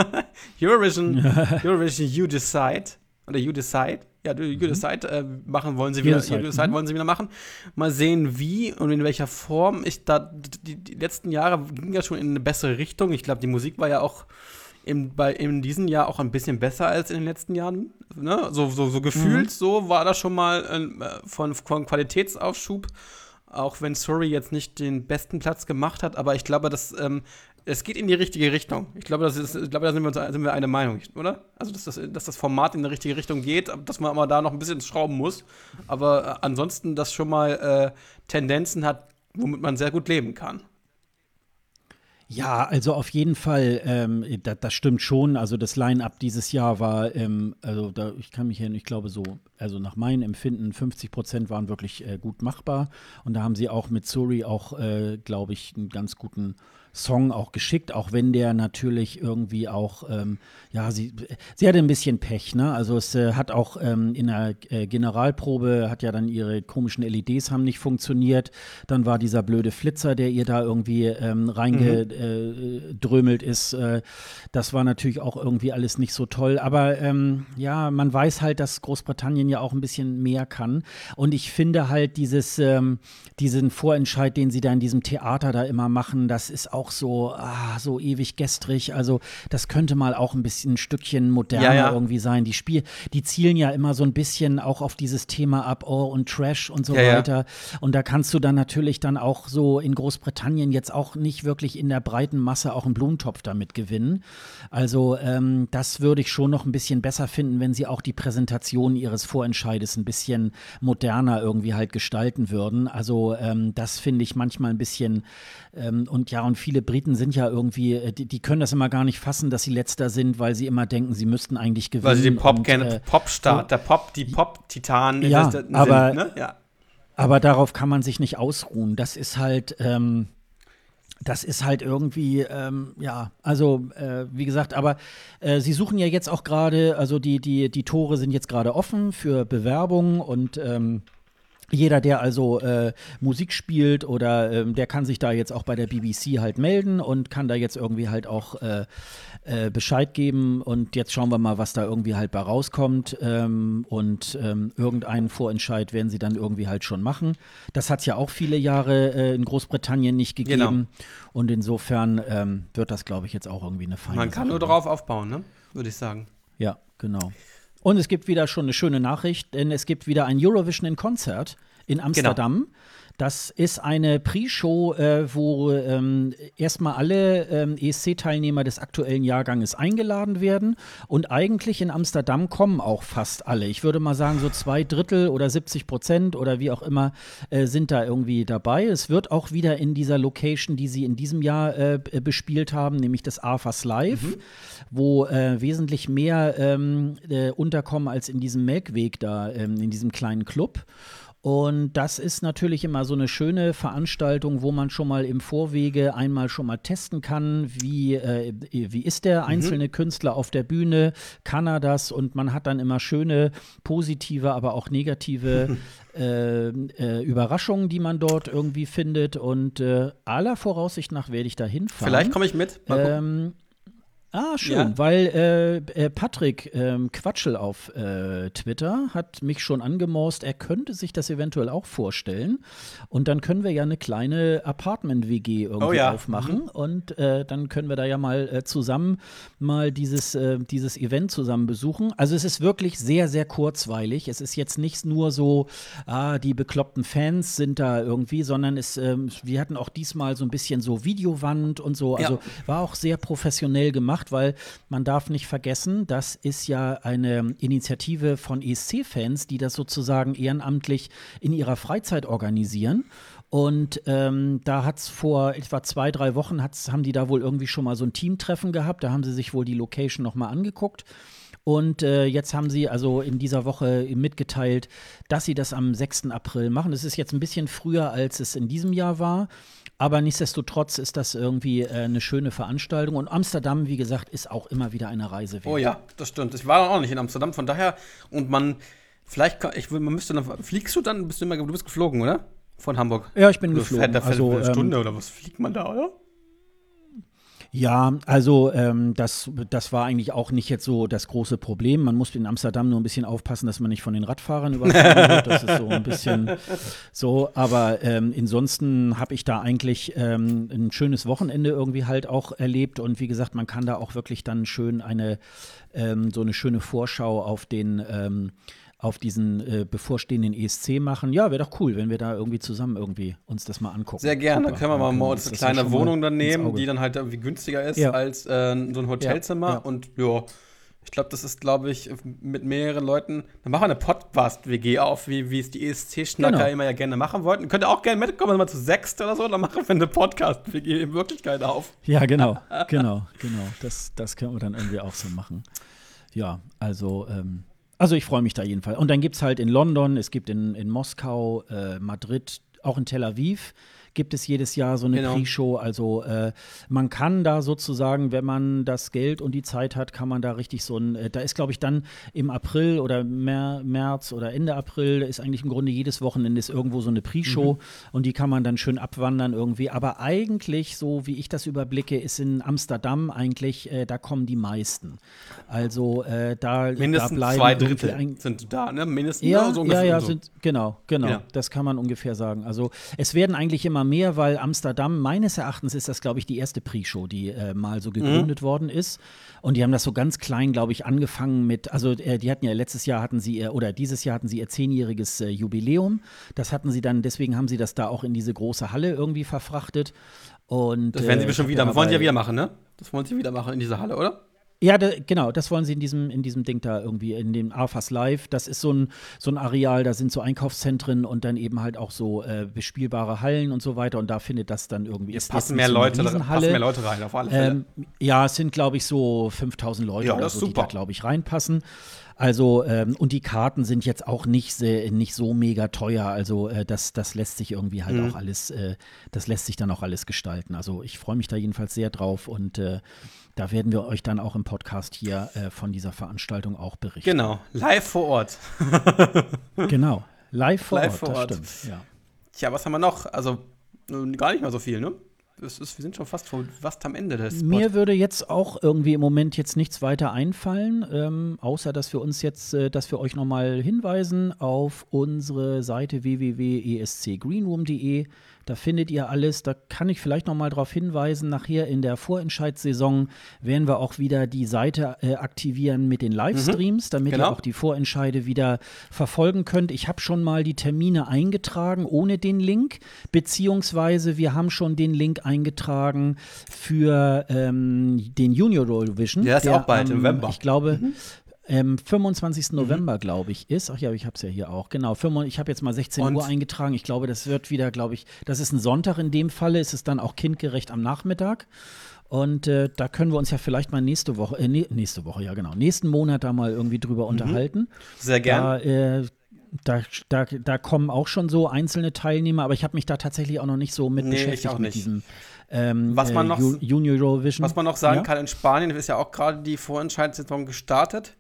[SPEAKER 2] Eurovision, Eurovision You Decide. Oder You Decide. Ja, You Decide äh, machen wollen sie
[SPEAKER 1] You
[SPEAKER 2] wieder.
[SPEAKER 1] Decide,
[SPEAKER 2] You Decide
[SPEAKER 1] mhm.
[SPEAKER 2] wollen sie wieder machen. Mal sehen, wie und in welcher Form. Ich da, die, die letzten Jahre ging ja schon in eine bessere Richtung. Ich glaube, die Musik war ja auch im, bei, in diesem Jahr auch ein bisschen besser als in den letzten Jahren. Ne? So, so, so gefühlt, so war das schon mal äh, von, von Qualitätsaufschub. auch wenn Surrey jetzt nicht den besten Platz gemacht hat, aber ich glaube, dass ähm, es geht in die richtige Richtung. Ich glaube, das ist, ich glaube, da sind wir, uns, sind wir eine Meinung, oder? Also, dass das, dass das Format in die richtige Richtung geht, dass man aber da noch ein bisschen schrauben muss. Aber äh, ansonsten, das schon mal äh, Tendenzen hat, womit man sehr gut leben kann.
[SPEAKER 1] Ja, also auf jeden Fall, ähm, das, das, stimmt schon. Also das Line-up dieses Jahr war, ähm, also da, ich kann mich ja, ich glaube so, also nach meinem Empfinden, 50 Prozent waren wirklich äh, gut machbar. Und da haben sie auch mit Suri auch, äh, glaube ich, einen ganz guten Song auch geschickt, auch wenn der natürlich irgendwie auch, ähm, ja, sie, sie hatte ein bisschen Pech, ne? Also es äh, hat auch ähm, in der äh, Generalprobe hat ja dann ihre komischen LEDs haben nicht funktioniert. Dann war dieser blöde Flitzer, der ihr da irgendwie ähm, reingedrömelt mhm. ist. Äh, das war natürlich auch irgendwie alles nicht so toll. Aber ähm, ja, man weiß halt, dass Großbritannien ja auch ein bisschen mehr kann. Und ich finde halt dieses, ähm, diesen Vorentscheid, den sie da in diesem Theater da immer machen, das ist auch auch so, ah, so ewig gestrig. Also das könnte mal auch ein bisschen ein Stückchen moderner ja, ja. irgendwie sein. Die Spiel, die zielen ja immer so ein bisschen auch auf dieses Thema ab, oh und Trash und so ja, weiter. Und da kannst du dann natürlich dann auch so in Großbritannien jetzt auch nicht wirklich in der breiten Masse auch einen Blumentopf damit gewinnen. Also ähm, das würde ich schon noch ein bisschen besser finden, wenn sie auch die Präsentation ihres Vorentscheides ein bisschen moderner irgendwie halt gestalten würden. Also ähm, das finde ich manchmal ein bisschen ähm, und ja, und viele Briten sind ja irgendwie, äh, die, die, können das immer gar nicht fassen, dass sie letzter sind, weil sie immer denken, sie müssten eigentlich gewinnen. Weil sie
[SPEAKER 2] den Pop kennen, äh, Popstar, so, der Pop, die Pop-Titanen
[SPEAKER 1] ja, aber, sind, ne? ja. aber darauf kann man sich nicht ausruhen. Das ist halt, ähm, das ist halt irgendwie, ähm, ja, also äh, wie gesagt, aber äh, sie suchen ja jetzt auch gerade, also die, die, die Tore sind jetzt gerade offen für Bewerbungen und ähm, jeder, der also äh, Musik spielt oder äh, der kann sich da jetzt auch bei der BBC halt melden und kann da jetzt irgendwie halt auch äh, äh, Bescheid geben. Und jetzt schauen wir mal, was da irgendwie halt bei rauskommt. Ähm, und ähm, irgendeinen Vorentscheid werden sie dann irgendwie halt schon machen. Das hat es ja auch viele Jahre äh, in Großbritannien nicht gegeben. Genau. Und insofern ähm, wird das, glaube ich, jetzt auch irgendwie eine feine
[SPEAKER 2] Man kann Sache nur darauf aufbauen, ne? würde ich sagen.
[SPEAKER 1] Ja, genau. Und es gibt wieder schon eine schöne Nachricht, denn es gibt wieder ein Eurovision in Konzert in genau. Amsterdam. Genau. Das ist eine Pre-Show, äh, wo ähm, erstmal alle ähm, ESC-Teilnehmer des aktuellen Jahrganges eingeladen werden. Und eigentlich in Amsterdam kommen auch fast alle. Ich würde mal sagen, so zwei Drittel oder 70 Prozent oder wie auch immer äh, sind da irgendwie dabei. Es wird auch wieder in dieser Location, die sie in diesem Jahr äh, bespielt haben, nämlich das AFAS Live, mhm. wo äh, wesentlich mehr ähm, äh, unterkommen als in diesem Melkweg da, ähm, in diesem kleinen Club. Und das ist natürlich immer so eine schöne Veranstaltung, wo man schon mal im Vorwege einmal schon mal testen kann, wie, äh, wie ist der mhm. einzelne mhm. Künstler auf der Bühne, kann er das? Und man hat dann immer schöne positive, aber auch negative äh, äh, Überraschungen, die man dort irgendwie findet. Und äh, aller Voraussicht nach werde ich da hinfahren.
[SPEAKER 2] Vielleicht komme ich mit.
[SPEAKER 1] Ähm, Ah, schön, ja. weil äh, äh, Patrick ähm, Quatschel auf äh, Twitter hat mich schon angemorst, er könnte sich das eventuell auch vorstellen. Und dann können wir ja eine kleine Apartment-WG irgendwie oh, ja. aufmachen. Mhm. Und äh, dann können wir da ja mal äh, zusammen mal dieses, äh, dieses Event zusammen besuchen. Also es ist wirklich sehr, sehr kurzweilig. Es ist jetzt nicht nur so, ah, die bekloppten Fans sind da irgendwie, sondern es, ähm, wir hatten auch diesmal so ein bisschen so Videowand und so. Also ja. war auch sehr professionell gemacht gemacht, weil man darf nicht vergessen, das ist ja eine Initiative von ESC-Fans, die das sozusagen ehrenamtlich in ihrer Freizeit organisieren. Und ähm, da hat es vor etwa zwei, drei Wochen, haben die da wohl irgendwie schon mal so ein Teamtreffen gehabt. Da haben sie sich wohl die Location nochmal angeguckt. Und äh, jetzt haben sie also in dieser Woche mitgeteilt, dass sie das am 6. April machen. Das ist jetzt ein bisschen früher, als es in diesem Jahr war. Aber nichtsdestotrotz ist das irgendwie äh, eine schöne Veranstaltung. Und Amsterdam, wie gesagt, ist auch immer wieder eine Reise
[SPEAKER 2] wert. Oh ja, das stimmt. Ich war auch nicht in Amsterdam, von daher. Und man, vielleicht, kann, ich, man müsste dann, fliegst du dann? Bist du, immer, du bist geflogen, oder? Von Hamburg.
[SPEAKER 1] Ja, ich bin geflogen.
[SPEAKER 2] Fährt, da fährt also, eine Stunde ähm, oder was fliegt man da, oder?
[SPEAKER 1] Ja, also ähm, das, das war eigentlich auch nicht jetzt so das große Problem. Man muss in Amsterdam nur ein bisschen aufpassen, dass man nicht von den Radfahrern überfahren wird. Das ist so ein bisschen so. Aber ähm, ansonsten habe ich da eigentlich ähm, ein schönes Wochenende irgendwie halt auch erlebt. Und wie gesagt, man kann da auch wirklich dann schön eine, ähm, so eine schöne Vorschau auf den ähm, auf diesen äh, bevorstehenden ESC machen. Ja, wäre doch cool, wenn wir da irgendwie zusammen irgendwie uns das mal angucken.
[SPEAKER 2] Sehr gerne. Super. Können wir mal, mal uns eine kleine Wohnung dann nehmen, die dann halt irgendwie günstiger ist ja. als äh, so ein Hotelzimmer. Ja, ja. Und ja, ich glaube, das ist, glaube ich, mit mehreren Leuten. Dann machen wir eine Podcast-WG auf, wie, wie es die ESC-Schnacker genau. immer ja gerne machen wollten. Könnt ihr auch gerne mitkommen, mal zu sechst oder so, dann machen wir eine Podcast-WG in Wirklichkeit auf.
[SPEAKER 1] Ja, genau, genau, genau. Das, das können wir dann irgendwie auch so machen. Ja, also, ähm, also ich freue mich da jedenfalls. Und dann gibt es halt in London, es gibt in, in Moskau, äh, Madrid, auch in Tel Aviv gibt es jedes Jahr so eine genau. Pre-Show. Also äh, man kann da sozusagen, wenn man das Geld und die Zeit hat, kann man da richtig so ein, äh, da ist glaube ich dann im April oder Mer März oder Ende April ist eigentlich im Grunde jedes Wochenende ist irgendwo so eine Pre-Show mhm. und die kann man dann schön abwandern irgendwie. Aber eigentlich, so wie ich das überblicke, ist in Amsterdam eigentlich, äh, da kommen die meisten. Also äh, da,
[SPEAKER 2] Mindestens da bleiben zwei Drittel sind da, ne? Mindestens
[SPEAKER 1] ja, so ja, ja, so. sind, genau, genau. Ja. Das kann man ungefähr sagen. Also es werden eigentlich immer mehr, weil Amsterdam, meines Erachtens, ist das, glaube ich, die erste Pre-Show, die äh, mal so gegründet mhm. worden ist. Und die haben das so ganz klein, glaube ich, angefangen mit, also äh, die hatten ja letztes Jahr hatten sie, oder dieses Jahr hatten sie ihr zehnjähriges äh, Jubiläum. Das hatten sie dann, deswegen haben sie das da auch in diese große Halle irgendwie verfrachtet. Und,
[SPEAKER 2] das werden sie äh, bestimmt wieder, wollen sie ja wieder machen, ne? Das wollen sie wieder machen in dieser Halle, oder?
[SPEAKER 1] Ja, da, genau, das wollen sie in diesem, in diesem Ding da irgendwie, in dem AFAS Live. Das ist so ein, so ein Areal, da sind so Einkaufszentren und dann eben halt auch so äh, bespielbare Hallen und so weiter. Und da findet das dann irgendwie.
[SPEAKER 2] Es passen mehr, Leute, passen mehr Leute rein, auf alle Fälle. Ähm,
[SPEAKER 1] ja, es sind, glaube ich, so 5000 Leute ja, oder so, die da, glaube ich, reinpassen. Also, ähm, und die Karten sind jetzt auch nicht, nicht so mega teuer. Also, äh, das, das lässt sich irgendwie halt mhm. auch alles, äh, das lässt sich dann auch alles gestalten. Also, ich freue mich da jedenfalls sehr drauf und äh, da werden wir euch dann auch im Podcast hier äh, von dieser Veranstaltung auch berichten.
[SPEAKER 2] Genau, live vor Ort.
[SPEAKER 1] genau, live vor
[SPEAKER 2] live
[SPEAKER 1] Ort,
[SPEAKER 2] vor
[SPEAKER 1] das
[SPEAKER 2] Ort. stimmt. Ja. Tja, was haben wir noch? Also gar nicht mal so viel, ne? Ist, wir sind schon fast, fast am Ende des.
[SPEAKER 1] Mir würde jetzt auch irgendwie im Moment jetzt nichts weiter einfallen, ähm, außer dass wir uns jetzt, äh, dass wir euch nochmal hinweisen auf unsere Seite www.escgreenroom.de. Da findet ihr alles. Da kann ich vielleicht noch mal darauf hinweisen, nachher in der Vorentscheidssaison werden wir auch wieder die Seite äh, aktivieren mit den Livestreams, mhm, damit genau. ihr auch die Vorentscheide wieder verfolgen könnt. Ich habe schon mal die Termine eingetragen ohne den Link, beziehungsweise wir haben schon den Link eingetragen für ähm, den Junior Eurovision.
[SPEAKER 2] Der ist der auch bald im November.
[SPEAKER 1] Ich glaube, mhm ähm, 25. Mhm. November, glaube ich, ist. Ach ja, ich habe es ja hier auch. Genau. Ich habe jetzt mal 16 Und? Uhr eingetragen. Ich glaube, das wird wieder, glaube ich, das ist ein Sonntag in dem Falle. Ist es dann auch kindgerecht am Nachmittag. Und äh, da können wir uns ja vielleicht mal nächste Woche, äh, nächste Woche, ja genau, nächsten Monat da mal irgendwie drüber mhm. unterhalten.
[SPEAKER 2] Sehr gerne.
[SPEAKER 1] Da, äh, da, da, da, kommen auch schon so einzelne Teilnehmer, aber ich habe mich da tatsächlich auch noch nicht so mit nee, beschäftigt mit diesem
[SPEAKER 2] ähm, was man
[SPEAKER 1] äh,
[SPEAKER 2] noch,
[SPEAKER 1] Junior Eurovision.
[SPEAKER 2] Was man noch sagen ja? kann, in Spanien ist ja auch gerade die Vorentscheidssaison gestartet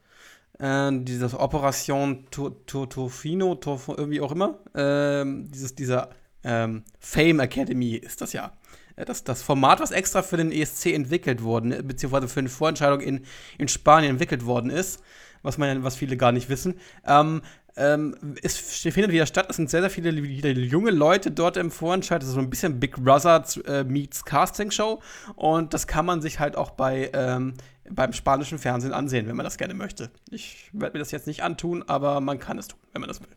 [SPEAKER 2] äh, dieses Operation Tofino, irgendwie auch immer, äh, dieses, dieser ähm, Fame Academy ist das ja. Äh, das, das Format, was extra für den ESC entwickelt worden, beziehungsweise für eine Vorentscheidung in, in Spanien entwickelt worden ist, was man was viele gar nicht wissen. Ähm, ähm, es findet wieder statt. Es sind sehr, sehr viele junge Leute dort im Vorentscheid. Das ist so ein bisschen Big Brother äh, meets Casting Show. Und das kann man sich halt auch bei ähm, beim spanischen Fernsehen ansehen, wenn man das gerne möchte. Ich werde mir das jetzt nicht antun, aber man kann es tun, wenn man das will.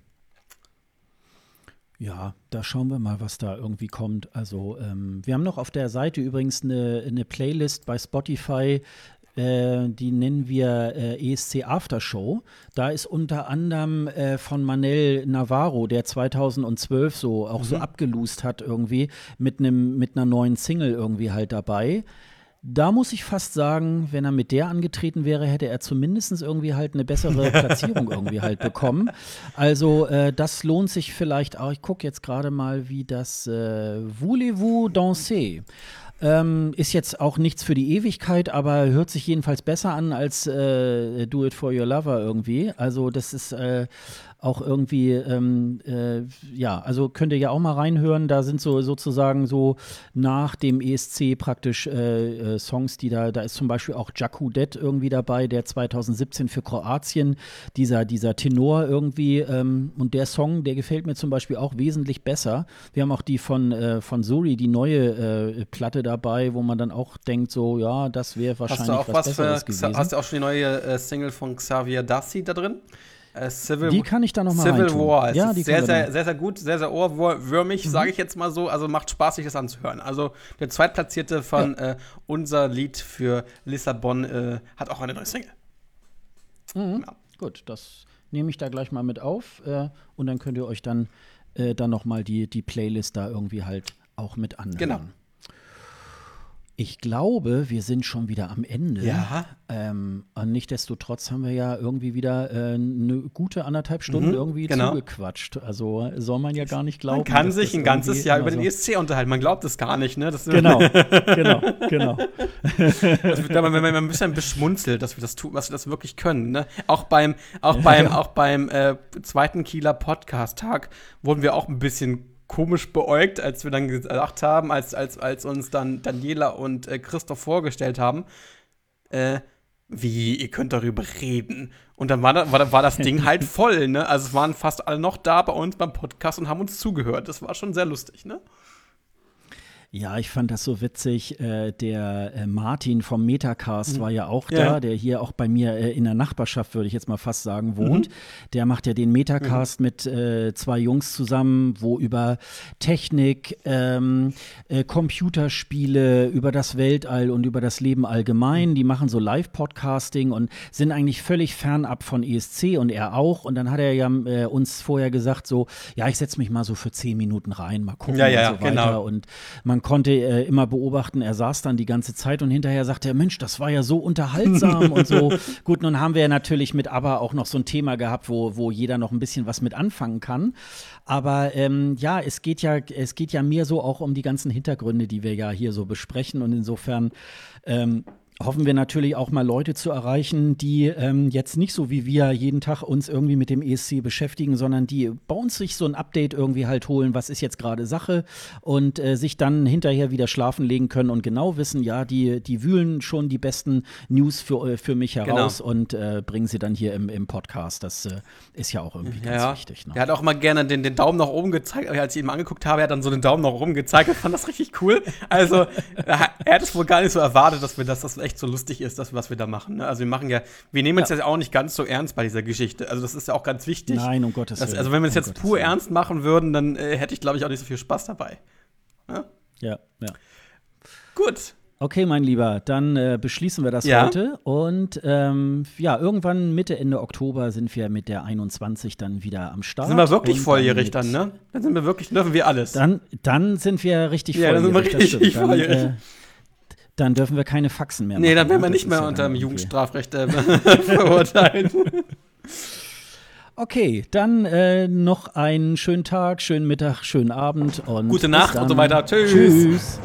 [SPEAKER 1] Ja, da schauen wir mal, was da irgendwie kommt. Also, ähm, wir haben noch auf der Seite übrigens eine, eine Playlist bei Spotify, äh, die nennen wir äh, ESC Aftershow. Da ist unter anderem äh, von Manel Navarro, der 2012 so auch mhm. so abgelust hat irgendwie, mit, einem, mit einer neuen Single irgendwie halt dabei. Da muss ich fast sagen, wenn er mit der angetreten wäre, hätte er zumindest irgendwie halt eine bessere Platzierung irgendwie halt bekommen. Also äh, das lohnt sich vielleicht auch. Ich gucke jetzt gerade mal, wie das äh, Voulez-vous danser? Ähm, ist jetzt auch nichts für die Ewigkeit, aber hört sich jedenfalls besser an als äh, Do It For Your Lover irgendwie. Also das ist äh, auch irgendwie, ähm, äh, ja, also könnt ihr ja auch mal reinhören. Da sind so sozusagen so nach dem ESC praktisch äh, äh, Songs, die da, da ist zum Beispiel auch Jaku Det irgendwie dabei, der 2017 für Kroatien, dieser, dieser Tenor irgendwie. Ähm, und der Song, der gefällt mir zum Beispiel auch wesentlich besser. Wir haben auch die von, äh, von Suri, die neue äh, Platte dabei, wo man dann auch denkt, so, ja, das wäre wahrscheinlich
[SPEAKER 2] hast du auch
[SPEAKER 1] was,
[SPEAKER 2] was
[SPEAKER 1] Besseres für, gewesen.
[SPEAKER 2] Hast du auch schon die neue äh, Single von Xavier Dassi da drin? Äh, Civil,
[SPEAKER 1] die kann ich da noch mal
[SPEAKER 2] Civil
[SPEAKER 1] reintun.
[SPEAKER 2] War. Es
[SPEAKER 1] Ja, die
[SPEAKER 2] sehr, sehr, sehr, sehr gut, sehr, sehr ohrwürmig,
[SPEAKER 1] Mhm.
[SPEAKER 2] sage ich jetzt mal so. Also macht Spaß, sich das anzuhören. Also der Zweitplatzierte von äh, unser Lied für Lissabon äh, hat auch eine neue Single.
[SPEAKER 1] Mhm.
[SPEAKER 2] Ja.
[SPEAKER 1] Gut, das nehme ich da gleich mal mit auf äh, und dann könnt ihr euch dann, äh, dann noch mal die, die Playlist da irgendwie halt auch mit anhören.
[SPEAKER 2] Genau.
[SPEAKER 1] Ich glaube, wir sind schon wieder am Ende.
[SPEAKER 2] Ja.
[SPEAKER 1] Ähm, und nichtsdestotrotz haben wir ja irgendwie wieder äh, eine gute anderthalb Stunden
[SPEAKER 2] Mhm,
[SPEAKER 1] irgendwie
[SPEAKER 2] genau.
[SPEAKER 1] zugequatscht. Also soll man ja gar nicht glauben.
[SPEAKER 2] Man kann
[SPEAKER 1] dass
[SPEAKER 2] sich ein ganzes Jahr über den
[SPEAKER 1] so-
[SPEAKER 2] ESC unterhalten. Man glaubt es gar nicht, ne? Das,
[SPEAKER 1] Genau, genau, genau.
[SPEAKER 2] Das wird, man, man, man ein bisschen beschmunzelt, dass wir das tun, was wir das wirklich können. Ne? Auch beim, auch beim, auch beim äh, zweiten Kieler Podcast-Tag wurden wir auch ein bisschen komisch beäugt, als wir dann gesagt haben, als, als, als uns dann Daniela und äh, Christoph vorgestellt haben, äh, wie, ihr könnt darüber reden. Und dann war, da, war, war das Ding halt voll, ne? Also es waren fast alle noch da bei uns beim Podcast und haben uns zugehört. Das war schon sehr lustig, ne?
[SPEAKER 1] Ja, ich fand das so witzig. Äh, der äh, Martin vom Metacast war ja auch
[SPEAKER 2] Mhm. Ja.
[SPEAKER 1] da, der hier auch bei mir äh, in der Nachbarschaft, würde ich jetzt mal fast sagen, wohnt.
[SPEAKER 2] Mhm.
[SPEAKER 1] Der macht ja den Metacast mit äh, zwei Jungs zusammen, wo über Technik, ähm, äh, Computerspiele, über das Weltall und über das Leben allgemein. Die machen so Live-Podcasting und sind eigentlich völlig fernab von ESC und er auch. Und dann hat er ja uns vorher gesagt, so, ja, ich setze mich mal so für zehn Minuten rein, mal gucken
[SPEAKER 2] Ja, ja,
[SPEAKER 1] und so weiter.
[SPEAKER 2] genau.
[SPEAKER 1] Und man konnte äh, immer beobachten, er saß dann die ganze Zeit und hinterher sagte er, Mensch, das war ja so unterhaltsam und so. Gut, nun haben wir ja natürlich mit ABBA auch noch so ein Thema gehabt, wo, wo jeder noch ein bisschen was mit anfangen kann. Aber ähm, ja, es geht ja, es geht ja mehr so auch um die ganzen Hintergründe, die wir ja hier so besprechen. Und insofern ähm, hoffen wir natürlich auch mal Leute zu erreichen, die ähm, jetzt nicht so wie wir jeden Tag uns irgendwie mit dem ESC beschäftigen, sondern die bei uns sich so ein Update irgendwie halt holen, was ist jetzt gerade Sache und äh, sich dann hinterher wieder schlafen legen können und genau wissen, ja, die, die wühlen schon die besten News für, äh, für mich heraus und äh, bringen sie dann hier im, im Podcast. Das äh, ist ja auch irgendwie ganz
[SPEAKER 2] Ja,
[SPEAKER 1] wichtig. Ne?
[SPEAKER 2] er hat auch mal gerne den, den Daumen nach oben gezeigt. Als ich ihn mal angeguckt habe, er hat dann so den Daumen nach oben gezeigt. Ich fand das richtig cool. Also, er, hat es wohl gar nicht so erwartet, dass wir das, das echt so lustig ist, das, was wir da machen. Ne? Also, wir machen ja, wir nehmen uns
[SPEAKER 1] Ja.
[SPEAKER 2] jetzt auch nicht ganz so ernst bei dieser Geschichte. Also, das ist ja auch ganz wichtig.
[SPEAKER 1] Nein, um Gottes
[SPEAKER 2] Das,
[SPEAKER 1] Willen.
[SPEAKER 2] also, wenn wir es
[SPEAKER 1] Um
[SPEAKER 2] jetzt
[SPEAKER 1] Gottes
[SPEAKER 2] pur
[SPEAKER 1] Willen.
[SPEAKER 2] ernst machen würden, dann äh, hätte ich, glaube ich, auch nicht so viel Spaß dabei.
[SPEAKER 1] Ja, ja.
[SPEAKER 2] Gut.
[SPEAKER 1] Okay, mein Lieber, dann äh, beschließen wir das
[SPEAKER 2] Ja.
[SPEAKER 1] heute. Und ähm, ja, irgendwann Mitte, Ende Oktober sind wir mit der 21 dann wieder am Start.
[SPEAKER 2] Sind wir wirklich volljährig
[SPEAKER 1] mit-
[SPEAKER 2] dann, ne? Dann sind wir wirklich, dürfen wir alles.
[SPEAKER 1] Dann, dann sind wir richtig
[SPEAKER 2] Ja, dann sind wir
[SPEAKER 1] volljährig. das
[SPEAKER 2] richtig
[SPEAKER 1] stimmt. dann,
[SPEAKER 2] volljährig.
[SPEAKER 1] äh, dann dürfen wir keine Faxen mehr
[SPEAKER 2] nee,
[SPEAKER 1] machen.
[SPEAKER 2] dann wären wir
[SPEAKER 1] ne?
[SPEAKER 2] nicht
[SPEAKER 1] Das
[SPEAKER 2] mehr
[SPEAKER 1] ja
[SPEAKER 2] unter
[SPEAKER 1] dann
[SPEAKER 2] dem Jugendstrafrecht äh, verurteilt.
[SPEAKER 1] Okay, dann äh, noch einen schönen Tag, schönen Mittag, schönen Abend und
[SPEAKER 2] Gute Nacht
[SPEAKER 1] dann.
[SPEAKER 2] und so weiter. Tschüss.
[SPEAKER 1] Tschüss.